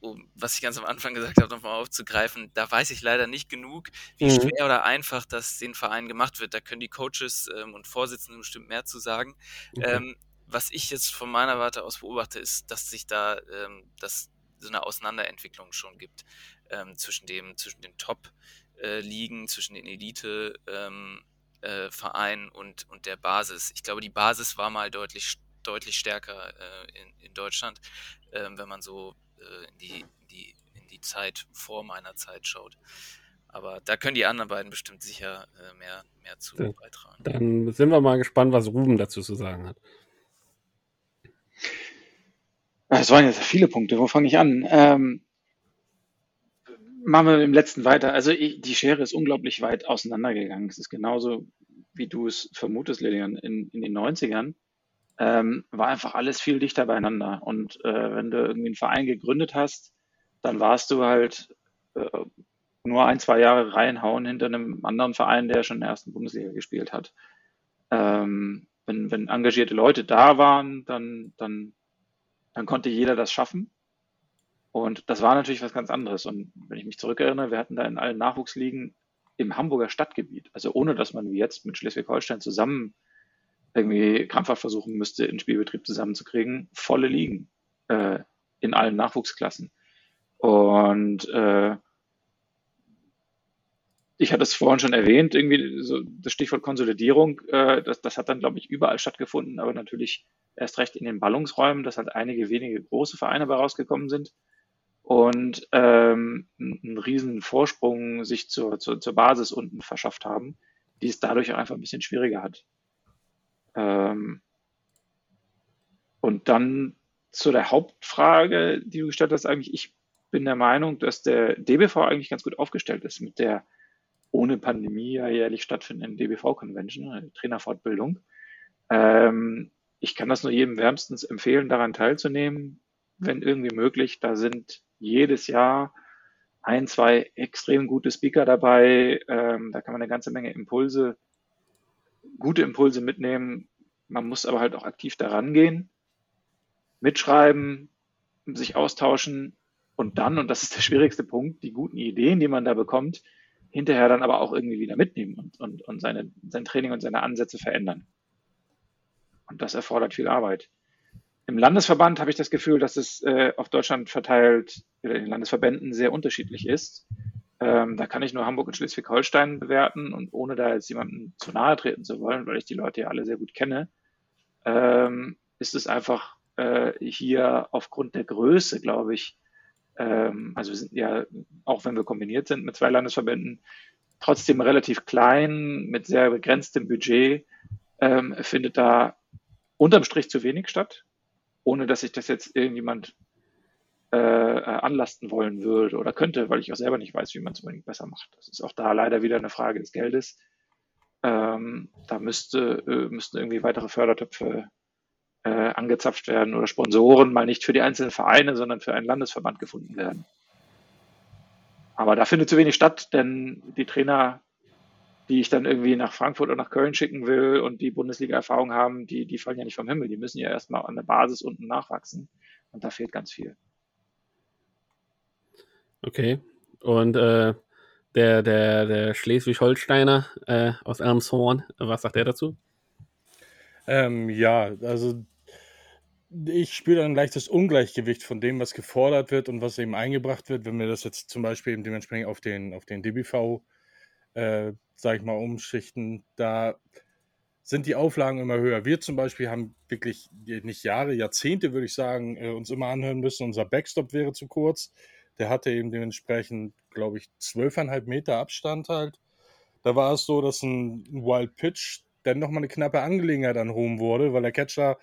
um, was ich ganz am Anfang gesagt habe, nochmal aufzugreifen, da weiß ich leider nicht genug, wie mhm. schwer oder einfach das den Verein gemacht wird. Da können die Coaches ähm, und Vorsitzenden bestimmt mehr zu sagen. Ähm, was ich jetzt von meiner Warte aus beobachte, ist, dass sich da ähm, dass so eine Auseinanderentwicklung schon gibt ähm, zwischen dem zwischen den Top-Ligen, äh, zwischen den Elite ähm, äh, Verein und, und der Basis. Ich glaube, die Basis war mal deutlich, deutlich stärker äh, in, in Deutschland, äh, wenn man so äh, in, die, in, die, in die Zeit vor meiner Zeit schaut. Aber da können die anderen beiden bestimmt sicher äh, mehr, mehr zu ja. beitragen. Dann sind wir mal gespannt, was Ruben dazu zu sagen hat. Es waren jetzt viele Punkte. Wo fange ich an? Ähm, machen wir im letzten weiter. Also ich, die Schere ist unglaublich weit auseinandergegangen. Es ist genauso, wie du es vermutest, Lilian, in, in den 90ern. Ähm, war einfach alles viel dichter beieinander. Und äh, wenn du irgendwie einen Verein gegründet hast, dann warst du halt äh, nur ein, zwei Jahre reinhauen hinter einem anderen Verein, der schon in der ersten Bundesliga gespielt hat. Ähm, wenn, wenn engagierte Leute da waren, dann, dann, dann konnte jeder das schaffen. Und das war natürlich was ganz anderes. Und wenn ich mich zurückerinnere, wir hatten da in allen Nachwuchsligen im Hamburger Stadtgebiet, also ohne dass man wie jetzt mit Schleswig-Holstein zusammen irgendwie krampfhaft versuchen müsste, den Spielbetrieb zusammenzukriegen, volle Ligen äh, in allen Nachwuchsklassen. Und äh, ich hatte es vorhin schon erwähnt, irgendwie so das Stichwort Konsolidierung, äh, das, das hat dann, glaube ich, überall stattgefunden, aber natürlich erst recht in den Ballungsräumen, dass halt einige wenige große Vereine bei rausgekommen sind und ähm, einen riesen Vorsprung sich zur, zur, zur Basis unten verschafft haben, die es dadurch auch einfach ein bisschen schwieriger hat. Ähm, und dann zu der Hauptfrage, die du gestellt hast, eigentlich, ich bin der Meinung, dass der DBV eigentlich ganz gut aufgestellt ist mit der ohne Pandemie ja jährlich stattfindenden DBV-Convention, Trainerfortbildung. Ähm, ich kann das nur jedem wärmstens empfehlen, daran teilzunehmen, wenn irgendwie möglich. Da sind jedes Jahr ein, zwei extrem gute Speaker dabei. Ähm, da kann man eine ganze Menge Impulse, gute Impulse mitnehmen. Man muss aber halt auch aktiv daran gehen, mitschreiben, sich austauschen und dann, und das ist der schwierigste Punkt, die guten Ideen, die man da bekommt, hinterher dann aber auch irgendwie wieder mitnehmen und, und, und seine, sein Training und seine Ansätze verändern. Und das erfordert viel Arbeit. Im Landesverband habe ich das Gefühl, dass es äh, auf Deutschland verteilt, in den Landesverbänden sehr unterschiedlich ist. Ähm, da kann ich nur Hamburg und Schleswig-Holstein bewerten und ohne da jetzt jemanden zu nahe treten zu wollen, weil ich die Leute ja alle sehr gut kenne, ähm, ist es einfach äh, hier aufgrund der Größe, glaube ich, ähm, also wir sind ja, auch wenn wir kombiniert sind mit zwei Landesverbänden, trotzdem relativ klein, mit sehr begrenztem Budget, ähm, findet da unterm Strich zu wenig statt ohne dass ich das jetzt irgendjemand äh, äh, anlasten wollen würde oder könnte, weil ich auch selber nicht weiß, wie man es unbedingt besser macht. Das ist auch da leider wieder eine Frage des Geldes. Ähm, da müsste, äh, müssten irgendwie weitere Fördertöpfe äh, angezapft werden oder Sponsoren mal nicht für die einzelnen Vereine, sondern für einen Landesverband gefunden werden. Aber da findet zu wenig statt, denn die Trainer, die ich dann irgendwie nach Frankfurt oder nach Köln schicken will und die Bundesliga-Erfahrung haben, die, die fallen ja nicht vom Himmel. Die müssen ja erstmal an der Basis unten nachwachsen. Und da fehlt ganz viel. Okay. Und äh, der, der, der Schleswig-Holsteiner äh, aus Elmshorn, was sagt der dazu? Ähm, ja, also ich spüre ein leichtes Ungleichgewicht von dem, was gefordert wird und was eben eingebracht wird, wenn wir das jetzt zum Beispiel dementsprechend auf den, auf den DBV, äh, sag ich mal, umschichten. Da sind die Auflagen immer höher. Wir zum Beispiel haben wirklich nicht Jahre, Jahrzehnte, würde ich sagen, äh, uns immer anhören müssen, unser Backstop wäre zu kurz. Der hatte eben dementsprechend, glaube ich, zwölfeinhalb Meter Abstand halt. Da war es so, dass ein Wild Pitch dann nochmal eine knappe Angelegenheit an Home wurde, weil der Catcher,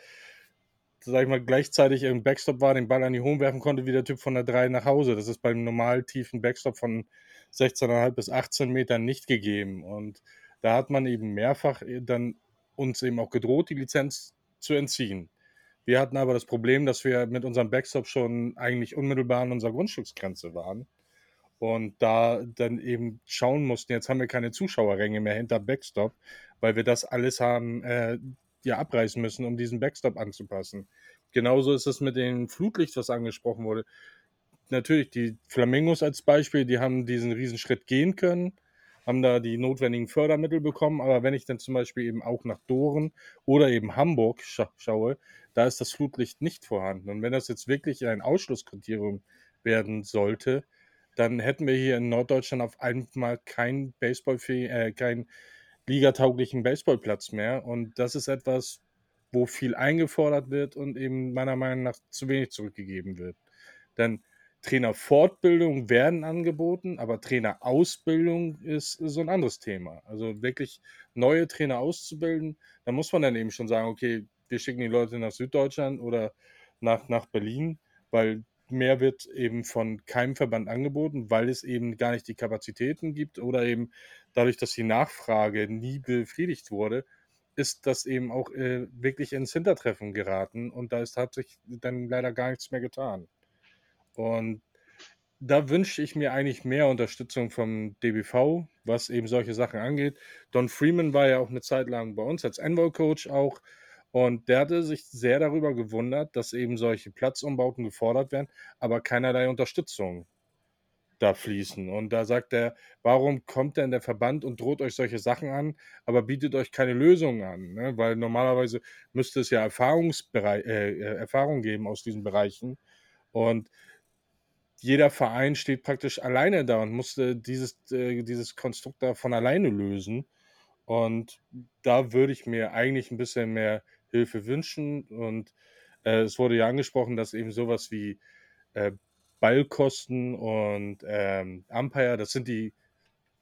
sag ich mal, gleichzeitig im Backstop war, den Ball an die Home werfen konnte, wie der Typ von der 3 nach Hause. Das ist beim normal tiefen Backstop von 16,5 bis 18 Metern nicht gegeben. Und da hat man eben mehrfach dann uns eben auch gedroht, die Lizenz zu entziehen. Wir hatten aber das Problem, dass wir mit unserem Backstop schon eigentlich unmittelbar an unserer Grundstücksgrenze waren und da dann eben schauen mussten, jetzt haben wir keine Zuschauerränge mehr hinter Backstop, weil wir das alles haben äh, ja abreißen müssen, um diesen Backstop anzupassen. Genauso ist es mit dem Flutlicht, was angesprochen wurde. Natürlich, die Flamingos als Beispiel, die haben diesen Riesenschritt gehen können, haben da die notwendigen Fördermittel bekommen, aber wenn ich dann zum Beispiel eben auch nach Doren oder eben Hamburg scha schaue, da ist das Flutlicht nicht vorhanden. Und wenn das jetzt wirklich ein Ausschlusskriterium werden sollte, dann hätten wir hier in Norddeutschland auf einmal keinen Baseball, äh, keinen ligatauglichen Baseballplatz mehr. Und das ist etwas, wo viel eingefordert wird und eben meiner Meinung nach zu wenig zurückgegeben wird. Denn Trainerfortbildung werden angeboten, aber Trainerausbildung ist so ein anderes Thema. Also wirklich neue Trainer auszubilden, da muss man dann eben schon sagen, okay, wir schicken die Leute nach Süddeutschland oder nach, nach Berlin, weil mehr wird eben von keinem Verband angeboten, weil es eben gar nicht die Kapazitäten gibt oder eben dadurch, dass die Nachfrage nie befriedigt wurde, ist das eben auch äh, wirklich ins Hintertreffen geraten und da ist tatsächlich dann leider gar nichts mehr getan. Und da wünsche ich mir eigentlich mehr Unterstützung vom DBV, was eben solche Sachen angeht. Don Freeman war ja auch eine Zeit lang bei uns als Envoy-Coach auch. Und der hatte sich sehr darüber gewundert, dass eben solche Platzumbauten gefordert werden, aber keinerlei Unterstützung da fließen. Und da sagt er, warum kommt denn der Verband und droht euch solche Sachen an, aber bietet euch keine Lösungen an? Ne? Weil normalerweise müsste es ja Erfahrungsberei äh, äh, Erfahrung geben aus diesen Bereichen. Und jeder Verein steht praktisch alleine da und musste dieses, äh, dieses Konstrukt da von alleine lösen. Und da würde ich mir eigentlich ein bisschen mehr Hilfe wünschen. Und äh, es wurde ja angesprochen, dass eben sowas wie äh, Ballkosten und ähm, Umpire, das sind die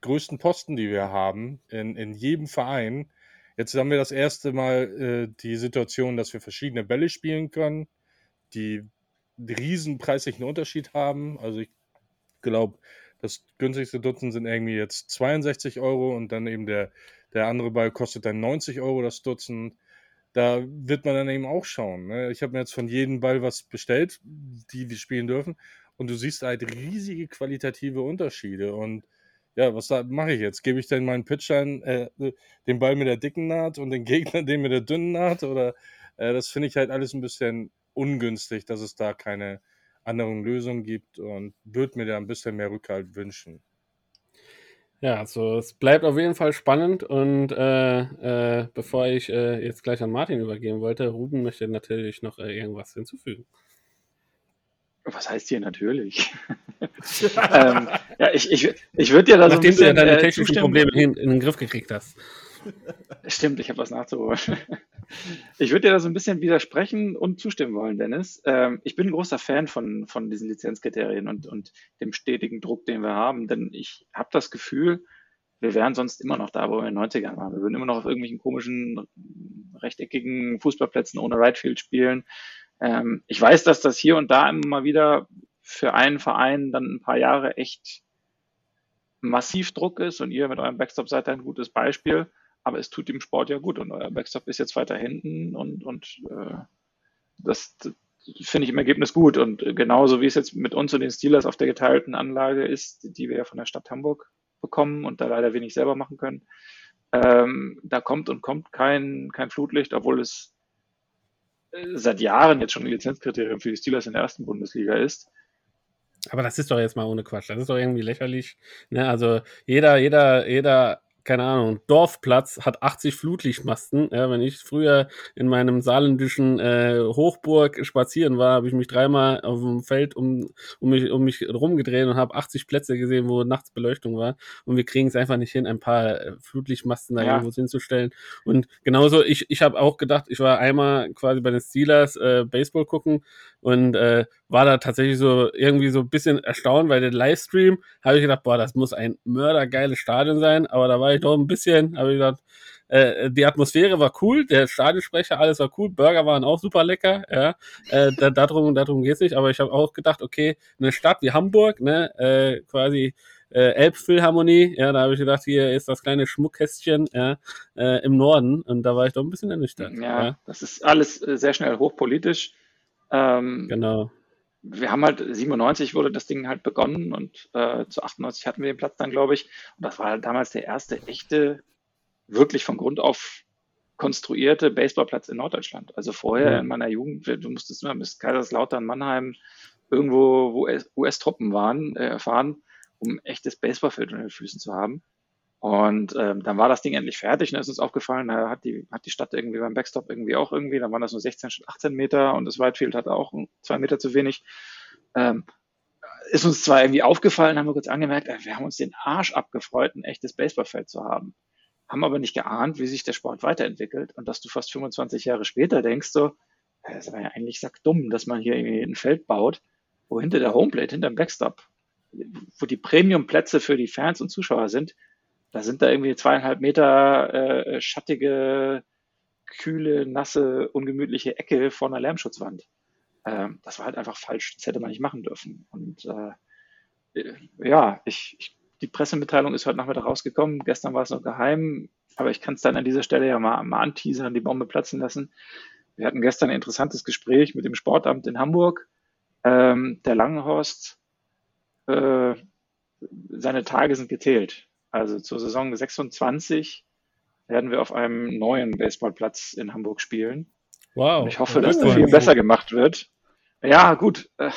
größten Posten, die wir haben in, in jedem Verein. Jetzt haben wir das erste Mal äh, die Situation, dass wir verschiedene Bälle spielen können, die riesen preislichen Unterschied haben. Also ich glaube, das günstigste Dutzend sind irgendwie jetzt 62 Euro und dann eben der, der andere Ball kostet dann 90 Euro das Dutzend da wird man dann eben auch schauen. Ne? Ich habe mir jetzt von jedem Ball was bestellt, die wir spielen dürfen. Und du siehst halt riesige qualitative Unterschiede. Und ja, was mache ich jetzt? Gebe ich denn meinen Pitchern äh, den Ball mit der dicken Naht und den Gegner den mit der dünnen Naht? Oder äh, das finde ich halt alles ein bisschen ungünstig, dass es da keine anderen Lösungen gibt und würde mir da ein bisschen mehr Rückhalt wünschen. Ja, also es bleibt auf jeden Fall spannend und äh, äh, bevor ich äh, jetzt gleich an Martin übergeben wollte, Ruben möchte natürlich noch äh, irgendwas hinzufügen. Was heißt hier natürlich? ähm, ja, ich, ich, ich würde dir da Nachdem so ein bisschen, du ja deine äh, technischen. Probleme in, in den Griff gekriegt hast. Stimmt, ich habe was nachzuholen. Ich würde dir da so ein bisschen widersprechen und zustimmen wollen, Dennis. Ähm, ich bin ein großer Fan von, von diesen Lizenzkriterien und, und dem stetigen Druck, den wir haben, denn ich habe das Gefühl, wir wären sonst immer noch da, wo wir in den 90ern waren. Wir würden immer noch auf irgendwelchen komischen, rechteckigen Fußballplätzen ohne Rightfield spielen. Ähm, ich weiß, dass das hier und da immer mal wieder für einen Verein dann ein paar Jahre echt massiv Druck ist und ihr mit eurem Backstop seid ein gutes Beispiel aber es tut dem Sport ja gut und euer Backstop ist jetzt weiter hinten und, und äh, das, das finde ich im Ergebnis gut. Und genauso wie es jetzt mit uns und den Steelers auf der geteilten Anlage ist, die wir ja von der Stadt Hamburg bekommen und da leider wenig selber machen können, ähm, da kommt und kommt kein, kein Flutlicht, obwohl es äh, seit Jahren jetzt schon ein Lizenzkriterium für die Steelers in der ersten Bundesliga ist. Aber das ist doch jetzt mal ohne Quatsch. Das ist doch irgendwie lächerlich. Ne? Also jeder, jeder, jeder keine Ahnung, Dorfplatz hat 80 Flutlichtmasten. Ja, wenn ich früher in meinem saarländischen äh, Hochburg spazieren war, habe ich mich dreimal auf dem Feld um, um, mich, um mich rumgedreht und habe 80 Plätze gesehen, wo nachts Beleuchtung war. Und wir kriegen es einfach nicht hin, ein paar äh, Flutlichtmasten da ja. irgendwo hinzustellen. Und genauso, ich, ich habe auch gedacht, ich war einmal quasi bei den Steelers äh, Baseball gucken und äh, war da tatsächlich so irgendwie so ein bisschen erstaunt, weil den Livestream habe ich gedacht, boah, das muss ein mördergeiles Stadion sein, aber da war ich doch ein bisschen, habe ich gedacht, äh, die Atmosphäre war cool, der Stadionsprecher, alles war cool, Burger waren auch super lecker, ja, äh, da, darum, darum geht's nicht, aber ich habe auch gedacht, okay, eine Stadt wie Hamburg, ne, äh, quasi äh, Elbphilharmonie, ja, da habe ich gedacht, hier ist das kleine Schmuckkästchen ja, äh, im Norden und da war ich doch ein bisschen ernüchtert. Ja, ja. das ist alles äh, sehr schnell hochpolitisch. Ähm, genau wir haben halt 97 wurde das Ding halt begonnen und äh, zu 98 hatten wir den Platz dann, glaube ich. Und das war halt damals der erste echte, wirklich von Grund auf konstruierte Baseballplatz in Norddeutschland. Also vorher in meiner Jugend, du musstest immer bis Kaiserslautern, Mannheim, irgendwo, wo US-Truppen waren, äh, fahren, um ein echtes Baseballfeld unter den Füßen zu haben. Und ähm, dann war das Ding endlich fertig und ist uns aufgefallen, da hat die, hat die Stadt irgendwie beim Backstop irgendwie auch irgendwie, dann waren das nur 16 statt 18 Meter und das Whitefield hatte auch zwei Meter zu wenig. Ähm, ist uns zwar irgendwie aufgefallen, haben wir kurz angemerkt, äh, wir haben uns den Arsch abgefreut, ein echtes Baseballfeld zu haben. Haben aber nicht geahnt, wie sich der Sport weiterentwickelt und dass du fast 25 Jahre später denkst so, das war ja eigentlich sackdumm, dass man hier irgendwie ein Feld baut, wo hinter der Homeplate, hinter dem Backstop, wo die Premium-Plätze für die Fans und Zuschauer sind, da sind da irgendwie zweieinhalb Meter äh, schattige, kühle, nasse, ungemütliche Ecke vor einer Lärmschutzwand. Ähm, das war halt einfach falsch. Das hätte man nicht machen dürfen. Und äh, ja, ich, ich, die Pressemitteilung ist heute Nachmittag rausgekommen. Gestern war es noch geheim, aber ich kann es dann an dieser Stelle ja mal, mal anteasern, die Bombe platzen lassen. Wir hatten gestern ein interessantes Gespräch mit dem Sportamt in Hamburg. Ähm, der Langenhorst, äh, seine Tage sind gezählt. Also zur Saison 26 werden wir auf einem neuen Baseballplatz in Hamburg spielen. Wow. Und ich hoffe, dass der viel besser gemacht wird. Ja, gut. Äh,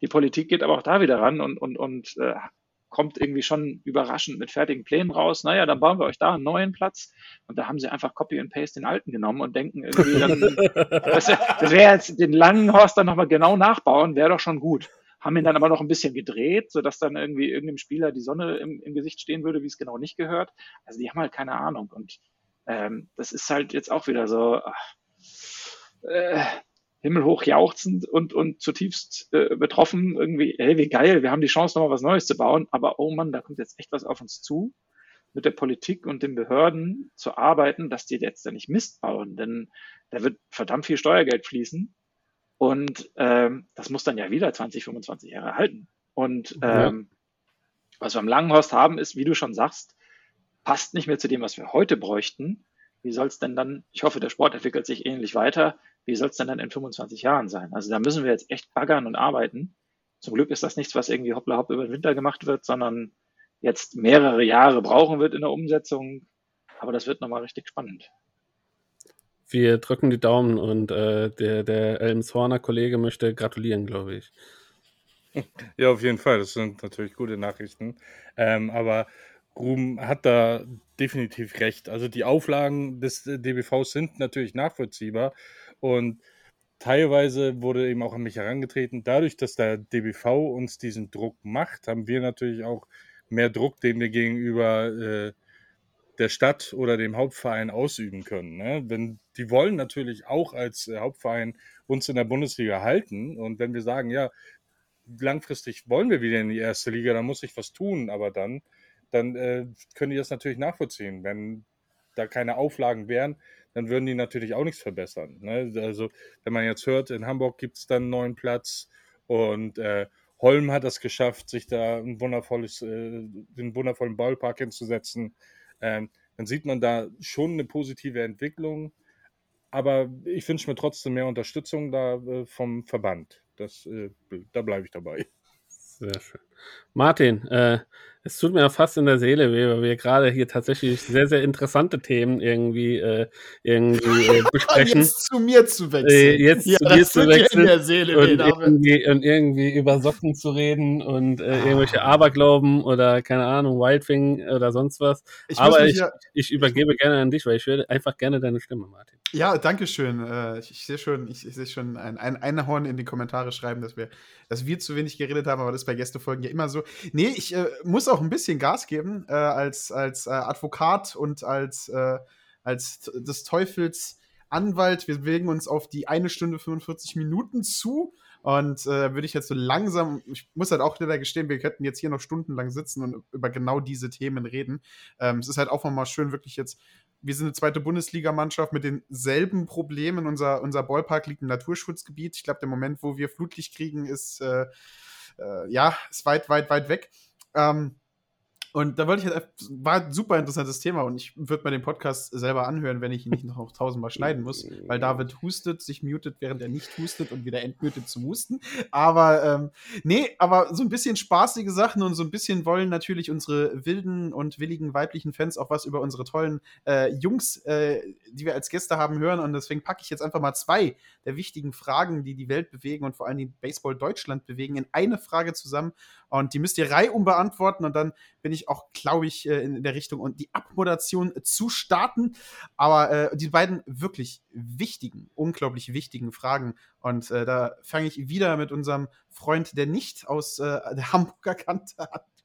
die Politik geht aber auch da wieder ran und, und, und äh, kommt irgendwie schon überraschend mit fertigen Plänen raus. Naja, dann bauen wir euch da einen neuen Platz. Und da haben sie einfach Copy and Paste den alten genommen und denken irgendwie, dann, das, das wäre jetzt den langen Horst dann nochmal genau nachbauen, wäre doch schon gut haben ihn dann aber noch ein bisschen gedreht, sodass dann irgendwie irgendeinem Spieler die Sonne im, im Gesicht stehen würde, wie es genau nicht gehört. Also die haben halt keine Ahnung. Und ähm, das ist halt jetzt auch wieder so äh, himmelhoch jauchzend und, und zutiefst äh, betroffen. Irgendwie, hey, wie geil, wir haben die Chance, nochmal was Neues zu bauen. Aber oh Mann, da kommt jetzt echt was auf uns zu mit der Politik und den Behörden zu arbeiten, dass die jetzt da nicht Mist bauen, denn da wird verdammt viel Steuergeld fließen und ähm, das muss dann ja wieder 20, 25 Jahre halten. Und ähm, ja. was wir am Langenhorst haben, ist, wie du schon sagst, passt nicht mehr zu dem, was wir heute bräuchten. Wie soll es denn dann, ich hoffe, der Sport entwickelt sich ähnlich weiter, wie soll es denn dann in 25 Jahren sein? Also da müssen wir jetzt echt baggern und arbeiten. Zum Glück ist das nichts, was irgendwie hoppla hopp über den Winter gemacht wird, sondern jetzt mehrere Jahre brauchen wird in der Umsetzung. Aber das wird nochmal richtig spannend wir drücken die Daumen und äh, der, der Elmshorner Kollege möchte gratulieren, glaube ich. Ja, auf jeden Fall. Das sind natürlich gute Nachrichten. Ähm, aber Ruhm hat da definitiv recht. Also die Auflagen des DBVs sind natürlich nachvollziehbar und teilweise wurde eben auch an mich herangetreten. Dadurch, dass der DBV uns diesen Druck macht, haben wir natürlich auch mehr Druck, den wir gegenüber äh, der Stadt oder dem Hauptverein ausüben können. Ne? Wenn, die wollen natürlich auch als äh, Hauptverein uns in der Bundesliga halten. Und wenn wir sagen, ja, langfristig wollen wir wieder in die erste Liga, dann muss ich was tun, aber dann, dann äh, können die das natürlich nachvollziehen. Wenn da keine Auflagen wären, dann würden die natürlich auch nichts verbessern. Ne? Also, wenn man jetzt hört, in Hamburg gibt es dann einen neuen Platz und äh, Holm hat es geschafft, sich da ein wundervolles, äh, den wundervollen Ballpark hinzusetzen ähm, dann sieht man da schon eine positive Entwicklung. aber ich wünsche mir trotzdem mehr Unterstützung da äh, vom Verband. Das, äh, da bleibe ich dabei. Sehr schön. Martin, äh, es tut mir ja fast in der Seele weh, weil wir gerade hier tatsächlich sehr, sehr interessante Themen irgendwie, äh, irgendwie äh, besprechen. Jetzt zu mir zu wechseln. Äh, jetzt Ja, zu das zu dir in wechseln der Seele und, weh, David. irgendwie, und irgendwie über Socken zu reden und äh, irgendwelche Aberglauben oder keine Ahnung, Wildwing oder sonst was. Ich Aber ich, ja- ich übergebe gerne an dich, weil ich höre einfach gerne deine Stimme, Martin. Ja, danke schön. Äh, ich ich sehe schon, ich, ich sehe schon ein, ein Einhorn in die Kommentare schreiben, dass wir, dass wir zu wenig geredet haben, aber das ist bei Gästefolgen ja immer so. Nee, ich äh, muss auch ein bisschen Gas geben äh, als, als äh, Advokat und als, äh, als des Teufels Anwalt. Wir bewegen uns auf die eine Stunde 45 Minuten zu. Und äh, würde ich jetzt so langsam, ich muss halt auch leider gestehen, wir könnten jetzt hier noch stundenlang sitzen und über genau diese Themen reden. Ähm, es ist halt auch mal schön, wirklich jetzt wir sind eine zweite Bundesligamannschaft mit denselben Problemen. Unser, unser Ballpark liegt im Naturschutzgebiet. Ich glaube, der Moment, wo wir Flutlicht kriegen, ist, äh, äh, ja, ist weit, weit, weit weg. Ähm, und da wollte ich halt, war ein super interessantes Thema und ich würde mir den Podcast selber anhören, wenn ich ihn nicht noch tausendmal schneiden muss, weil David hustet, sich mutet, während er nicht hustet und wieder entmutet zu husten. Aber ähm, nee, aber so ein bisschen spaßige Sachen und so ein bisschen wollen natürlich unsere wilden und willigen weiblichen Fans auch was über unsere tollen äh, Jungs, äh, die wir als Gäste haben, hören. Und deswegen packe ich jetzt einfach mal zwei der wichtigen Fragen, die die Welt bewegen und vor allem die Baseball Deutschland bewegen, in eine Frage zusammen. Und die müsst ihr reihum beantworten. Und dann bin ich auch, glaube ich, äh, in der Richtung und die Abmoderation zu starten. Aber äh, die beiden wirklich wichtigen, unglaublich wichtigen Fragen. Und äh, da fange ich wieder mit unserem Freund, der nicht aus äh, der Hamburger Kante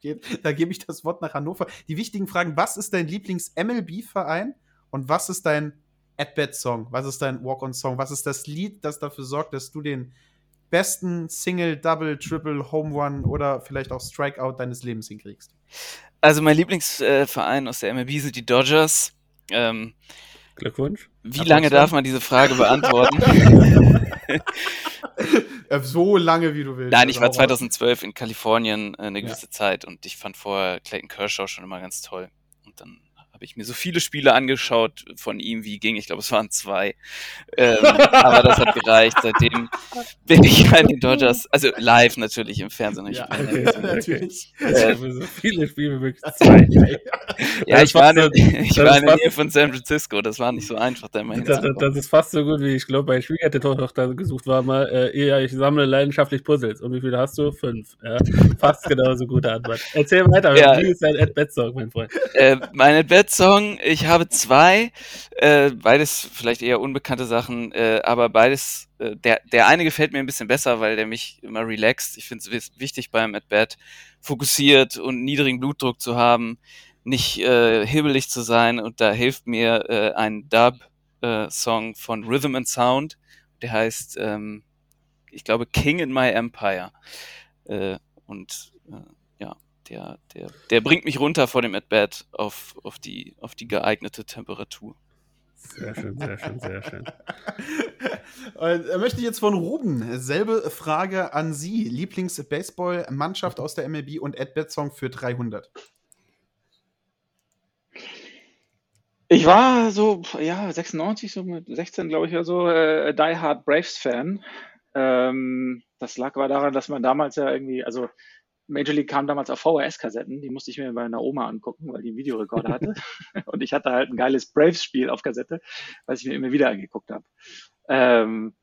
geht. Da gebe ich das Wort nach Hannover. Die wichtigen Fragen: Was ist dein Lieblings-MLB-Verein und was ist dein At-Bat-Song? Was ist dein Walk-on-Song? Was ist das Lied, das dafür sorgt, dass du den besten Single, Double, Triple, Home Run oder vielleicht auch Strikeout deines Lebens hinkriegst? Also mein Lieblingsverein aus der MLB sind die Dodgers. Ähm, Glückwunsch. wie lange darf man diese Frage beantworten? Äh, so lange, wie du willst. Nein, ich war Also raus. 2012 in Kalifornien äh, eine Ja. gewisse Zeit und ich fand vorher Clayton Kershaw schon immer ganz toll. Und dann habe ich mir so viele Spiele angeschaut von ihm, wie ging. Ich glaube, es waren zwei. Ähm, aber das hat gereicht. Seitdem bin ich bei den Dodgers. Also live natürlich im Fernsehen. Ich Ja, bin- okay. natürlich. Äh, so viele Spiele wie möglich. Zwei. ja, das ich war, in, so- ich war in der Nähe von San Francisco. Das war nicht so einfach, da immer Das, das, ist fast so gut wie, ich glaube, bei Schwiegertochter gesucht war mal, äh, ja, ich sammle leidenschaftlich Puzzles. Und wie viele hast du? Fünf. Ja, fast genauso gute Antwort. Erzähl weiter, Ja. wie ist dein Ad-Bed-Song, mein Freund? Äh, mein At-Bat-Song, ich habe zwei, äh, beides vielleicht eher unbekannte Sachen, äh, aber beides, äh, der, der eine gefällt mir ein bisschen besser, weil der mich immer relaxt. Ich finde es wichtig beim At-Bat, fokussiert und niedrigen Blutdruck zu haben, nicht äh, hibbelig zu sein und da hilft mir äh, ein Dub-Song von Rhythm and Sound, der heißt, ähm, ich glaube, King in My Empire. Äh, und äh, der, der, der bringt mich runter vor dem At-Bat auf, auf, die, auf die geeignete Temperatur. Sehr schön, sehr schön, sehr schön. Und äh, möchte ich jetzt von Ruben selbe Frage an Sie. Lieblings-Baseball-Mannschaft aus der MLB und Ad-Bet-Song für 300. Ich war so, ja, 96, so mit 16, glaube ich, oder so, äh, Die Hard Braves Fan. Ähm, das lag aber daran, dass man damals ja irgendwie, also Major League kam damals auf VHS-Kassetten, die musste ich mir bei einer Oma angucken, weil die einen Videorekorder hatte. Und ich hatte halt ein geiles Braves-Spiel auf Kassette, was ich mir immer wieder angeguckt habe. Ähm,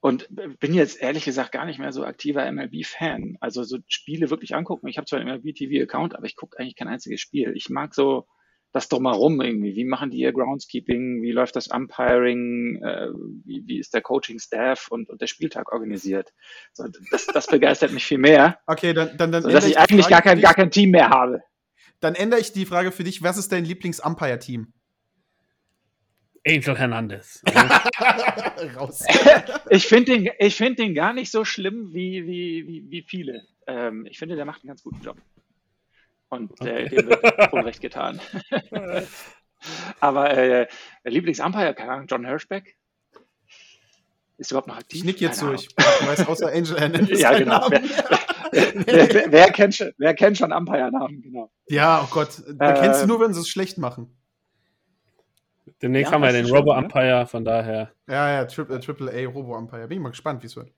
und bin jetzt ehrlich gesagt gar nicht mehr so aktiver MLB-Fan. Also so Spiele wirklich angucken. Ich habe zwar einen MLB-TV-Account, aber ich gucke eigentlich kein einziges Spiel. Ich mag so das drumherum irgendwie. Wie machen die ihr Groundskeeping? Wie läuft das Umpiring? Äh, wie, wie ist der Coaching-Staff und, und der Spieltag organisiert? So, das, das begeistert mich viel mehr, Okay, dann, dann, dann so, dass ich eigentlich gar kein, gar kein Team mehr habe. Dann ändere ich die Frage für dich. Was ist dein Lieblings-Umpire-Team? Angel Hernandez. Raus. Ich finde den, ich find den gar nicht so schlimm wie, wie, wie, wie viele. Ähm, ich finde, der macht einen ganz guten Job. Und äh, dem wird Unrecht getan. Aber äh, Lieblingsumpire, keine Ahnung, John Hirschbeck? Ist überhaupt noch aktiv? Ich nick jetzt so. Keine Ich weiß außer Angel Hernandez. Ja, genau. Namen. Wer, wer, wer, kennt schon, wer kennt schon Umpire-Namen, genau. Ja, oh Gott. Man Äh, kennst du nur, wenn sie es schlecht machen. demnächst Ja, haben wir den Robo-Umpire, von daher, Ja, ja, Tri äh, Triple A Robo Umpire. Bin ich mal gespannt, wie es wird.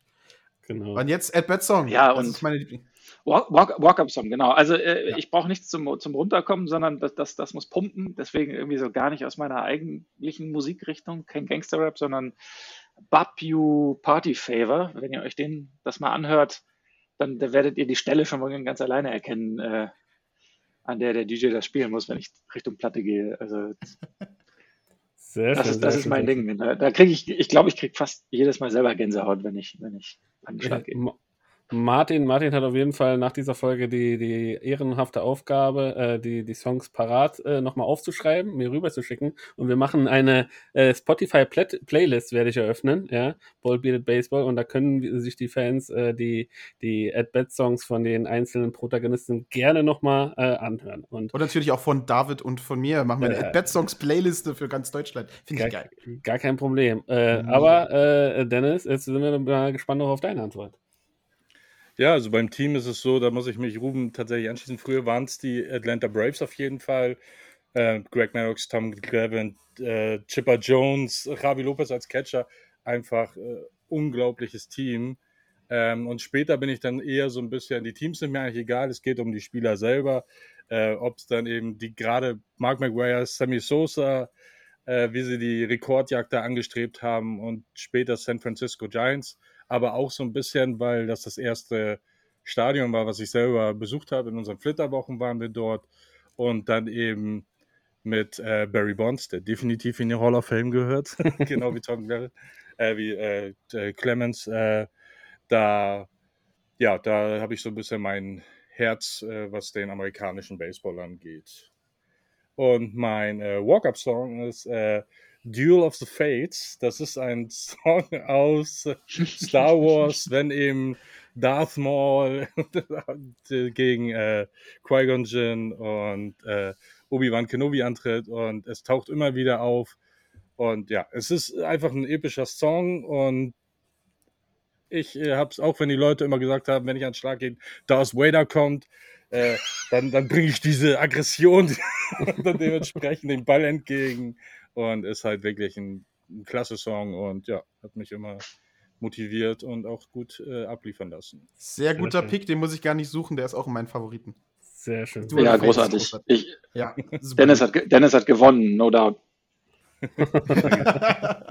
genau. Und jetzt Ed Bad Song. Ja, das und- ist meine Liebling. Walk- Walk- Walk-Up-Song, genau. Also äh, Ja. ich brauche nichts zum, zum Runterkommen, sondern das, das, das muss pumpen. Deswegen irgendwie so gar nicht aus meiner eigentlichen Musikrichtung, kein Gangster-Rap, sondern Bop You Party Favor. Wenn ihr euch den das mal anhört, dann da werdet ihr die Stelle schon mal ganz alleine erkennen, äh, an der der DJ das spielen muss, wenn ich Richtung Platte gehe. Also Sehr das schön, ist, das ist schön, mein sehr Ding. Da, da kriege ich, ich glaube, ich kriege fast jedes Mal selber Gänsehaut, wenn ich, wenn ich an den Schlag gehe. Ma- Martin, Martin hat auf jeden Fall nach dieser Folge die, die ehrenhafte Aufgabe, äh, die, die Songs parat äh, nochmal aufzuschreiben, mir rüberzuschicken. Und wir machen eine äh, Spotify-Playlist, werde ich eröffnen, ja, Ball Bearded Baseball. Und da können sich die Fans äh, die, die At-Bat-Songs von den einzelnen Protagonisten gerne nochmal äh, anhören. Und Und natürlich auch von David und von mir. Machen wir eine Ja. Ed Bad Songs Playliste für ganz Deutschland. Finde ich Gar- geil. gar kein Problem. Äh, Mega. aber äh, Dennis, jetzt sind wir mal gespannt noch auf deine Antwort. Ja, also beim Team ist es so, da muss ich mich Ruben tatsächlich anschließen. Früher waren es die Atlanta Braves auf jeden Fall. Äh, Greg Maddox, Tom Glavin, äh, Chipper Jones, Javi Lopez als Catcher. Einfach äh, unglaubliches Team. Ähm, und später bin ich dann eher so ein bisschen, die Teams sind mir eigentlich egal, es geht um die Spieler selber. Äh, Ob es dann eben die gerade Mark McGuire, Sammy Sosa, äh, wie sie die Rekordjagd da angestrebt haben und später San Francisco Giants aber auch so ein bisschen, weil das das erste Stadion war, was ich selber besucht habe. In unseren Flitterwochen waren wir dort und dann eben mit äh, Barry Bonds, der definitiv in die Hall of Fame gehört, genau wie Tom Glavine, äh, wie äh, äh, Clemens. Äh, da, ja, da habe ich so ein bisschen mein Herz, äh, was den amerikanischen Baseball angeht. Und mein Walk-Up-Song ist Duel of the Fates. Das ist ein Song aus Star Wars, wenn eben Darth Maul gegen äh, Qui-Gon Jinn und äh, Obi-Wan Kenobi antritt und es taucht immer wieder auf. Und ja, es ist einfach ein epischer Song und ich äh, habe es auch, wenn die Leute immer gesagt haben, wenn ich an den Schlag gehe, Darth Vader kommt, äh, dann, dann bringe ich diese Aggression und dann dementsprechend den Ball entgegen und ist halt wirklich ein, ein klasse Song und ja, hat mich immer motiviert und auch gut äh, abliefern lassen. Sehr guter. Pick, den muss ich gar nicht suchen, der ist auch in meinen Favoriten. Sehr schön. Du- Ja, großartig. großartig. Ich, Ja. Dennis, hat, Dennis hat gewonnen, no doubt.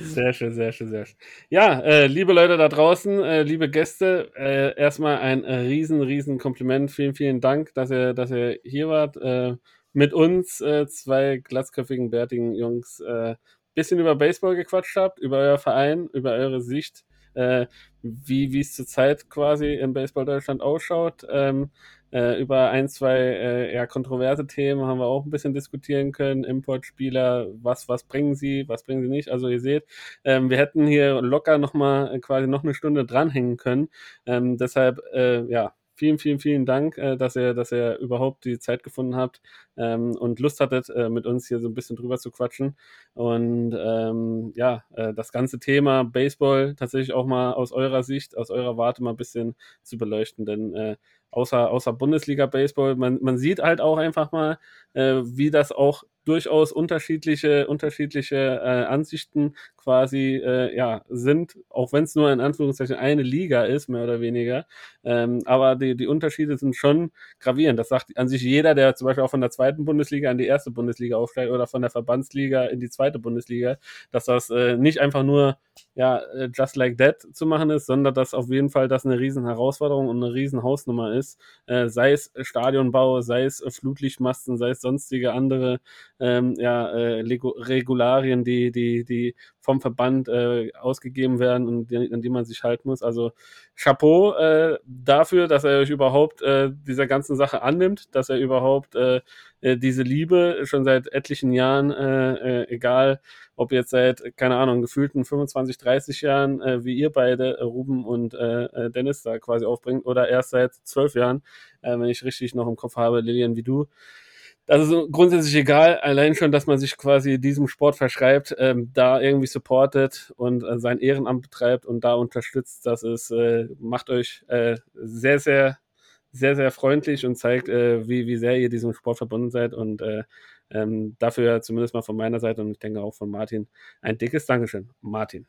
Sehr schön, sehr schön, sehr schön. Ja, äh, liebe Leute da draußen, äh, liebe Gäste, äh, erstmal ein äh, riesen, riesen Kompliment. Vielen, vielen Dank, dass ihr, dass ihr hier wart. Mit uns, äh, zwei glatzköpfigen, bärtigen Jungs, äh, bisschen über Baseball gequatscht habt, über euer Verein, über eure Sicht, äh, wie es zurzeit quasi im Baseball Deutschland ausschaut. Ähm, äh, über ein, zwei äh, ja, kontroverse Themen haben wir auch ein bisschen diskutieren können. Importspieler, was, was bringen sie, was bringen sie nicht. Also ihr seht, ähm, wir hätten hier locker nochmal äh, quasi noch eine Stunde dranhängen können. Ähm, deshalb, äh, ja, vielen, vielen, vielen Dank, äh, dass ihr, dass ihr überhaupt die Zeit gefunden habt ähm, und Lust hattet, äh, mit uns hier so ein bisschen drüber zu quatschen. Und ähm, ja, äh, das ganze Thema Baseball tatsächlich auch mal aus eurer Sicht, aus eurer Warte mal ein bisschen zu beleuchten. Denn äh, außer, außer Bundesliga-Baseball, man, man sieht halt auch einfach mal, äh, wie das auch durchaus unterschiedliche, unterschiedliche äh, Ansichten quasi äh, ja, sind, auch wenn es nur in Anführungszeichen eine Liga ist, mehr oder weniger. Ähm, aber die, die Unterschiede sind schon gravierend. Das sagt an sich jeder, der zum Beispiel auch von der zweiten Bundesliga in die erste Bundesliga aufsteigt oder von der Verbandsliga in die zweite Bundesliga, dass das äh, nicht einfach nur ja, äh, just like that zu machen ist, sondern dass auf jeden Fall das eine riesen Herausforderung und eine riesen Hausnummer ist. Äh, sei es Stadionbau, sei es Flutlichtmasten, sei es sonstige andere ähm, ja, äh, Regularien, die, die, die vom Verband äh, ausgegeben werden und die, an die man sich halten muss. Also Chapeau äh, dafür, dass er euch überhaupt äh, dieser ganzen Sache annimmt, dass er überhaupt äh, äh, diese Liebe schon seit etlichen Jahren, äh, äh, egal ob jetzt seit, keine Ahnung, gefühlten 25, 30 Jahren, äh, wie ihr beide, äh, Ruben und äh, äh, Dennis da quasi aufbringt, oder erst seit zwölf Jahren, äh, wenn ich richtig noch im Kopf habe, Lilian, wie du. Das ist grundsätzlich egal, allein schon, dass man sich quasi diesem Sport verschreibt, ähm, da irgendwie supportet und äh, sein Ehrenamt betreibt und da unterstützt, das äh, macht euch äh, sehr, sehr, sehr, sehr freundlich und zeigt, äh, wie, wie sehr ihr diesem Sport verbunden seid und äh, ähm, dafür zumindest mal von meiner Seite und ich denke auch von Martin ein dickes Dankeschön. Martin.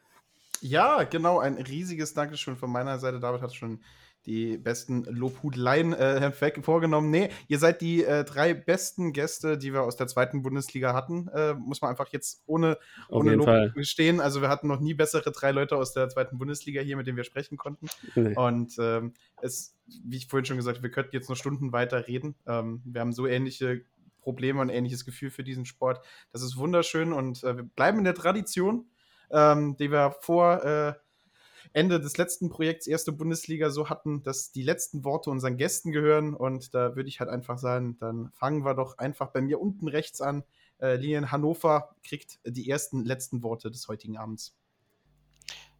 Ja, genau, ein riesiges Dankeschön von meiner Seite. David hat schon die besten Lobhudeleien äh, vorgenommen. Nee, ihr seid die äh, drei besten Gäste, die wir aus der zweiten Bundesliga hatten. Äh, muss man einfach jetzt ohne, ohne Lob Fall. gestehen. Also wir hatten noch nie bessere drei Leute aus der zweiten Bundesliga hier, mit denen wir sprechen konnten. Nee. Und ähm, es, wie ich vorhin schon gesagt habe, wir könnten jetzt noch Stunden weiter reden. Ähm, wir haben so ähnliche Probleme und ähnliches Gefühl für diesen Sport. Das ist wunderschön und äh, wir bleiben in der Tradition, ähm, die wir vor äh, Ende des letzten Projekts Erste Bundesliga so hatten, dass die letzten Worte unseren Gästen gehören. Und da würde ich halt einfach sagen, dann fangen wir doch einfach bei mir unten rechts an. Äh, Lilian Hannover kriegt die ersten letzten Worte des heutigen Abends.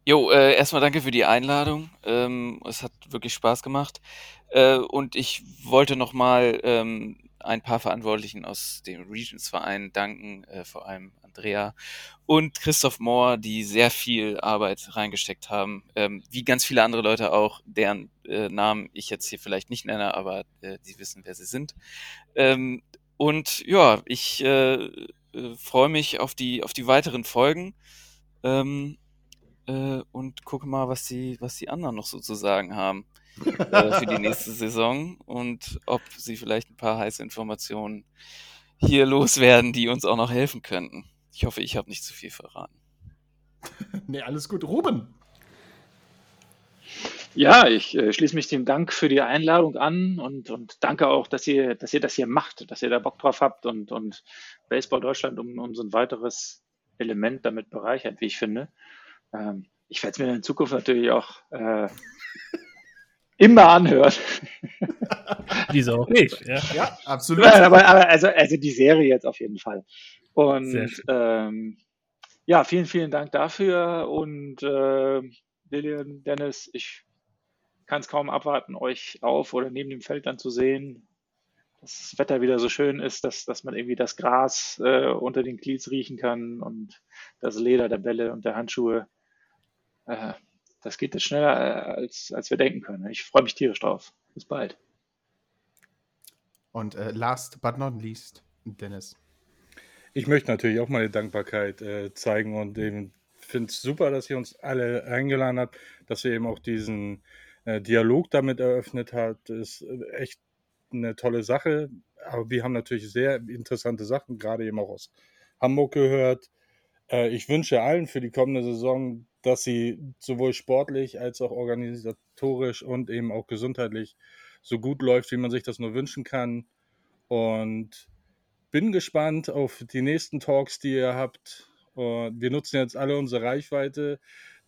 Jo, äh, erstmal danke für die Einladung. Ähm, es hat wirklich Spaß gemacht. Äh, und ich wollte nochmal ähm, ein paar Verantwortlichen aus dem Regions-Verein danken, äh, vor allem Andrea und Christoph Mohr, die sehr viel Arbeit reingesteckt haben, ähm, wie ganz viele andere Leute auch, deren äh, Namen ich jetzt hier vielleicht nicht nenne, aber äh, die wissen, wer sie sind. Ähm, und ja, ich äh, äh freue mich auf die, auf die weiteren Folgen ähm, äh, und gucke mal, was die, was die anderen noch so zu sagen haben äh, für die nächste Saison und ob sie vielleicht ein paar heiße Informationen hier loswerden, die uns auch noch helfen könnten. Ich hoffe, ich habe nicht zu viel verraten. nee, alles gut. Ruben. Ja, ich äh, schließe mich dem Dank für die Einladung an und, und danke auch, dass ihr, dass ihr das hier macht, dass ihr da Bock drauf habt und, und Baseball Deutschland um, um so ein weiteres Element damit bereichert, wie ich finde. Ähm, ich werde es mir in Zukunft natürlich auch äh, immer anhören. Wieso auch nicht? Ja, ja absolut. Ja, aber, aber also, also die Serie jetzt auf jeden Fall. Und ähm, ja, vielen, vielen Dank dafür. Und äh, Lilian, Dennis, ich kann es kaum abwarten, euch auf oder neben dem Feld dann zu sehen. Dass das Wetter wieder so schön ist, dass, dass man irgendwie das Gras äh, unter den Glieds riechen kann und das Leder der Bälle und der Handschuhe. Äh, das geht jetzt schneller, äh, als, als wir denken können. Ich freue mich tierisch drauf. Bis bald. Und äh, last but not least, Dennis. Ich möchte natürlich auch meine Dankbarkeit äh, zeigen und eben finde es super, dass ihr uns alle eingeladen habt, dass ihr eben auch diesen äh, Dialog damit eröffnet habt. Ist äh, echt eine tolle Sache. Aber wir haben natürlich sehr interessante Sachen, gerade eben auch aus Hamburg gehört. Äh, ich wünsche allen für die kommende Saison, dass sie sowohl sportlich als auch organisatorisch und eben auch gesundheitlich so gut läuft, wie man sich das nur wünschen kann. Und bin gespannt auf die nächsten Talks, die ihr habt. Und wir nutzen jetzt alle unsere Reichweite,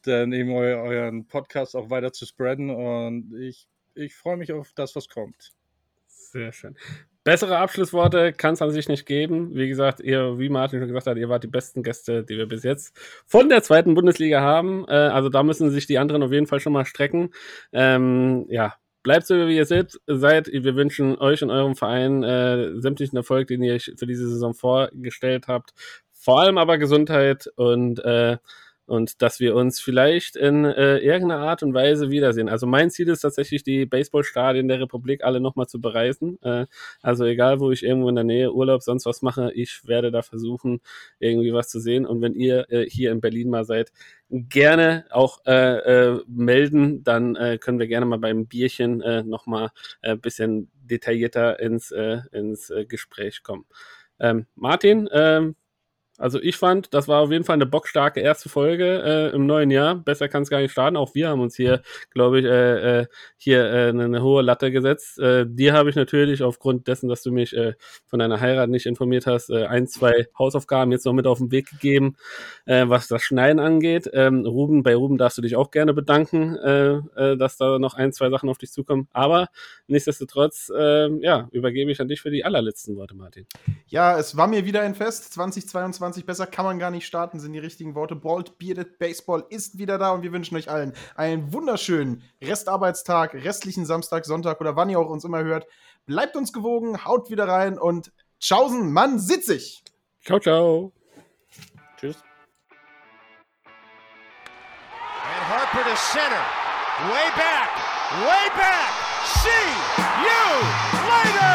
dann eben eu euren Podcast auch weiter zu spreaden. Und ich, ich freue mich auf das, was kommt. Sehr schön. Bessere Abschlussworte kann es an sich nicht geben. Wie gesagt, ihr, wie Martin schon gesagt hat, ihr wart die besten Gäste, die wir bis jetzt von der zweiten Bundesliga haben. Äh, also da müssen sich die anderen auf jeden Fall schon mal strecken. Ähm, ja, Bleibt so, wie ihr seid. seid. Wir wünschen euch und eurem Verein äh, sämtlichen Erfolg, den ihr euch für diese Saison vorgestellt habt. Vor allem aber Gesundheit und äh, und dass wir uns vielleicht in äh, irgendeiner Art und Weise wiedersehen. Also mein Ziel ist tatsächlich, die Baseballstadien der Republik alle nochmal zu bereisen. Äh, also egal, wo ich irgendwo in der Nähe Urlaub, sonst was mache, ich werde da versuchen, irgendwie was zu sehen. Und wenn ihr äh, hier in Berlin mal seid, gerne auch äh, äh, melden, dann äh, können wir gerne mal beim Bierchen äh, nochmal ein äh, bisschen detaillierter ins, äh, ins äh, Gespräch kommen. Ähm, Martin, ähm, also ich fand, das war auf jeden Fall eine bockstarke erste Folge äh, im neuen Jahr. Besser kann es gar nicht starten. Auch wir haben uns hier, glaube ich, äh, äh, hier äh, eine, hohe Latte gesetzt. Äh, dir habe ich natürlich aufgrund dessen, dass du mich äh, von deiner Heirat nicht informiert hast, ein, zwei Hausaufgaben jetzt noch mit auf den Weg gegeben, was das Schneiden angeht. Ähm, Ruben, bei Ruben darfst du dich auch gerne bedanken, dass da noch ein, zwei Sachen auf dich zukommen. Aber nichtsdestotrotz, äh, ja, übergebe ich an dich für die allerletzten Worte, Martin. Ja, es war mir wieder ein Fest. 2022 2020. Besser kann man gar nicht starten, sind die richtigen Worte. Bald Bearded Baseball ist wieder da und wir wünschen euch allen einen wunderschönen Restarbeitstag, restlichen Samstag, Sonntag oder wann ihr auch uns immer hört. Bleibt uns gewogen, haut wieder rein und tschaußen, Mann, sitzig. Ciao, ciao. Tschüss. And Harper to center. Way back. Way back. See you later.